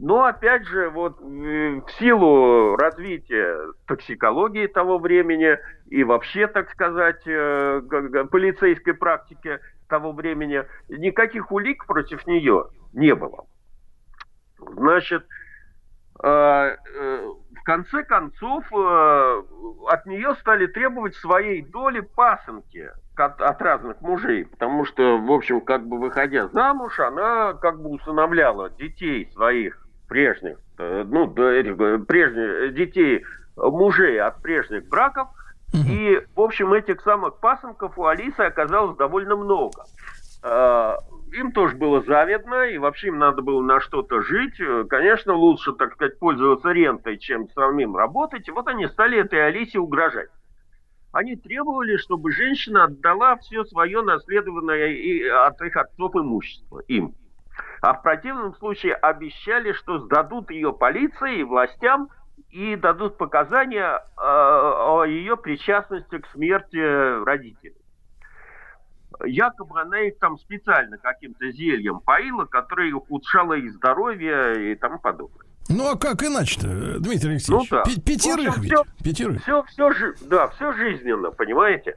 Но опять же, вот в силу развития токсикологии того времени и вообще, так сказать, э, полицейской практики того времени, никаких улик против нее не было. Значит, э, э, в конце концов от нее стали требовать своей доли пасынки от разных мужей, потому что, в общем, как бы выходя замуж, она как бы усыновляла детей своих прежних, э, ну, э, прежних детей мужей от прежних браков. И, в общем, этих самых пасынков у Алисы оказалось довольно много. Э, им тоже было завидно, и вообще им надо было на что-то жить. Конечно, лучше, так сказать, пользоваться рентой, чем самим работать. И вот они стали этой Алисе угрожать. Они требовали, чтобы женщина отдала все свое наследованное от их отцов имущество им. А в противном случае обещали, что сдадут ее полиции и властям и дадут показания э, о ее причастности к смерти родителей. Якобы она их там специально каким-то зельем поила, которое ухудшало их здоровье и тому подобное. Ну а как иначе-то, Дмитрий Алексеевич? Ну, да. Пятерых общем, ведь. Все, Пятерых. Все, все, да, все жизненно, понимаете?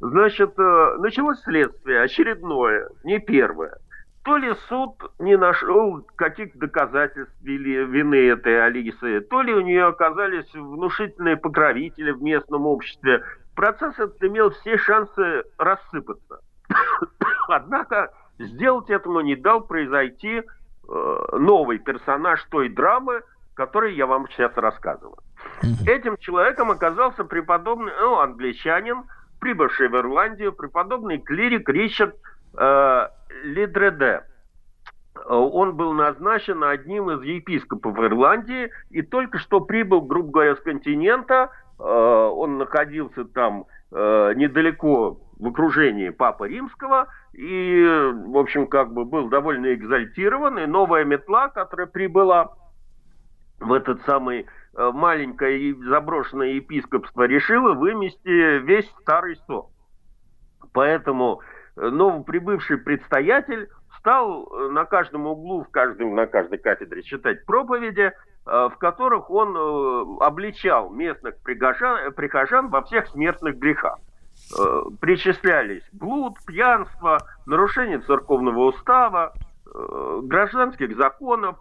Значит, э, началось следствие очередное, не первое. То ли суд не нашел каких доказательств вины этой Алисы, то ли у нее оказались внушительные покровители в местном обществе. Процесс этот имел все шансы рассыпаться. Однако сделать этому не дал произойти э, новый персонаж той драмы, который я вам сейчас рассказываю. Этим человеком оказался преподобный, ну, англичанин, прибывший в Ирландию, преподобный клирик Ричард Лидреде. Он был назначен одним из епископов Ирландии и только что прибыл, грубо говоря, с континента. Э, он находился там э, недалеко в окружении Папы Римского и, в общем, как бы был довольно экзальтирован. И новая метла, которая прибыла в этот самый э, маленькое заброшенное епископство, решила вымести весь старый сок. Поэтому новоприбывший предстоятель стал э, на каждом углу, в каждом, на каждой кафедре читать проповеди, э, в которых он э, обличал местных прихожан, прихожан во всех смертных грехах. Причислялись блуд, пьянство, нарушение церковного устава, гражданских законов.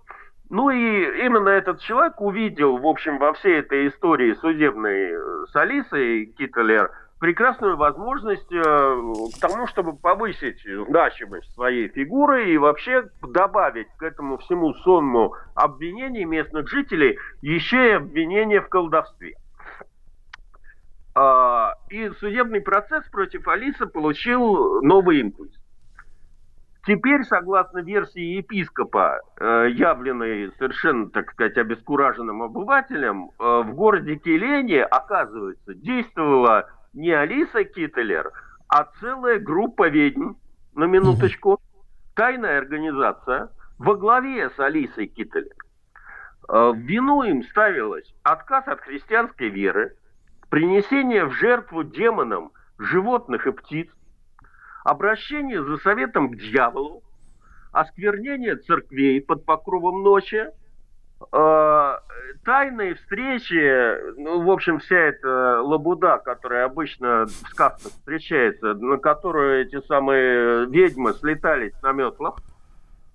Ну и именно этот человек увидел, в общем, во всей этой истории судебной с Алисой Киттелер – прекрасную возможность э, к тому, чтобы повысить значимость своей фигуры и вообще добавить к этому всему сонму обвинений местных жителей еще и обвинения в колдовстве. А, и судебный процесс против Алисы получил новый импульс. Теперь, согласно версии епископа, э, явленной совершенно, так сказать, обескураженным обывателем, э, в городе Келене, оказывается, действовала не Алиса Киттелер, а целая группа ведьм, на минуточку, тайная организация во главе с Алисой Киттелер. Э, в вину им ставилось отказ от христианской веры, принесение в жертву демонам животных и птиц, обращение за советом к дьяволу, осквернение церквей под покровом ночи, э, тайные встречи, ну, в общем, вся эта лабуда, которая обычно в сказках встречается, на которую эти самые ведьмы слетались на метлах,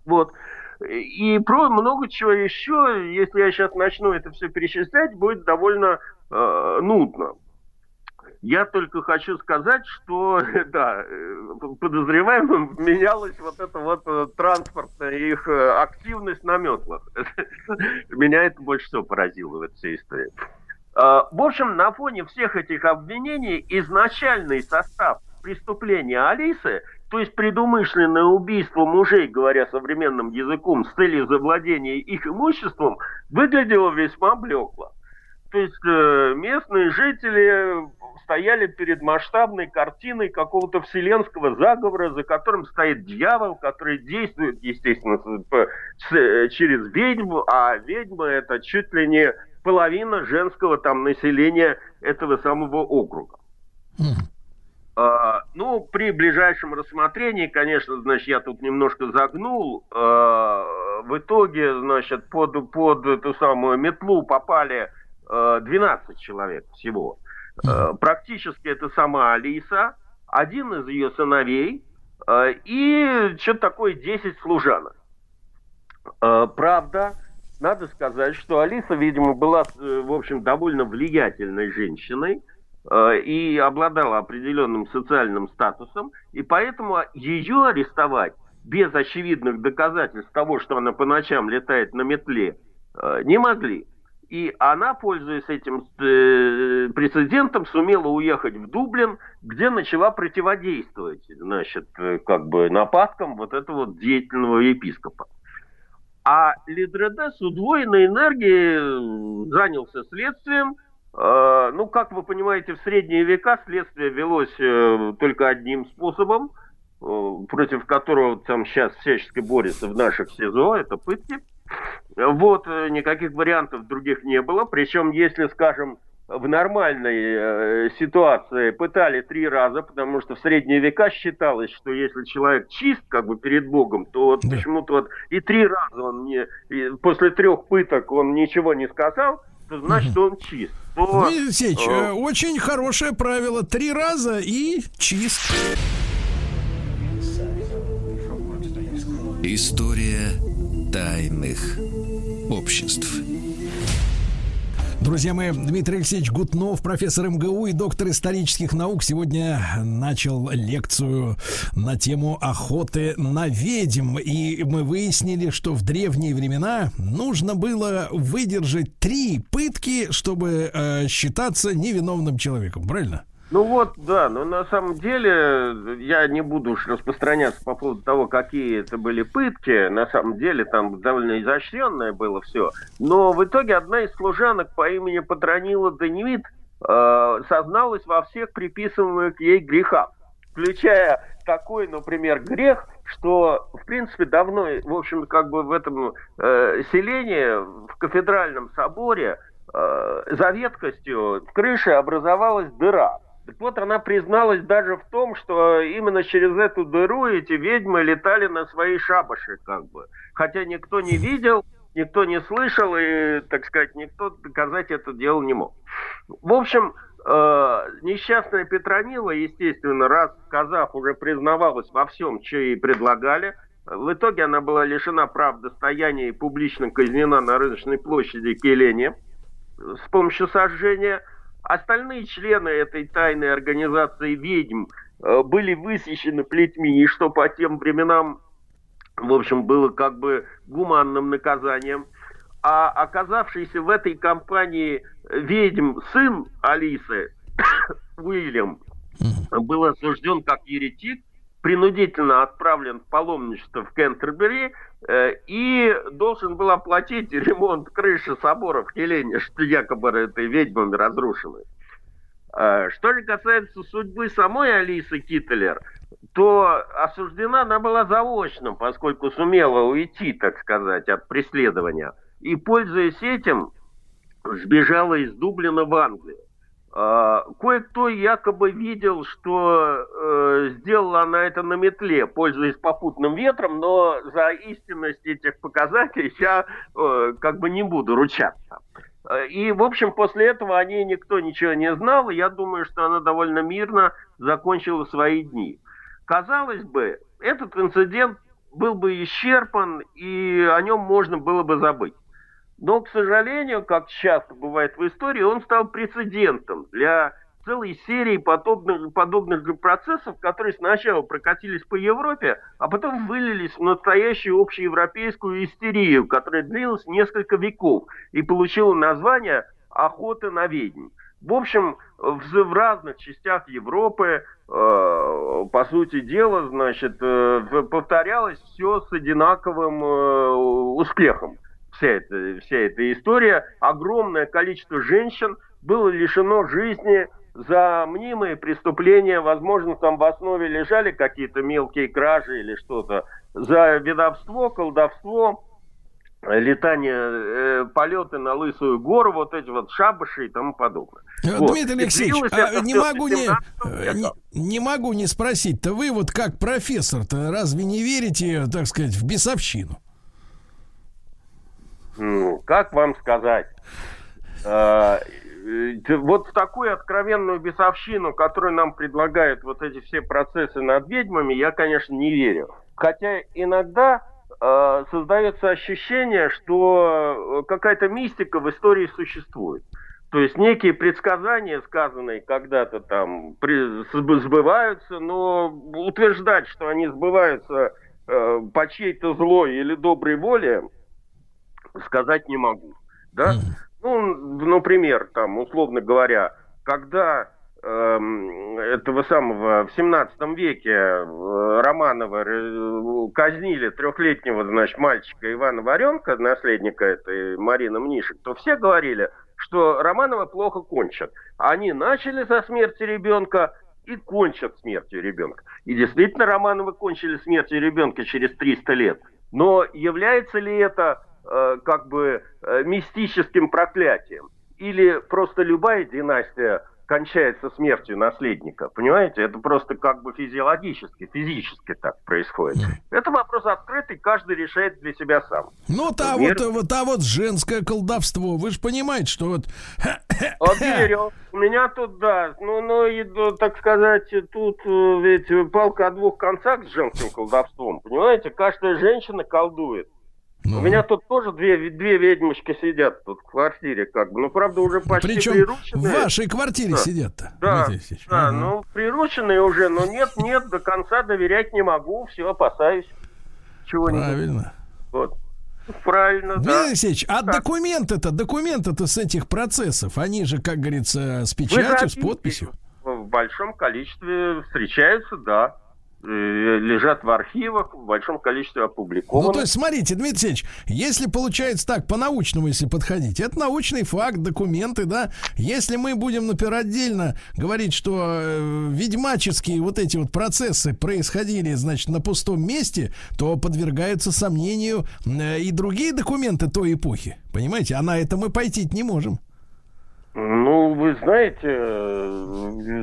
вот, и про много чего еще, если я сейчас начну это все перечислять, будет довольно э, нудно. Я только хочу сказать, что, да, э, подозреваемым менялась вот эта вот э, транспортная их э, активность на метлах. Меня это больше всего поразило в этой истории. А, в общем, на фоне всех этих обвинений изначальный состав преступления Алисы, то есть предумышленное убийство мужей, говоря современным языком, с целью завладения их имуществом, выглядело весьма блекло. То есть э, местные жители стояли перед масштабной картиной какого-то вселенского заговора, за которым стоит дьявол, который действует, естественно, через ведьму, а ведьма это чуть ли не половина женского там населения этого самого округа. Uh, ну, при ближайшем рассмотрении, конечно, значит, я тут немножко загнул. Uh, в итоге, значит, под, под эту самую метлу попали 12 человек всего. Э, практически это сама Алиса, один из ее сыновей э, и что-то такое 10 служанок. Э, правда, надо сказать, что Алиса, видимо, была, в общем, довольно влиятельной женщиной и обладала определенным социальным статусом, и поэтому ее арестовать без очевидных доказательств того, что она по ночам летает на метле, не могли. И она, пользуясь этим э, прецедентом, сумела уехать в Дублин, где начала противодействовать, значит, э, как бы нападкам вот этого деятельного епископа. А Лидреде с удвоенной энергией занялся следствием. Э, ну, как вы понимаете, в средние века следствие велось э, только одним способом, э, против которого там сейчас всячески борется в наших СИЗО, это пытки. Вот, э, никаких вариантов других не было. Причем, если, скажем, в нормальной э, ситуации пытали три раза, потому что в средние века считалось, что если человек чист как бы перед Богом, то вот да. почему-то вот и три раза он не, и после трех пыток он ничего не сказал, то значит он чист. То, Дмитрий Алексеевич, э, очень хорошее правило. Три раза и чист. История тайных обществ. Друзья мои, Дмитрий Алексеевич Гутнов, профессор МГУ и доктор исторических наук, сегодня начал лекцию на тему охоты на ведьм. И мы выяснили, что в древние времена нужно было выдержать три пытки, чтобы э, считаться невиновным человеком. Правильно? Ну вот, да, но на самом деле я не буду уж распространяться по поводу того, какие это были пытки. На самом деле там довольно изощренное было все. Но в итоге одна из служанок по имени Патронила Данивид э, созналась во всех приписываемых ей грехах, включая такой, например, грех, что, в принципе, давно, в общем, как бы в этом э, селении, в кафедральном соборе, э, за веткостью в крыше образовалась дыра. Так вот, она призналась даже в том, что именно через эту дыру эти ведьмы летали на свои шабаши, как бы. Хотя никто не видел, никто не слышал, и, так сказать, никто доказать это дело не мог. В общем, э, несчастная Петронила, естественно, раз сказав, уже признавалась во всем, что ей предлагали. В итоге она была лишена прав достояния и публично казнена на рыночной площади Келения с помощью сожжения – Остальные члены этой тайной организации ведьм э, были высечены плетьми, и что по тем временам, в общем, было как бы гуманным наказанием. А оказавшийся в этой компании ведьм сын Алисы, Уильям, был осужден как еретик, принудительно отправлен в паломничество в Кентербери э, и должен был оплатить ремонт крыши собора в Хелене, что якобы этой ведьмами разрушены. Э, что же касается судьбы самой Алисы Киттелер, то осуждена она была заочно, поскольку сумела уйти, так сказать, от преследования. И, пользуясь этим, сбежала из Дублина в Англию. Э, кое-кто якобы видел, что э, сделала она это на метле, пользуясь попутным ветром, но за истинность этих показателей я э, как бы не буду ручаться. Э, И, в общем, после этого о ней никто ничего не знал, и я думаю, что она довольно мирно закончила свои дни. Казалось бы, этот инцидент был бы исчерпан, и о нем можно было бы забыть. Но, к сожалению, как часто бывает в истории, он стал прецедентом для целой серии подобных, подобных процессов, которые сначала прокатились по Европе, а потом вылились в настоящую общеевропейскую истерию, которая длилась несколько веков и получила название «Охота на ведьм». В общем, в, в разных частях Европы, э, по сути дела, значит, э, повторялось все с одинаковым э, успехом вся эта, вся эта история. Огромное количество женщин было лишено жизни за мнимые преступления. Возможно, там в основе лежали какие-то мелкие кражи или что-то. За ведовство, колдовство, летание, э, полеты на Лысую гору, вот эти вот шабаши и тому подобное. Э, Вот. Дмитрий Алексеевич, а не могу не, 17 э, не, не могу не спросить-то, вы вот как профессор-то разве не верите, так сказать, в бесовщину? Ну, как вам сказать? Э, э, Вот в такую откровенную бесовщину, которую нам предлагают вот эти все процессы над ведьмами, я, конечно, не верю. Хотя иногда э, создается ощущение, что э, какая-то мистика в истории существует. То есть некие предсказания, сказанные когда-то там, сбываются, но утверждать, что они сбываются э, по чьей-то злой или доброй воле, сказать не могу. Да? Ну, например, там, условно говоря, когда эм, этого самого в 17 веке э, Романова э, казнили трехлетнего, значит, мальчика Ивана Варенка, наследника этой Марины Мнишек, то все говорили, что Романова плохо кончат. Они начали со смерти ребенка и кончат смертью ребенка. И действительно Романовы кончили смертью ребенка через 300 лет. Но является ли это э, как бы э, мистическим проклятием? Или просто любая династия кончается смертью наследника? Понимаете, это просто как бы физиологически, физически так происходит. Это вопрос открытый, каждый решает для себя сам. Ну, та Мир- вот, вот, та вот женское колдовство, вы же понимаете, что вот... Вот верю. У меня тут, да, ну, ну, и, ну, так сказать, тут э, ведь палка о двух концах с женским колдовством, понимаете? Каждая женщина колдует. Ну. У меня тут тоже две, две ведьмочки сидят тут в квартире, как бы. Ну, правда, уже почти Причем в прирученные. вашей квартире Да. сидят-то. Да, да, Ага. ну, прирученные уже, но нет, нет, до конца доверять не могу, все, опасаюсь. Чего-нибудь. Правильно. Вот. Правильно, Дмитрий да. Алексеевич, а документы-то, документы-то с этих процессов, они же, как говорится, с печатью, с подписью. В большом количестве встречаются, да. Э, Лежат в архивах, в большом количестве опубликованы. Ну, то есть, смотрите, Дмитрий Алексеевич, если получается так, по-научному, если подходить, это научный факт, документы, да. Если мы будем, например, отдельно говорить, что э, ведьмаческие вот эти вот процессы происходили, значит, на пустом месте, то подвергаются сомнению э, и другие документы той эпохи. Понимаете? А на это мы пойти не можем. Ну, вы знаете,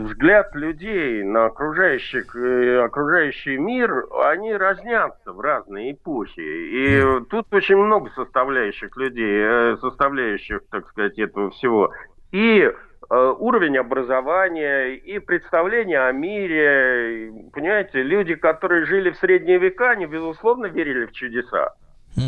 взгляд людей на окружающий, э, окружающий мир, они разнятся в разные эпохи. И тут очень много составляющих людей, э, составляющих, так сказать, этого всего. И э, уровень образования, и представление о мире. Понимаете, люди, которые жили в средние века, они, безусловно, верили в чудеса.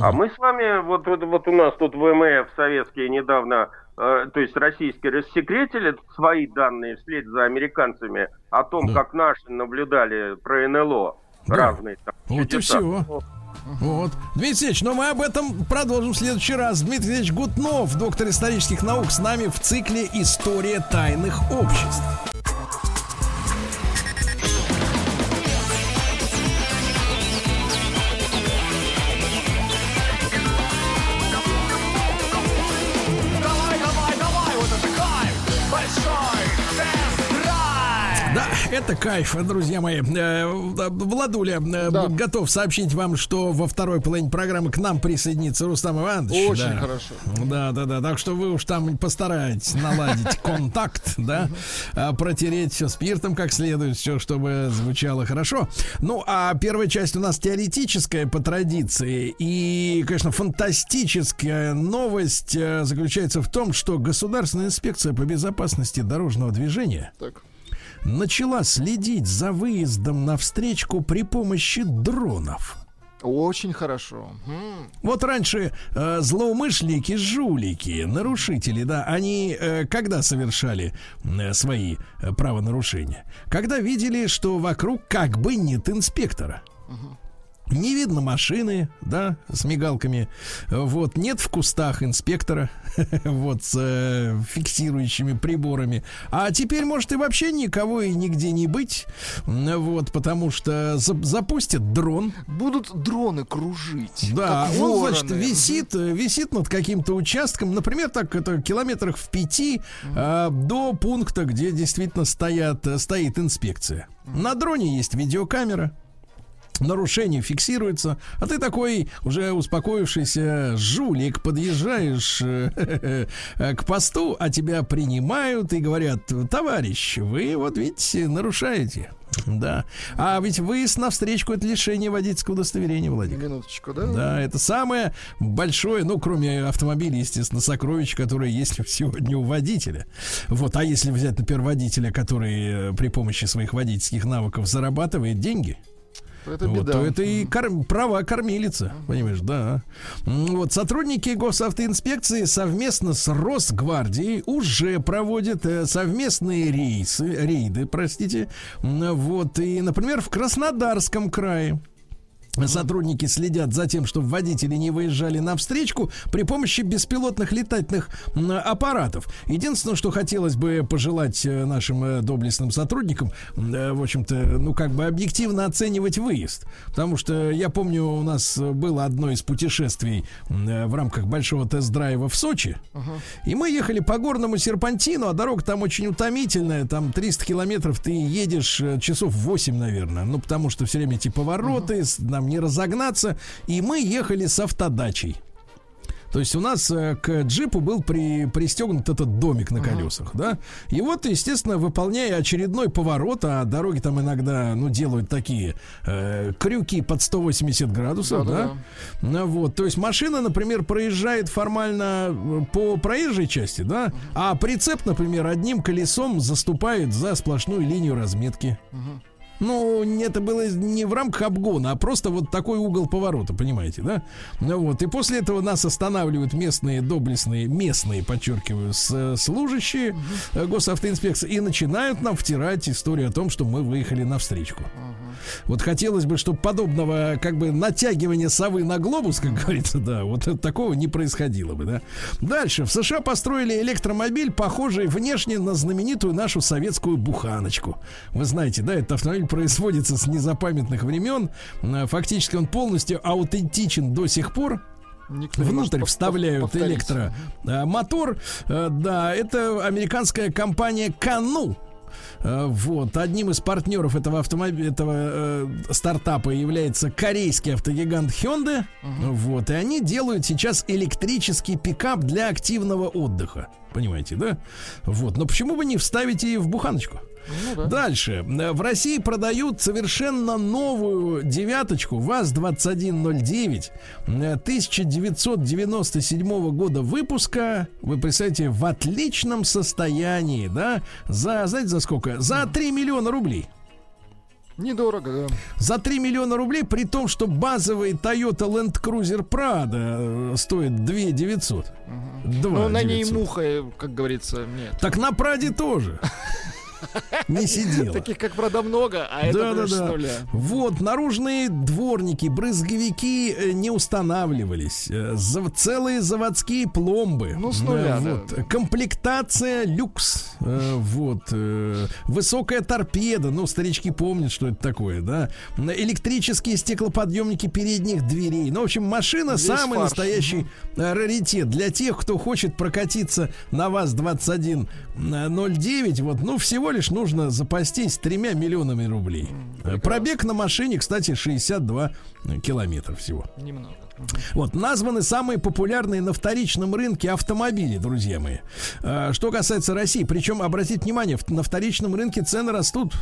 А мы с вами, вот, вот, вот у нас тут ВМФ советские недавно, то есть российские, рассекретили свои данные вслед за американцами о том, как наши наблюдали про НЛО разные там Вот и все. Вот. Дмитрий Алексеевич, но мы об этом продолжим в следующий раз. Дмитрий Алексеевич Гутнов, доктор исторических наук, с нами в цикле «История тайных обществ». Это кайф, друзья мои. Э, Владуля э, готов сообщить вам, что во второй половине программы к нам присоединится Рустам Иванович. Очень Да. хорошо. Да, да, да. Так что вы уж там постарайтесь наладить контакт, да, а, протереть все спиртом как следует, все, чтобы звучало хорошо. Ну, а первая часть у нас теоретическая по традиции. И, конечно, фантастическая новость э, заключается в том, что Государственная инспекция по безопасности дорожного движения Так. Начала следить за выездом на встречку при помощи дронов. Очень хорошо. Вот раньше э, злоумышленники, жулики, нарушители, да, они э, когда совершали э, свои э, правонарушения? Когда видели, что вокруг как бы нет инспектора. Не видно машины, да, с мигалками. Вот, нет в кустах инспектора, вот, с э, фиксирующими приборами. А теперь, может, и вообще никого и нигде не быть. Вот, потому что за- запустят дрон. Будут дроны кружить. Да, он, вороны. значит, висит, э, висит над каким-то участком, например, так это километрах в пяти а, до пункта, где действительно стоят, э, стоит инспекция. На дроне есть видеокамера. Нарушение фиксируется, а ты такой уже успокоившийся жулик подъезжаешь э, к посту, а тебя принимают и говорят, товарищ, вы вот видите, нарушаете. Да. А ведь выезд на встречку это лишение водительского удостоверения, Владик. Минуточку, да? Да, это самое большое, ну, кроме автомобиля, естественно, сокровище, которое есть сегодня у водителя. Вот, а если взять, например, водителя, который э, при помощи своих водительских навыков зарабатывает деньги, Это вот, беда. то это и кор- права кормилица, понимаешь, да. Вот сотрудники госавтоинспекции совместно с Росгвардией уже проводят э, совместные рейсы, рейды, простите. Вот и, например, в Краснодарском крае. Сотрудники следят за тем, чтобы водители не выезжали на встречку при помощи беспилотных летательных аппаратов. Единственное, что хотелось бы пожелать э, нашим э, доблестным сотрудникам, э, в общем-то, ну, как бы объективно оценивать выезд. Потому что я помню, у нас было одно из путешествий в рамках большого тест-драйва в Сочи. И мы ехали по горному серпантину, а дорога там очень утомительная, там 300 километров ты едешь часов 8, наверное, ну потому что все время эти повороты, с- нам не разогнаться, и мы ехали с автодачей. То есть у нас э, к джипу был при, пристегнут этот домик на колесах, да? И вот, естественно, выполняя очередной поворот, а дороги там иногда, ну, делают такие э, крюки под 180 градусов, да? Да-да-да. Ну, вот, то есть машина, например, проезжает формально э, по проезжей части, да? А прицеп, например, одним колесом заступает за сплошную линию разметки. Ну, это было не в рамках обгона, а просто вот такой угол поворота, понимаете, да? Ну вот, и после этого нас останавливают местные доблестные, местные, подчеркиваю, с- служащие э, госавтоинспекции и начинают нам втирать историю о том, что мы выехали на встречку. Вот хотелось бы, чтобы подобного как бы натягивания совы на глобус, как говорится, да, вот такого не происходило бы, да. Дальше. В США построили электромобиль, похожий внешне на знаменитую нашу советскую буханочку. Вы знаете, да, этот автомобиль производится с незапамятных времен. Э, Фактически он полностью аутентичен до сих пор. Никто Внутрь вставляют повторить. электромотор. Э, Да, это американская компания Кану. Э, Вот. Одним из партнеров этого автомобиля, этого э, стартапа является корейский автогигант Hyundai. Вот. И они делают сейчас электрический пикап для активного отдыха. Понимаете, да? Вот. Но почему бы не вставить и в буханочку? Дальше. Э, В России продают совершенно новую девяточку ВАЗ-2109 э, 1997 года выпуска. Вы представляете, в отличном состоянии, да? За, знаете, за сколько? За 3 миллиона рублей. Недорого, да. За 3 миллиона рублей, при том, что базовый Toyota Land Cruiser Prado э, стоит 2 900. Два Ну, на ней 900. муха, э, как говорится, нет. Так на Праде тоже. Не сидела. Таких, как правда, много, а это да, да, прям с да. нуля. Вот, наружные дворники, брызговики э, не устанавливались. Э, целые заводские пломбы. Ну, с нуля, Э, да. вот. Комплектация люкс. Э, Вот. Высокая торпеда. Ну, старички помнят, что это такое, да. Электрические стеклоподъемники передних дверей. Ну, в общем, машина Весь самый фарш. настоящий раритет. Для тех, кто хочет прокатиться на ВАЗ-2109, вот, ну, всего лишь нужно запастись тремя миллионами рублей. Э, Пробег на машине, кстати, 62 километра всего. Немного. Вот, названы самые популярные на вторичном рынке автомобили, друзья мои. Э, Что касается России, причем, обратите внимание, на вторичном рынке цены растут.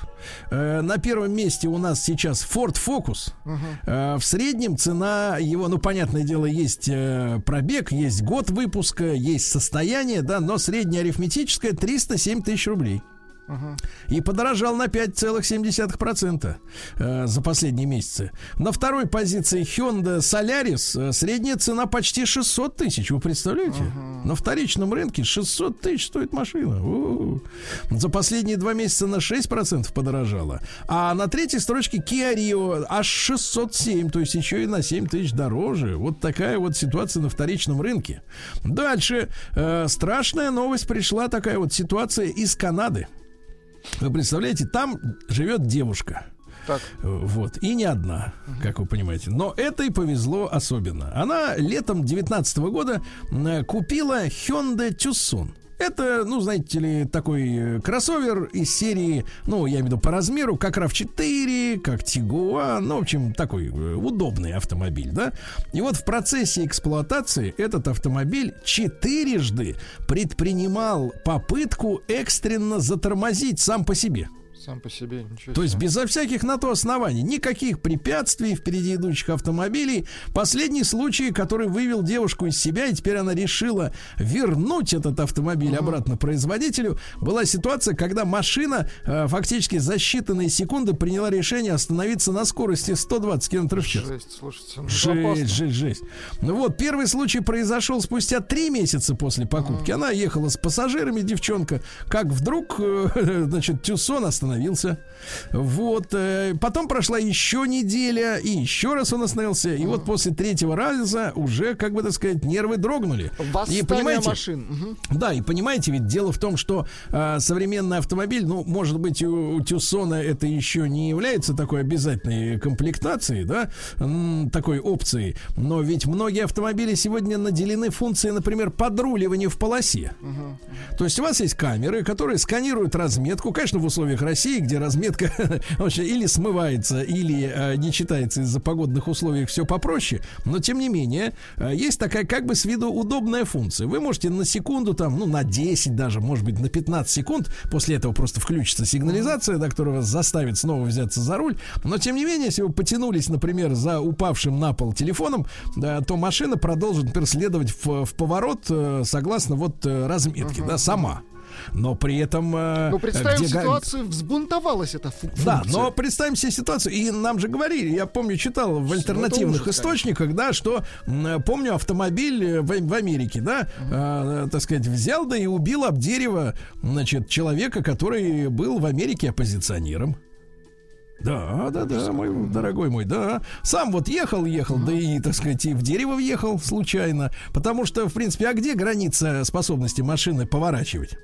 Э, На первом месте у нас сейчас Ford Focus. Э, В среднем цена его, ну, понятное дело, есть э, пробег, есть год выпуска, есть состояние, да, но средняя арифметическая 307 тысяч рублей. И подорожал на 5,7% э, за последние месяцы. На второй позиции Hyundai Solaris э, средняя цена почти 600 тысяч. Вы представляете? На вторичном рынке 600 тысяч стоит машина. У-у-у. За последние два месяца на 6% подорожала. А на третьей строчке Kia Rio аж 607, то есть еще и на 7 тысяч дороже. Вот такая вот ситуация на вторичном рынке. Дальше. э, страшная новость пришла, такая вот ситуация из Канады. Вы представляете, там живет девушка. Так. Вот. И не одна, как вы понимаете. Но этой повезло особенно. Она летом 19 года купила Hyundai Tucson. Это, ну, знаете ли, такой э, кроссовер из серии, ну, я имею в виду по размеру, как RAV4, как Tiguan, ну, в общем, такой э, удобный автомобиль, да? И вот в процессе эксплуатации этот автомобиль четырежды предпринимал попытку экстренно затормозить сам по себе. Сам по себе ничего То есть безо всяких на то оснований, никаких препятствий впереди идущих автомобилей. Последний случай, который вывел девушку из себя, и теперь она решила вернуть этот автомобиль обратно производителю, была ситуация, когда машина э, фактически за считанные секунды приняла решение остановиться на скорости 120 км в час. Жесть, слушайте. ну, это опасно. Жесть, жесть, жесть. Ну вот, первый случай произошел спустя три месяца после покупки. Она ехала с пассажирами, девчонка. Как вдруг, э, значит, Тюсон остановился. Вот. э, Потом прошла еще неделя, и еще раз он остановился. И вот после третьего раза уже, как бы так сказать, нервы дрогнули. И Восстание понимаете, машин. Мгм. да, и понимаете, ведь дело в том, что э, современный автомобиль, ну, может быть, у, у Тюсона это еще не является такой обязательной комплектацией, да, такой опцией, но ведь многие автомобили сегодня наделены функцией, например, подруливания в полосе. То есть у вас есть камеры, которые сканируют разметку, конечно, в условиях России, где разметка вообще или смывается, или э, не читается из-за погодных условий, все попроще. Но тем не менее, э, есть такая как бы с виду удобная функция. Вы можете на секунду, там, ну, на 10 даже, может быть, на 15 секунд, после этого просто включится сигнализация, да, которая вас заставит снова взяться за руль. Но тем не менее, если вы потянулись, например, за упавшим на пол телефоном, да, то машина продолжит, например, следовать в, в поворот э, согласно вот разметке, да, сама. Но при этом... э, Ну, представим где ситуацию, взбунтовалась эта фу- да, функция. но представим себе ситуацию, и нам же говорили, я помню, читал в альтернативных ужас, источниках, да, что, м, помню, автомобиль э, в, в Америке, да, э, так сказать, взял, да и убил об дерево, значит, человека, который был в Америке оппозиционером. Да, да, да, мой дорогой мой, да. Сам вот ехал, ехал, да и, так сказать, и в дерево въехал случайно. Потому что, в принципе, а где граница способности машины поворачивать?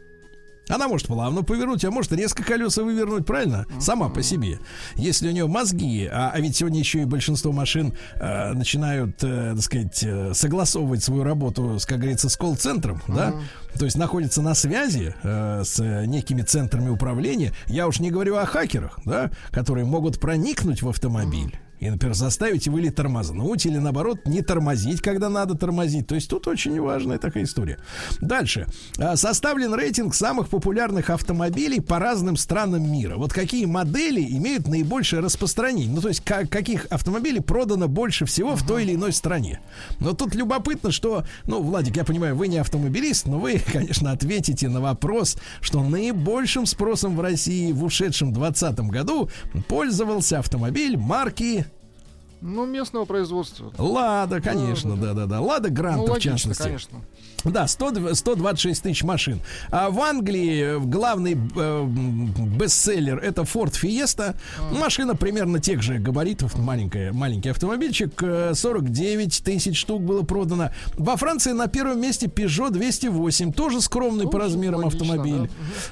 Она может плавно повернуть, а может резко колеса вывернуть, правильно? Сама по себе. Если у нее мозги, а, а ведь сегодня еще и большинство машин э, начинают, э, так сказать, э, согласовывать свою работу, с, как говорится, с колл-центром, да? То есть находятся на связи э, с э, некими центрами управления. Я уж не говорю о хакерах, да, которые могут проникнуть в автомобиль. И, например, заставить его или тормознуть, или наоборот, не тормозить, когда надо тормозить. То есть тут очень важная такая история. Дальше. А, Составлен рейтинг самых популярных автомобилей по разным странам мира. Вот какие модели имеют наибольшее распространение. Ну, то есть, ка- каких автомобилей продано больше всего в той или иной стране. Но тут любопытно, что, ну, Владик, я понимаю, вы не автомобилист, но вы, конечно, ответите на вопрос, что наибольшим спросом в России в ушедшем 2020 году пользовался автомобиль марки Ну, местного производства. Лада, конечно, да-да-да. Лада Гранта, Ну, в логично, частности. конечно. Да, 100, 126 тысяч машин. А в Англии э, главный э, бестселлер это Ford Fiesta. Машина примерно тех же габаритов, маленькая, маленький автомобильчик. э, 49 тысяч штук было продано. Во Франции на первом месте Peugeot 208, тоже скромный по размерам автомобиль.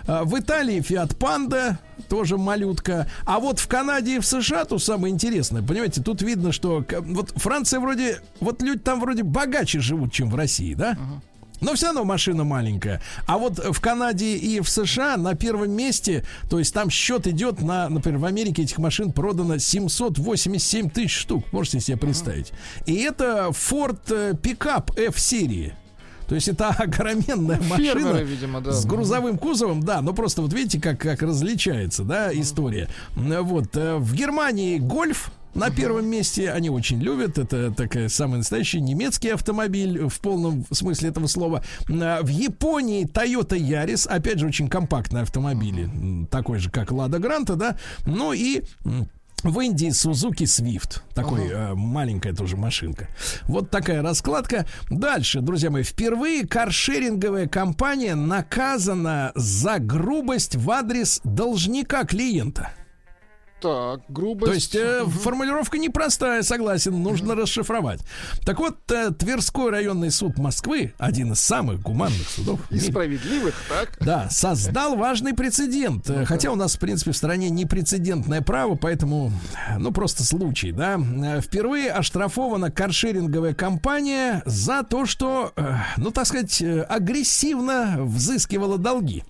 А В Италии Fiat Panda, тоже малютка. А вот в Канаде и в США то самое интересное. Понимаете, тут видно, что вот Франция вроде, вот люди там вроде богаче живут, чем в России, да? Но все равно машина маленькая. А вот в Канаде и в США на первом месте, то есть там счет идет на, например, в Америке этих машин продано 787 тысяч штук. Можете себе представить. И это Ford э, пикап F-серии. То есть это огроменная Ну, машина фермеры, видимо, да. с грузовым кузовом, да, но просто вот видите, как, как различается, да, история. Вот, э, в Германии гольф на первом месте они очень любят. Это такая самый настоящий немецкий автомобиль в полном смысле этого слова. А, В Японии Toyota Yaris, опять же, очень компактный автомобиль, м, такой же, как Lada Granta, да. Ну и в Индии Suzuki Swift. Такой э, маленькая тоже машинка. Вот такая раскладка. Дальше, друзья мои, впервые каршеринговая компания наказана за грубость в адрес должника клиента. Так, грубость. То есть э, формулировка непростая, согласен, нужно расшифровать. Так вот, э, Тверской районный суд Москвы, один из самых гуманных судов. И справедливых, так? да, создал важный прецедент. Э, Хотя у нас, в принципе, в стране непрецедентное право, поэтому, ну, просто случай, да. Э, Впервые оштрафована каршеринговая компания за то, что, э, ну, так сказать, агрессивно взыскивала долги.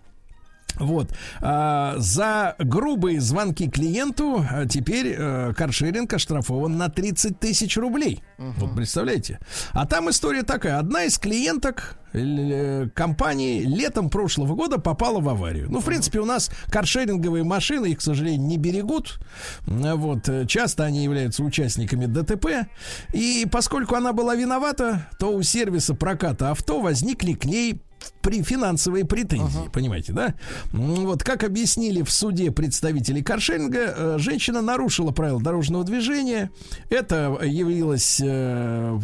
Вот. А, за грубые звонки клиенту а, теперь э, каршеринг оштрафован на 30 тысяч рублей. Вот представляете? А там история такая. Одна из клиенток э, компании летом прошлого года попала в аварию. Ну, в принципе, у нас каршеринговые машины, их, к сожалению, не берегут. М, Вот. э, Часто они являются участниками ДТП. И поскольку она была виновата, то у сервиса проката авто возникли к ней при финансовые претензии, понимаете, да? М, Вот как объяснили в суде представители каршеринга, э, женщина нарушила правила дорожного движения. Это явилось, э,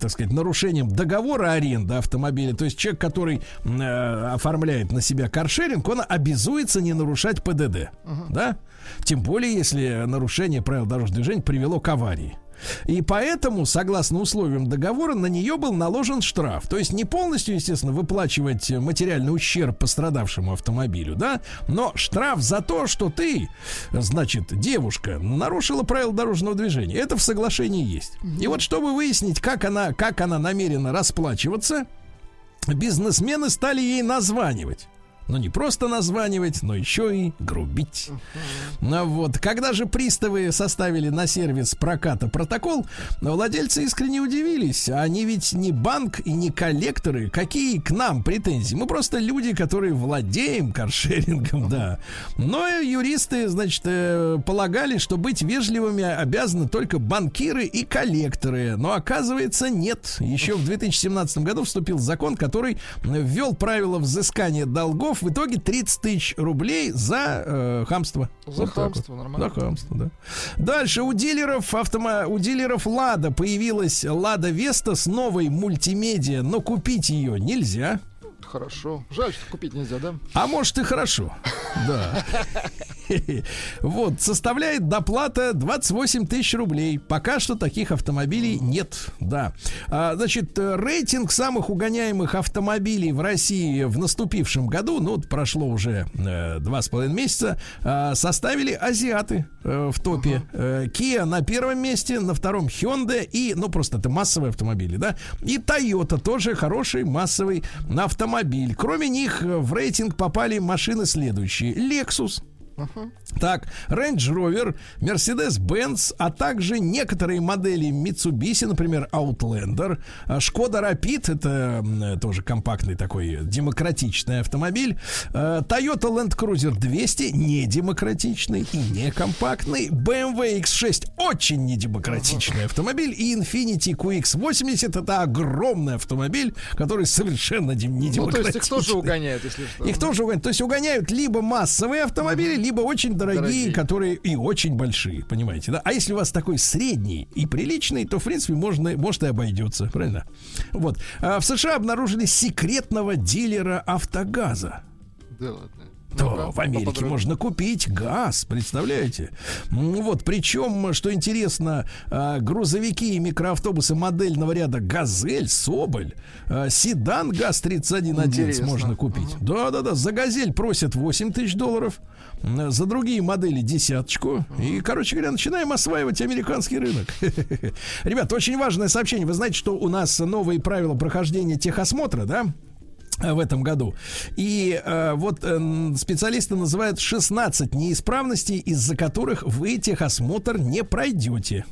так сказать, нарушением договора аренды автомобиля. То есть человек, который э, оформляет на себя каршеринг, он обязуется не нарушать ПДД, да? Тем более, если нарушение правил дорожного движения привело к аварии. И поэтому, согласно условиям договора, на нее был наложен штраф. То есть не полностью, естественно, выплачивать материальный ущерб пострадавшему автомобилю, да, но штраф за то, что ты, значит, девушка, нарушила правила дорожного движения. Это в соглашении есть. И вот чтобы выяснить, как она, как она намерена расплачиваться, бизнесмены стали ей названивать. Но не просто названивать, но еще и грубить. Ну вот, когда же приставы составили на сервис проката протокол, владельцы искренне удивились. Они ведь не банк и не коллекторы. Какие к нам претензии? Мы просто люди, которые владеем каршерингом, да. Но юристы, значит, э, полагали, что быть вежливыми обязаны только банкиры и коллекторы. Но оказывается, нет. Еще в 2017 году вступил закон, который ввел правила взыскания долгов. В итоге 30 тысяч рублей за э, хамство. За Вот хамство, вот. нормально. За хамство, да. Дальше у дилеров автомо... у дилеров Лада появилась Лада Веста с новой мультимедиа, но купить ее нельзя. Хорошо. Жаль, что купить нельзя, да? А может и хорошо. Да. Вот, составляет доплата 28 тысяч рублей. Пока что таких автомобилей нет. Да. А, значит, э, рейтинг самых угоняемых автомобилей в России в наступившем году, ну, вот прошло уже э, два с половиной месяца, а, составили азиаты э, в топе. Э, Kia на первом месте, на втором Hyundai и, ну, просто это массовые автомобили, да, и Toyota тоже хороший массовый автомобиль. Кроме них э, в рейтинг попали машины следующие. Lexus, так, Range Rover, Mercedes-Benz, а также некоторые модели Mitsubishi, например, Outlander, а, Шкода Rapid, это тоже компактный такой демократичный автомобиль, э, Toyota Land Cruiser 200, не демократичный и не компактный, BMW X6, очень недемократичный автомобиль, и Infiniti QX80, это огромный автомобиль, который совершенно дем- не Ну, то есть их тоже угоняют, если что. Их тоже угоняют. То есть угоняют либо массовые автомобили, либо очень дорогие, Дорогие. которые и очень большие, понимаете, да? А если у вас такой средний и приличный, то, в принципе, можно, может и обойдется, правильно? Вот. А в США обнаружили секретного дилера автогаза. Да ладно. То в Америке можно купить газ, представляете? Вот, причем, что интересно, а, грузовики и микроавтобусы модельного ряда «Газель», «Соболь», а, седан ГАЗ-3111 Интересно. можно купить. Да-да-да, за «Газель» просят 8 тысяч долларов, за другие модели десяточку. И, короче говоря, начинаем осваивать американский рынок. Ребят, очень важное сообщение. Вы знаете, что у нас новые правила прохождения техосмотра, да? Э, в этом году. И э, вот э, специалисты называют 16 неисправностей, из-за которых вы техосмотр не пройдете.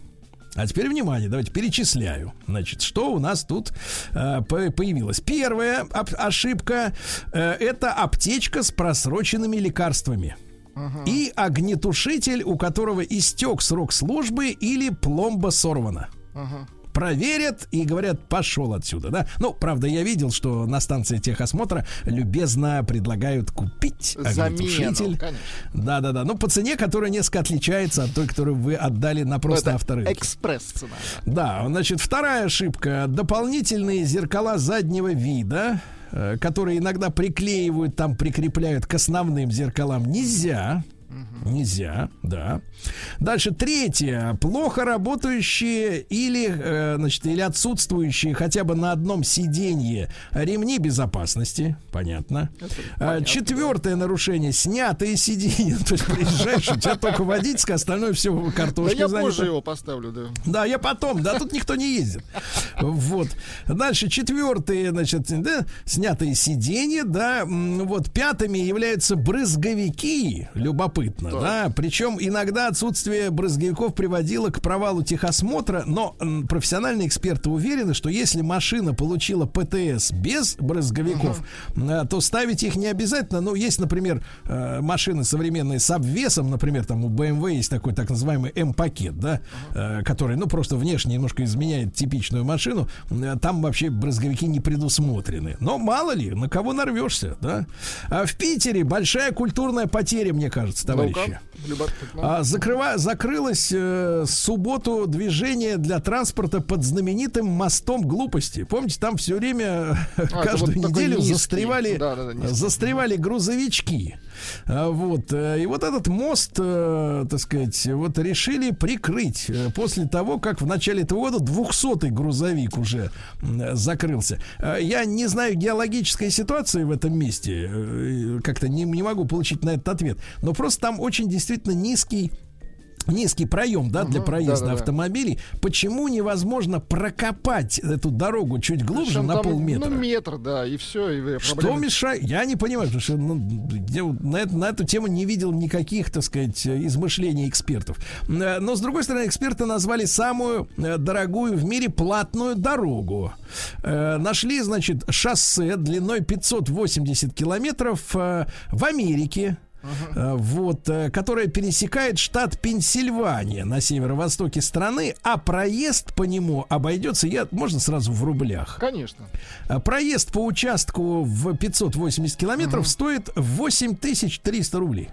А теперь внимание, давайте перечисляю. Значит, что у нас тут э, по- появилось? Первая ошибка э, это аптечка с просроченными лекарствами. И огнетушитель, у которого истек срок службы или пломба сорвана проверят и говорят, пошел отсюда, да? Ну, правда, я видел, что на станции техосмотра любезно предлагают купить огнетушитель. Да-да-да. Ну, по цене, которая несколько отличается от той, которую вы отдали на просто Это авторынке. Экспресс-цена. Да, значит, вторая ошибка. Дополнительные зеркала заднего вида, э, которые иногда приклеивают, там прикрепляют к основным зеркалам, нельзя. Нельзя, да. Дальше третье. Плохо работающие или, э, значит, или отсутствующие хотя бы на одном сиденье ремни безопасности. Понятно. А, Четвертое нарушение. Снятые сиденья. То есть приезжаешь, у тебя только водительское, остальное все Да картошкой я занято. позже его поставлю, да. Да, я потом, да, тут никто не ездит. Вот. Дальше четвертые, значит, да, снятые сиденья, да. Вот пятыми являются брызговики, любопытно, да. Причем иногда отсутствие брызговиков приводило к провалу техосмотра, но профессиональные эксперты уверены, что если машина получила ПТС без брызговиков, э, то ставить их не обязательно. Ну, есть, например, э, машины современные с обвесом, например, там у BMW есть такой так называемый М-пакет, да, э, который, ну, просто внешне немножко изменяет типичную машину. Там вообще брызговики не предусмотрены. Но мало ли, на кого нарвешься, да. А в Питере большая культурная потеря, мне кажется, товарищи. Ну-ка, закрыва... Закрылось э, субботу движение для транспорта под знаменитым мостом глупости. Помните, там все время каждую вот неделю низкий. застревали, Да-да-да, низкий. застревали грузовички. А, Вот. э, И вот этот мост, э, так сказать, вот решили прикрыть э, после того, как в начале этого года 200-й грузовик уже закрылся. А, Я не знаю геологической ситуации в этом месте, э, как-то не, не могу получить на этот ответ, но просто там очень действительно низкий низкий проем, да, для Мгм, проезда да-да-да. автомобилей. Почему невозможно прокопать эту дорогу чуть глубже Причем на там, полметра? Ну, метр, да, и все. И Что мешает? Я не понимаю, потому что ну, я на, это- на эту тему не видел никаких, так сказать, измышлений экспертов. Э, Но, с другой стороны, эксперты назвали самую э, дорогую в мире платную дорогу. Э, Нашли, значит, шоссе длиной 580 километров в Америке. Э, Вот, э, которая пересекает штат Пенсильвания на северо-востоке страны, а проезд по нему обойдется, я, можно сразу в рублях. Конечно. А Проезд по участку в 580 километров стоит 8300 рублей.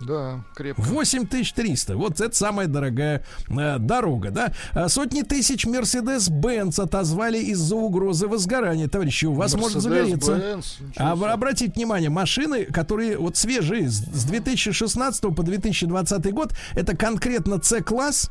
Да, крепко. 8300. Вот это самая дорогая э, дорога, да? А Сотни тысяч Mercedes-Benz отозвали из-за угрозы возгорания. Товарищи, у вас может загореться. А вы обратите внимание, машины, которые вот свежие, с с 2016 по 2020 год, это конкретно C-класс,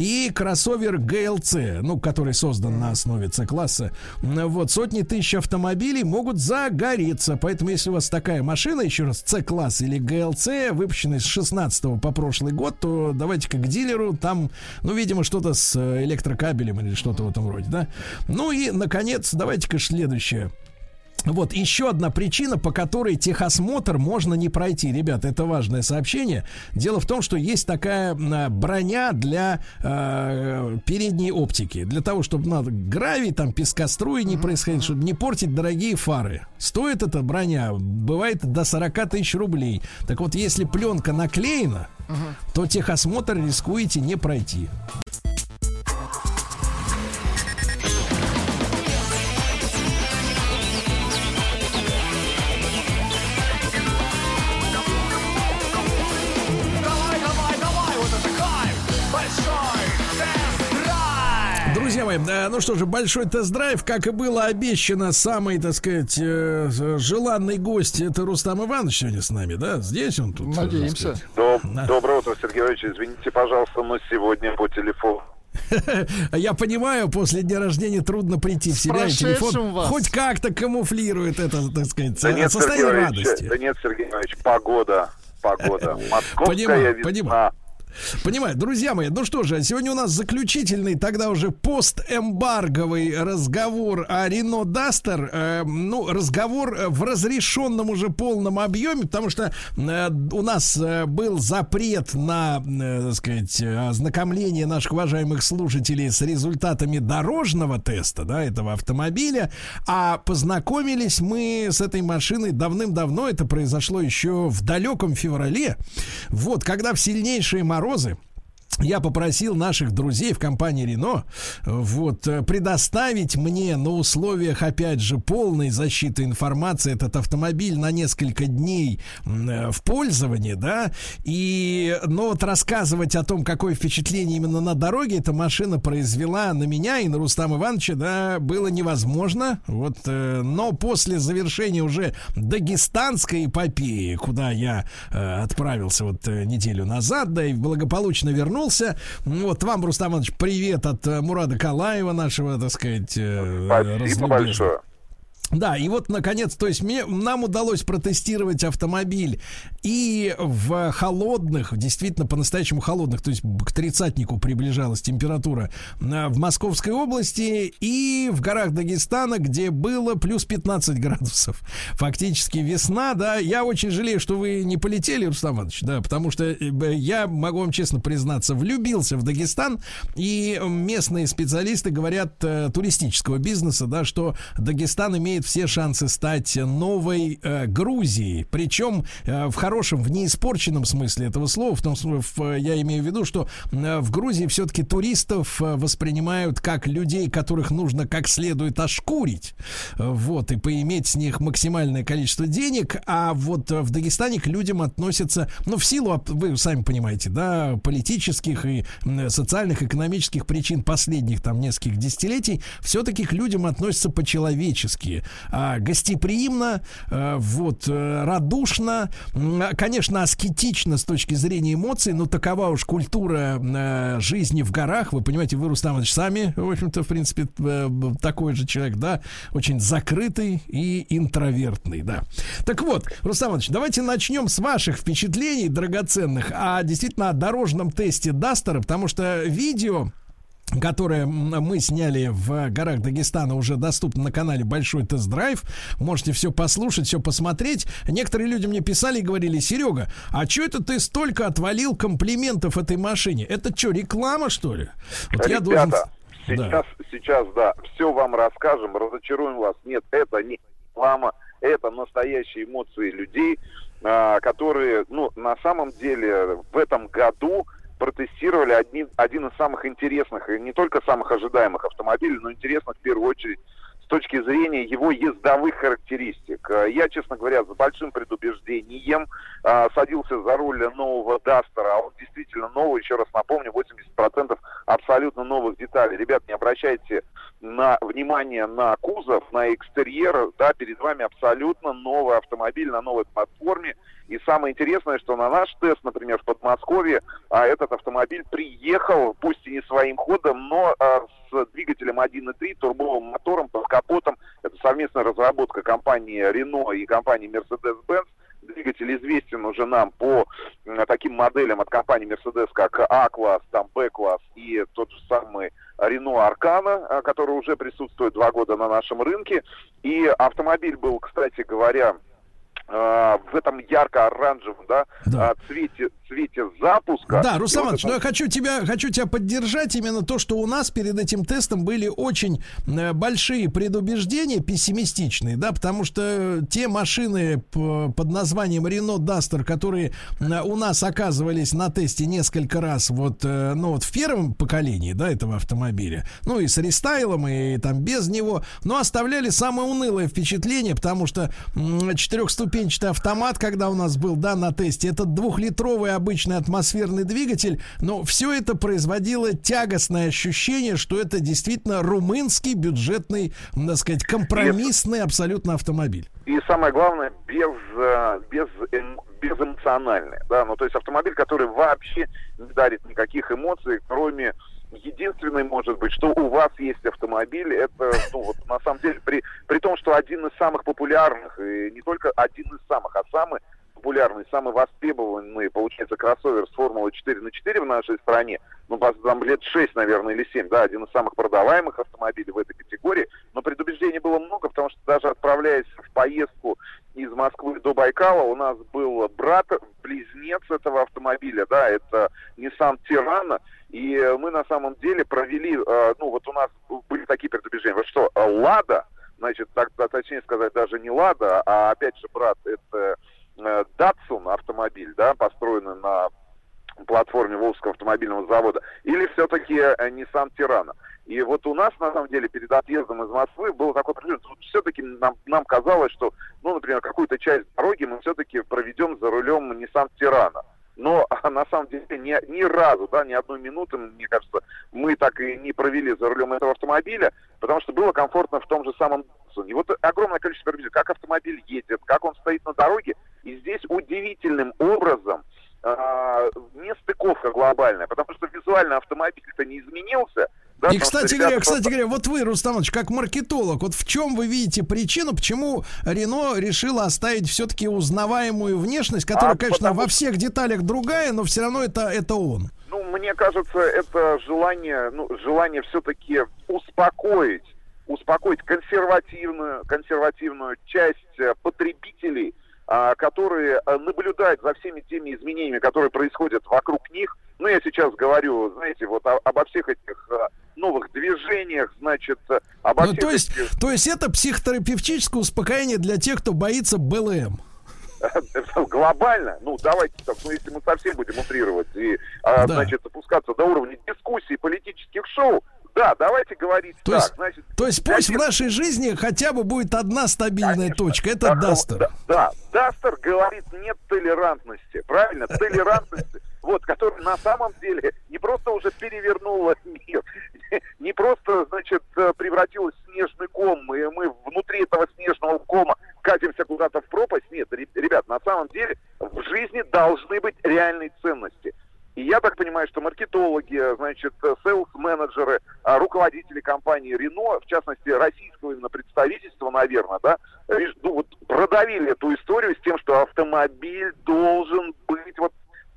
и кроссовер GLC, ну, который создан на основе C-класса. Вот, сотни тысяч автомобилей могут загореться. Поэтому, если у вас такая машина, еще раз, C-класс или GLC, выпущенная с 16 по прошлый год, то давайте-ка к дилеру. Там, ну, видимо, что-то с э, электрокабелем или что-то в этом роде, да. Ну и, наконец, давайте-ка следующее. Вот еще одна причина, по которой техосмотр можно не пройти. Ребята, это важное сообщение. Дело в том, что есть такая а, броня для э, передней оптики. Для того, чтобы надо гравий, там пескоструи не происходить, чтобы не портить дорогие фары. Стоит эта броня, бывает до 40 тысяч рублей. Так вот, если пленка наклеена, то техосмотр рискуете не пройти. Друзья мои, ну что же, большой тест-драйв, как и было обещано, самый, так сказать, э, желанный гость, это Рустам Иванович сегодня с нами, да? Здесь он тут. э, Надеемся. Доб- Доброе утро, Сергей Иванович. Извините, пожалуйста, но сегодня по телефону. Я понимаю, после дня рождения трудно прийти в себя, и телефон вас. хоть как-то камуфлирует это, так сказать, Да нет, Сергей состояние Иванович, радости. да нет, Сергей Иванович, погода, погода. Московская Понимаю, весна. понимаю. Понимаю, друзья мои, ну что же, сегодня у нас заключительный, тогда уже постэмбарговый разговор о Рено Дастер. Э, ну, разговор в разрешенном уже полном объеме, потому что э, у нас э, был запрет на, э, так сказать, ознакомление наших уважаемых слушателей с результатами дорожного теста, да, этого автомобиля, а познакомились мы с этой машиной давным-давно, это произошло еще в далеком феврале, вот, когда в сильнейшие морозы морозы я попросил наших друзей в компании Рено вот э, предоставить мне на условиях опять же полной защиты информации этот автомобиль на несколько дней э, в пользовании, да, и но вот рассказывать о том, какое впечатление именно на дороге эта машина произвела на меня и на Рустама Ивановича, да, было невозможно, вот, э, но после завершения уже дагестанской эпопеи, куда я э, отправился вот э, неделю назад, да, и благополучно вернулся. Вот вам, Рустам Иванович, привет от э, Мурада Калаева, нашего, так сказать, э, Спасибо большое. Да, и вот, наконец, то есть мне, нам удалось протестировать автомобиль и в холодных, действительно по-настоящему холодных, то есть к тридцатнику приближалась температура э, в Московской области и в горах Дагестана, где было плюс 15 градусов. Фактически весна, да. Я очень жалею, что вы не полетели, Рустам Иванович, да, потому что э, я, могу вам честно признаться, влюбился в Дагестан, и местные специалисты говорят э, туристического бизнеса, да, что Дагестан имеет все шансы стать новой э, Грузией, причем э, в хорошем, в неиспорченном смысле этого слова, в том смысле, в- я имею в виду, что э, в Грузии все-таки туристов э, воспринимают как людей, которых нужно как следует ошкурить, э, вот, и поиметь с них максимальное количество денег, а вот э, в Дагестане к людям относятся, ну, в силу, вы сами понимаете, да, политических и м, социальных, экономических причин последних там нескольких десятилетий, все-таки к людям относятся по-человечески, а, гостеприимно, э, вот, э, радушно, конечно, аскетично с точки зрения эмоций, но такова уж культура э, жизни в горах, вы понимаете, вы, Рустам Иванович, сами, в общем-то, в принципе, э, такой же человек, да, очень закрытый и интровертный, да. Так вот, Рустам Иванович, давайте начнем с ваших впечатлений драгоценных, а действительно о дорожном тесте Дастера, потому что видео которое мы сняли в горах Дагестана, уже доступно на канале Большой тест-драйв. Можете все послушать, все посмотреть. Некоторые люди мне писали и говорили, Серега, а что это ты столько отвалил комплиментов этой машине? Это что, реклама, что ли? Вот я должен... Ребята, сейчас, сейчас, да, все вам расскажем, разочаруем вас. Нет, это не реклама, это настоящие эмоции людей, а, которые, ну, на самом деле, в этом году протестировали один, один из самых интересных и не только самых ожидаемых автомобилей, но интересных в первую очередь с точки зрения его ездовых характеристик. Э, Я, честно говоря, с большим предубеждением э, садился за руль нового Дастера, а он действительно новый, еще раз напомню, 80% абсолютно новых деталей. Ребят, не обращайте на внимание на кузов, на экстерьер, да, перед вами абсолютно новый автомобиль на новой платформе. И самое интересное, что на наш тест, например, в Подмосковье, а, этот автомобиль приехал, пусть и не своим ходом, но а, с двигателем 1.3, турбовым мотором под капотом. Это совместная разработка компании Renault и компании Mercedes-Benz. Двигатель известен уже нам по таким моделям от компании Mercedes, как А-класс, там Б-класс и тот же самый Renault Arcana, а, который уже присутствует два года на нашем рынке. И автомобиль был, кстати говоря, а, в этом ярко-оранжевом да, а, цвете, цвете запуска. Да, Руслан вот это- но я хочу тебя, хочу тебя поддержать именно то, что у нас перед этим тестом были очень э, большие предубеждения пессимистичные, да, потому что те машины под названием Renault Duster, которые э, у нас оказывались на тесте несколько раз вот, э, ну вот в первом поколении, да, этого автомобиля, ну и с рестайлом, и там без него, но оставляли самое унылое впечатление, потому что четырехступенчатый автомат, когда у нас был, да, на тесте, этот двухлитровый обычный атмосферный двигатель, но все это производило тягостное ощущение, что это действительно румынский бюджетный, так сказать, компромиссный абсолютно автомобиль. И самое главное, без, э, без, эм- безэмоциональный. Да? Ну, то есть автомобиль, который вообще не дарит никаких эмоций, кроме единственной, может быть, что у вас есть автомобиль, это, ну, вот, на самом деле, при, при том, что один из самых популярных, и не только один из самых, а самый популярный, самый востребованный, получается, кроссовер с Формулой 4 на 4 в нашей стране, ну, там лет 6, наверное, или 7, да, один из самых продаваемых автомобилей в этой категории, но предубеждений было много, потому что даже отправляясь в поездку из Москвы до Байкала, у нас был брат, близнец этого автомобиля, да, это Nissan Tirana, и мы на самом деле провели, э, ну, вот у нас были такие предубеждения, вот что, э, Лада, значит, так точнее сказать, даже не Лада, а опять же, брат, это э, Datsun автомобиль, да, построенный на платформе Волжского автомобильного завода, или все-таки э, Nissan Tirana. И вот у нас, на самом деле, перед отъездом из Москвы было такое что все-таки нам, нам казалось, что, ну, например, какую-то часть дороги мы все-таки проведем за рулем Nissan Tirana. Но на самом деле ни, ни разу, да, ни одной минуты, мне кажется, мы так и не провели за рулем этого автомобиля, потому что было комфортно в том же самом. И вот огромное количество людей, как автомобиль едет, как он стоит на дороге, и здесь удивительным образом а, нестыковка глобальная, потому что визуально автомобиль-то не изменился. да, И, кстати говоря, кстати говоря, вот вы, Рустам Иванович, как маркетолог, вот в чем вы видите причину, почему Рено решила оставить все-таки узнаваемую внешность, которая, А, конечно, потому во всех деталях другая, но все равно это, это он. Ну, мне кажется, это желание, ну, желание все-таки успокоить, успокоить консервативную, консервативную часть э, потребителей, которые э, наблюдают за всеми теми изменениями, которые происходят вокруг них. Ну, я сейчас говорю, знаете, вот о- обо всех этих э, новых движениях, значит, э, обо Ну, всех то есть, этих- то есть это психотерапевтическое успокоение для тех, кто боится БЛМ. глобально, ну давайте так, ну если мы совсем будем утрировать и, а, Да. значит, опускаться до уровня дискуссий, политических шоу, да, давайте говорить То так, есть, значит, то есть пусть в нашей жизни хотя бы будет одна стабильная точка. Это да, Дастер. Да, да, Дастер говорит нет толерантности, правильно? Толерантности, вот, которая на самом деле не просто уже перевернула мир, не просто, значит, э, превратилась в снежный ком, и мы внутри этого снежного кома катимся куда-то в пропасть. Нет, ре- ребят, на самом деле в жизни должны быть реальные ценности. И я так понимаю, что маркетологи, значит, селс-менеджеры, а, руководители компании Рено, в частности, российского именно представительства, наверное, да, ну, вот продавили эту историю с тем, что автомобиль должен быть вот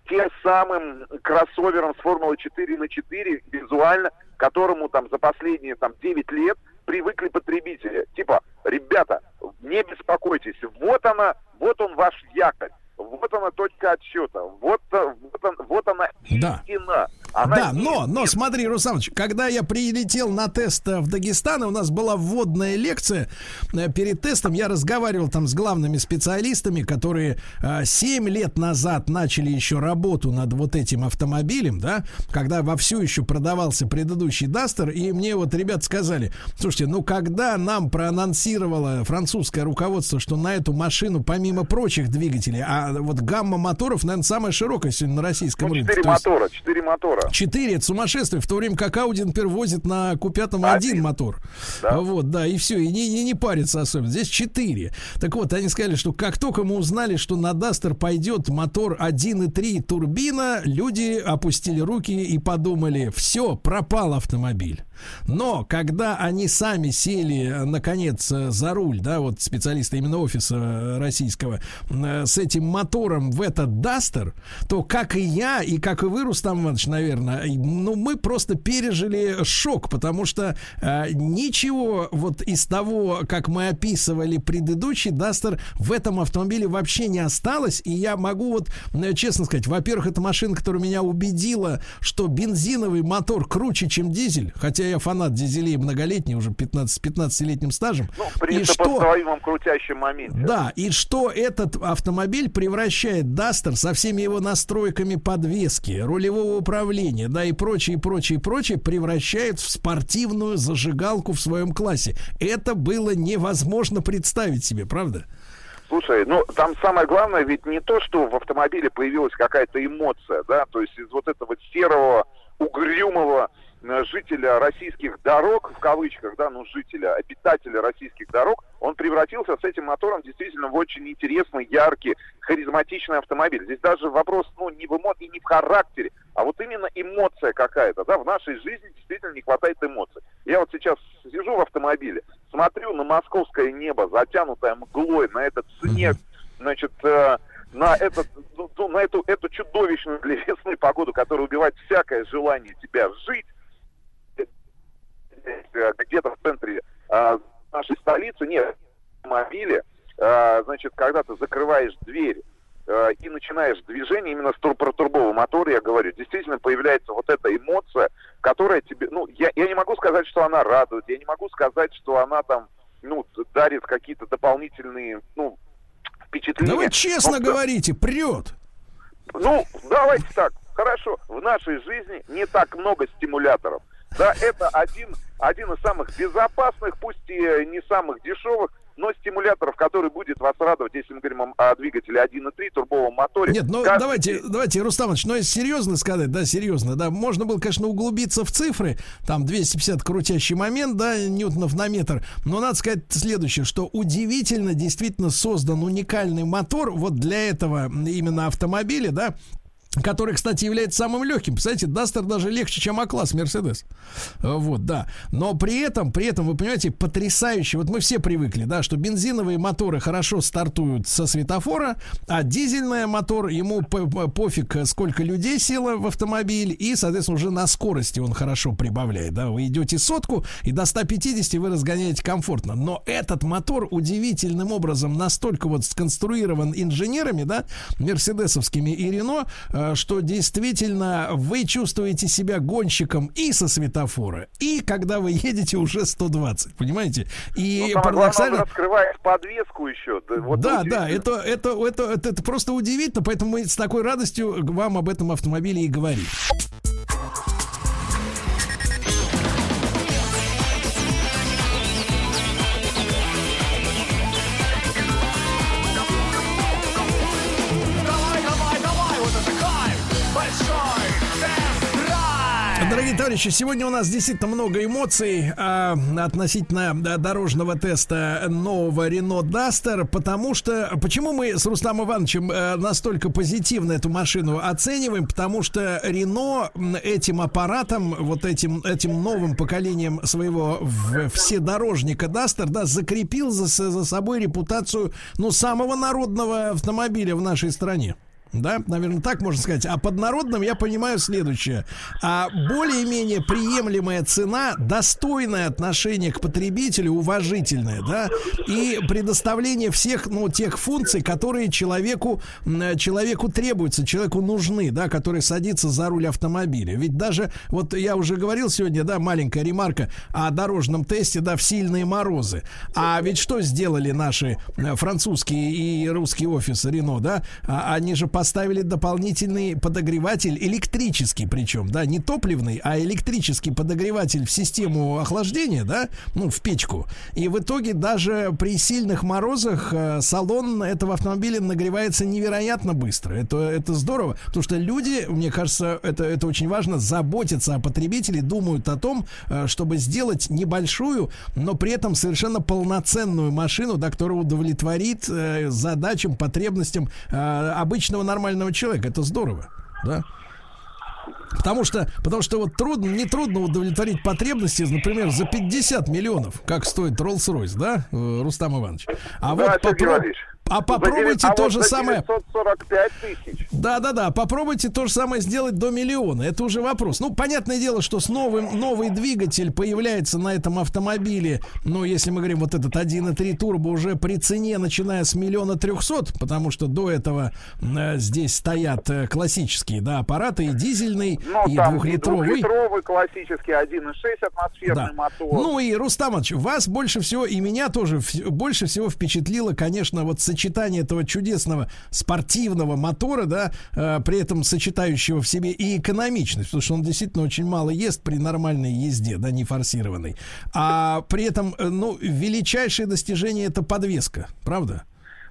тем самым кроссовером с Формулы 4 на 4 визуально, которому там за последние там 9 лет привыкли потребители. Типа, ребята, не беспокойтесь, вот она, вот он ваш якорь, вот она точка отсчета, вот, э, вот, он- вот она Да. истина. Она Да, но, но смотри, Русанович, когда я прилетел на тест э, в Дагестан, у нас была вводная лекция э, перед тестом, я разговаривал там с главными специалистами, которые э, 7 лет назад начали еще работу над вот этим автомобилем, да, когда вовсю еще продавался предыдущий Дастер, и мне вот ребят сказали, слушайте, ну когда нам проанонсировало французское руководство, что на эту машину, помимо прочих двигателей, а вот гамма моторов, наверное, самая широкая сегодня на российском Ну, рынке. четыре мотора, четыре мотора. Четыре, это сумасшествие, в то время как Audi, например, возит на Q5 один мотор. Вот, да, и все, и не, не, не парится особенно. Здесь четыре. Так вот, они сказали, что как только мы узнали, что на Duster пойдет мотор 1.3 турбина, люди опустили руки и подумали, все, пропал автомобиль. Но когда они сами сели, э, наконец, э, за руль, да, вот специалисты именно офиса э, российского, с этим мотором в этот Дастер, то как и я, и как и вы, Рустам Иванович, наверное, ну, мы просто пережили шок, потому что э, ничего вот из того, как мы описывали предыдущий Дастер, в этом автомобиле вообще не осталось, и я могу вот честно сказать, во-первых, это машина, которая меня убедила, что бензиновый мотор круче, чем дизель, хотя я фанат дизелей многолетний, уже 15, с 15-летним стажем. Ну, и при что, сопоставимом крутящем моменте. да, и что этот автомобиль превращает Дастер со всеми его настройками подвески, рулевого управления, да, и прочее, прочее, прочее, превращает в спортивную зажигалку в своем классе. Это было невозможно представить себе, правда? Слушай, ну там самое главное ведь не то, что в автомобиле появилась какая-то эмоция, да, то есть из вот этого серого, угрюмого жителя российских дорог, в кавычках, да, ну жителя, обитателя российских дорог, он превратился с этим мотором действительно в очень интересный, яркий, харизматичный автомобиль. Здесь даже вопрос, ну, не в эмоции, не в характере, а вот именно эмоция какая-то, да, в нашей жизни действительно не хватает эмоций. Я вот сейчас сижу в автомобиле, смотрю на московское небо, затянутое мглой, на этот снег, значит, э, на, этот, ну, на эту, эту чудовищную для весны погоду, которая убивает всякое желание тебя жить, где-то в центре э, нашей столицы, нет, в автомобиле, э, значит, когда ты закрываешь дверь и начинаешь движение именно с тур- про турбового мотора, я говорю, действительно появляется вот эта эмоция, которая тебе, ну, я, я не могу сказать, что она радует, я не могу сказать, что она там, ну, дарит какие-то дополнительные, ну, впечатления. Да вы честно Но- говорите, прет. ну, давайте так. Хорошо, в нашей жизни не так много стимуляторов. Да, это один, один из самых безопасных, пусть и не самых дешевых, но стимуляторов, который будет вас радовать, если мы говорим о, двигателе 1.3 турбовом моторе. Нет, ну Каждый давайте, давайте, Рустамович, ну если серьезно сказать, да, серьезно, да, можно было, конечно, углубиться в цифры, там 250 крутящий момент, да, ньютонов на метр, но надо сказать следующее, что удивительно действительно создан уникальный мотор вот для этого именно автомобиля, да, который, кстати, является самым легким. Представляете, Дастер даже легче, чем А-класс Мерседес. Э, Вот, да. Но при этом, при этом, вы понимаете, потрясающе. Вот мы все привыкли, да, что бензиновые моторы хорошо стартуют со светофора, а дизельный мотор, ему по- по- пофиг, сколько людей село в автомобиль, и, соответственно, уже на скорости он хорошо прибавляет, да. Вы идете сотку, и до 150 вы разгоняете комфортно. Но этот мотор удивительным образом настолько вот сконструирован инженерами, да, мерседесовскими и Рено, э, что действительно вы чувствуете себя гонщиком и со светофора, и когда вы едете уже 120, понимаете? Ну, И он парадоксально... раскрывает подвеску еще. Да, вот да, да, это, это, это, это, это просто удивительно, поэтому мы с такой радостью вам об этом автомобиле и говорим. Товарищи, сегодня у нас действительно много эмоций а, относительно дорожного теста нового Renault Duster, потому что почему мы с Рустамом Ивановичем э, настолько позитивно эту машину оцениваем, потому что Renault этим аппаратом, вот этим этим новым поколением своего вседорожника Duster, да, закрепил за, за собой репутацию, ну, самого народного автомобиля в нашей стране. Да, наверное, так можно сказать. А под народным я понимаю следующее. А более-менее приемлемая цена, достойное отношение к потребителю, уважительное, да, и предоставление всех, ну, тех функций, которые человеку, человеку требуются, человеку нужны, да, который садится за руль автомобиля. Ведь даже, вот я уже говорил сегодня, да, маленькая ремарка о дорожном тесте, да, в сильные морозы. А ведь что сделали наши э, французские и русские офисы Рено, да? А, Они же поставили дополнительный подогреватель, электрический причем, да, не топливный, а электрический подогреватель в систему охлаждения, да, ну, в печку. И в итоге даже при сильных морозах э, салон этого автомобиля нагревается невероятно быстро. Это, это здорово, потому что люди, мне кажется, это, это очень важно, заботятся о потребителе, думают о том, э, чтобы сделать небольшую, но при этом совершенно полноценную машину, да, которая удовлетворит э, задачам, потребностям обычного нормального человека. Это здорово, да. Потому что, потому что вот трудно, не трудно удовлетворить потребности, например, за 50 миллионов, как стоит Rolls-Royce, да, э, Рустам Иванович? А Да, вот попро- а попробуйте а то вот же самое. 945 тысяч. Да, да, да. Попробуйте то же самое сделать до миллиона. Это уже вопрос. Ну, понятное дело, что с новым новый двигатель появляется на этом автомобиле. Ну, если мы говорим вот этот 1.3 турбо уже при цене, начиная с миллиона трехсот, потому что до этого э, здесь стоят э, классические, да, аппараты и дизельный, Ну, и там двухлитровый. двухлитровый классический 1.6 атмосферный Да. мотор. Ну и Рустамович, вас больше всего и меня тоже больше всего впечатлило, конечно, вот сочетание этого чудесного спортивного мотора, да, э, при этом сочетающего в себе и экономичность, потому что он действительно очень мало ест при нормальной езде, да, не форсированной. А при этом, э, ну, величайшее достижение это подвеска, правда?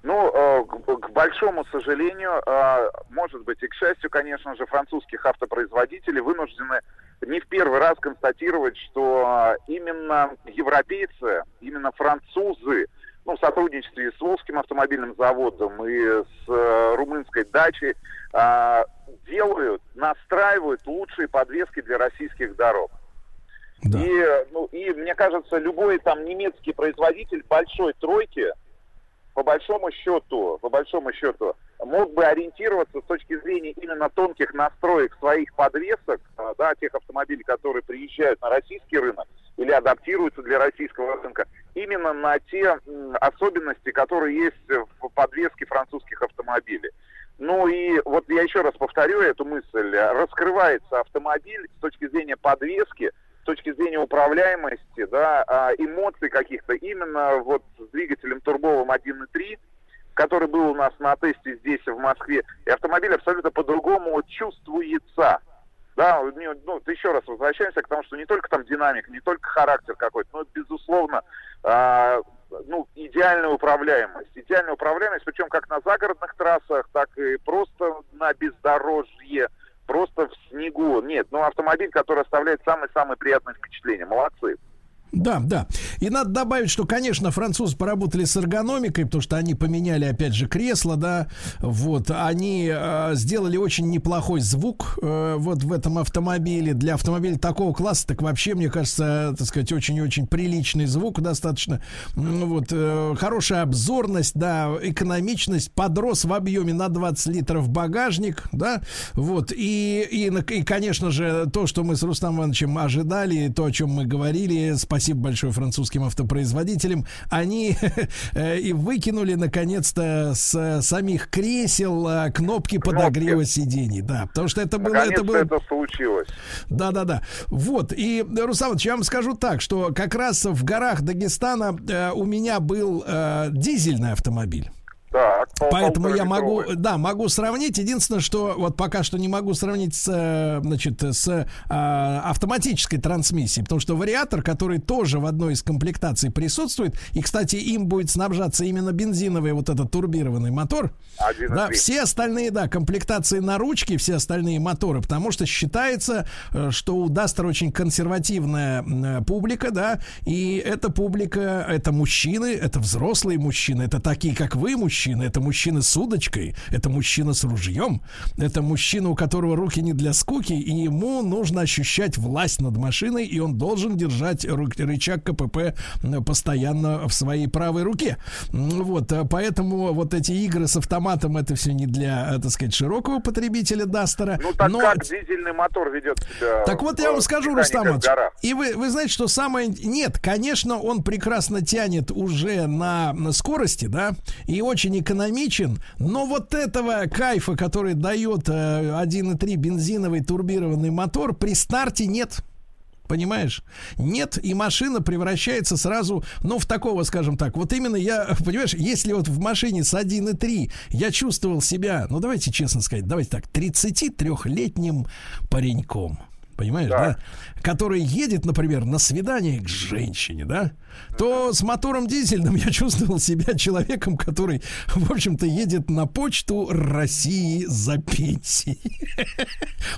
Ну, э, к, большому сожалению, э, может быть и к счастью, конечно же, французских автопроизводителей вынуждены не в первый раз констатировать, что э, именно европейцы, именно французы, ну, в сотрудничестве с Волжским автомобильным заводом и с румынской дачей делают, настраивают лучшие подвески для российских дорог. И, ну, и мне кажется, любой там немецкий производитель большой тройки, по большому счету, по большому счету, мог бы ориентироваться с точки зрения именно тонких настроек своих подвесок, а, да, тех автомобилей, которые приезжают на российский рынок или адаптируются для российского рынка, именно на те особенности, которые есть в подвеске французских автомобилей. Ну и вот я еще раз повторю эту мысль. Раскрывается автомобиль с точки зрения подвески, с точки зрения управляемости, да, а, эмоций каких-то именно вот с двигателем турбовым 1.3, который был у нас на тесте здесь, в Москве, и автомобиль абсолютно по-другому чувствуется. Да, ну, еще раз возвращаемся к тому, что не только там динамика, не только характер какой-то, но, безусловно, а, ну, идеальная управляемость. Идеальная управляемость, причем как на загородных трассах, так и просто на бездорожье, просто в снегу. Нет, ну автомобиль, который оставляет самые-самые приятные впечатления. Молодцы. Да, да. И надо добавить, что, конечно, французы поработали с эргономикой, потому что они поменяли, опять же, кресло, да. Вот, они э, сделали очень неплохой звук э, вот в этом автомобиле. Для автомобиля такого класса, так вообще, мне кажется, так сказать, очень-очень приличный звук достаточно. Вот, э, хорошая обзорность, да, экономичность, подрос в объеме на 20 литров багажник, да. Вот, и, и, и конечно же, то, что мы с Рустамом Ивановичем ожидали, то, о чем мы говорили, спасибо большое французским автопроизводителям, они э, и выкинули наконец-то с самих кресел э, кнопки подогрева сидений, да, потому что это было, это было это случилось. да, да, да. Вот. И, Руслан я вам скажу так, что как раз в горах Дагестана э, у меня был э, дизельный автомобиль. Так, пол- Поэтому я могу, да, могу сравнить. Единственное, что вот пока что не могу сравнить с, значит, с э, автоматической трансмиссией, потому что вариатор, который тоже в одной из комплектаций присутствует, и, кстати, им будет снабжаться именно бензиновый вот этот турбированный мотор. Да, все остальные, да, комплектации на ручки, все остальные моторы, потому что считается, э, что у Дастера очень консервативная э, публика, да, и эта публика, это мужчины, это взрослые мужчины, это такие, как вы, мужчины, это мужчины с удочкой, это мужчина с ружьем, это мужчина, у которого руки не для скуки, и ему нужно ощущать власть над машиной, и он должен держать рычаг КПП э, постоянно в своей правой руке. Вот, э, поэтому вот эти игры с автоматом, это все не для, э, так сказать, широкого потребителя Дастера. Ну так но как дизельный мотор ведет себя так вот в я вам скажу, Рустам и вы, вы знаете, что самое... Нет, конечно, он прекрасно тянет уже на, на скорости, да, и очень экономичен, но вот этого кайфа, который дает э, 1.3 бензиновый турбированный мотор, при старте нет. Понимаешь? Нет, и машина превращается сразу, ну, в такого, скажем так. Вот именно я, понимаешь, если вот в машине с 1.3 я чувствовал себя, ну, давайте честно сказать, давайте так, 33-летним пареньком. Понимаешь, да. Который едет, например, на свидание к женщине, да? То с мотором дизельным я чувствовал себя человеком, который, в общем-то, едет на почту России за пенсией.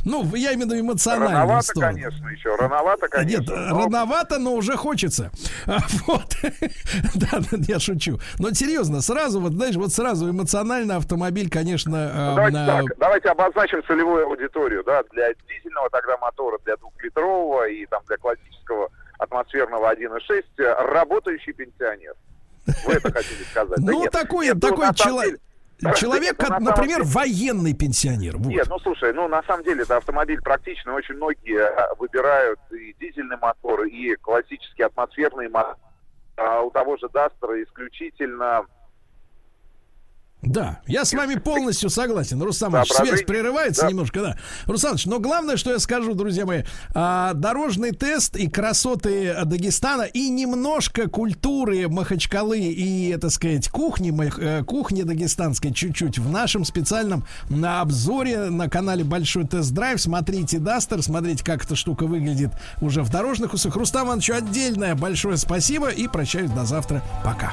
Ну, я виду эмоциональную Рановато, сторону. конечно, еще. Рановато, конечно. Нет, но- рановато, но уже хочется. А, Вот. Да, я шучу. Но серьезно, сразу, вот знаешь, вот сразу эмоционально автомобиль, конечно, Ну, э, давайте на- так, давайте обозначим целевую аудиторию, да, для дизельного тогда мотора, для двухлитрового и там для классического атмосферного 1.6 э, работающий пенсионер. Вы это хотели сказать? Да Ну, нет. такой, Нет, ну, такой человек, ну, как, например, военный пенсионер. Вот. Нет, ну слушай, ну на самом деле это автомобиль практичный, очень многие э, выбирают и дизельный мотор, и классический атмосферный мотор. А у того же Дастера исключительно Да, я с вами полностью согласен. Соображение? связь прерывается Да. немножко, да. Иванович, но главное, что я скажу, друзья мои, а, дорожный тест и красоты Дагестана, и немножко культуры Махачкалы и, так сказать, кухни, э, кухни дагестанской чуть-чуть в нашем специальном на обзоре на канале Большой тест-драйв. Смотрите Дастер, смотрите, как эта штука выглядит уже в дорожных условиях. Рустам Ивановичу отдельное большое спасибо и прощаюсь до завтра. Пока.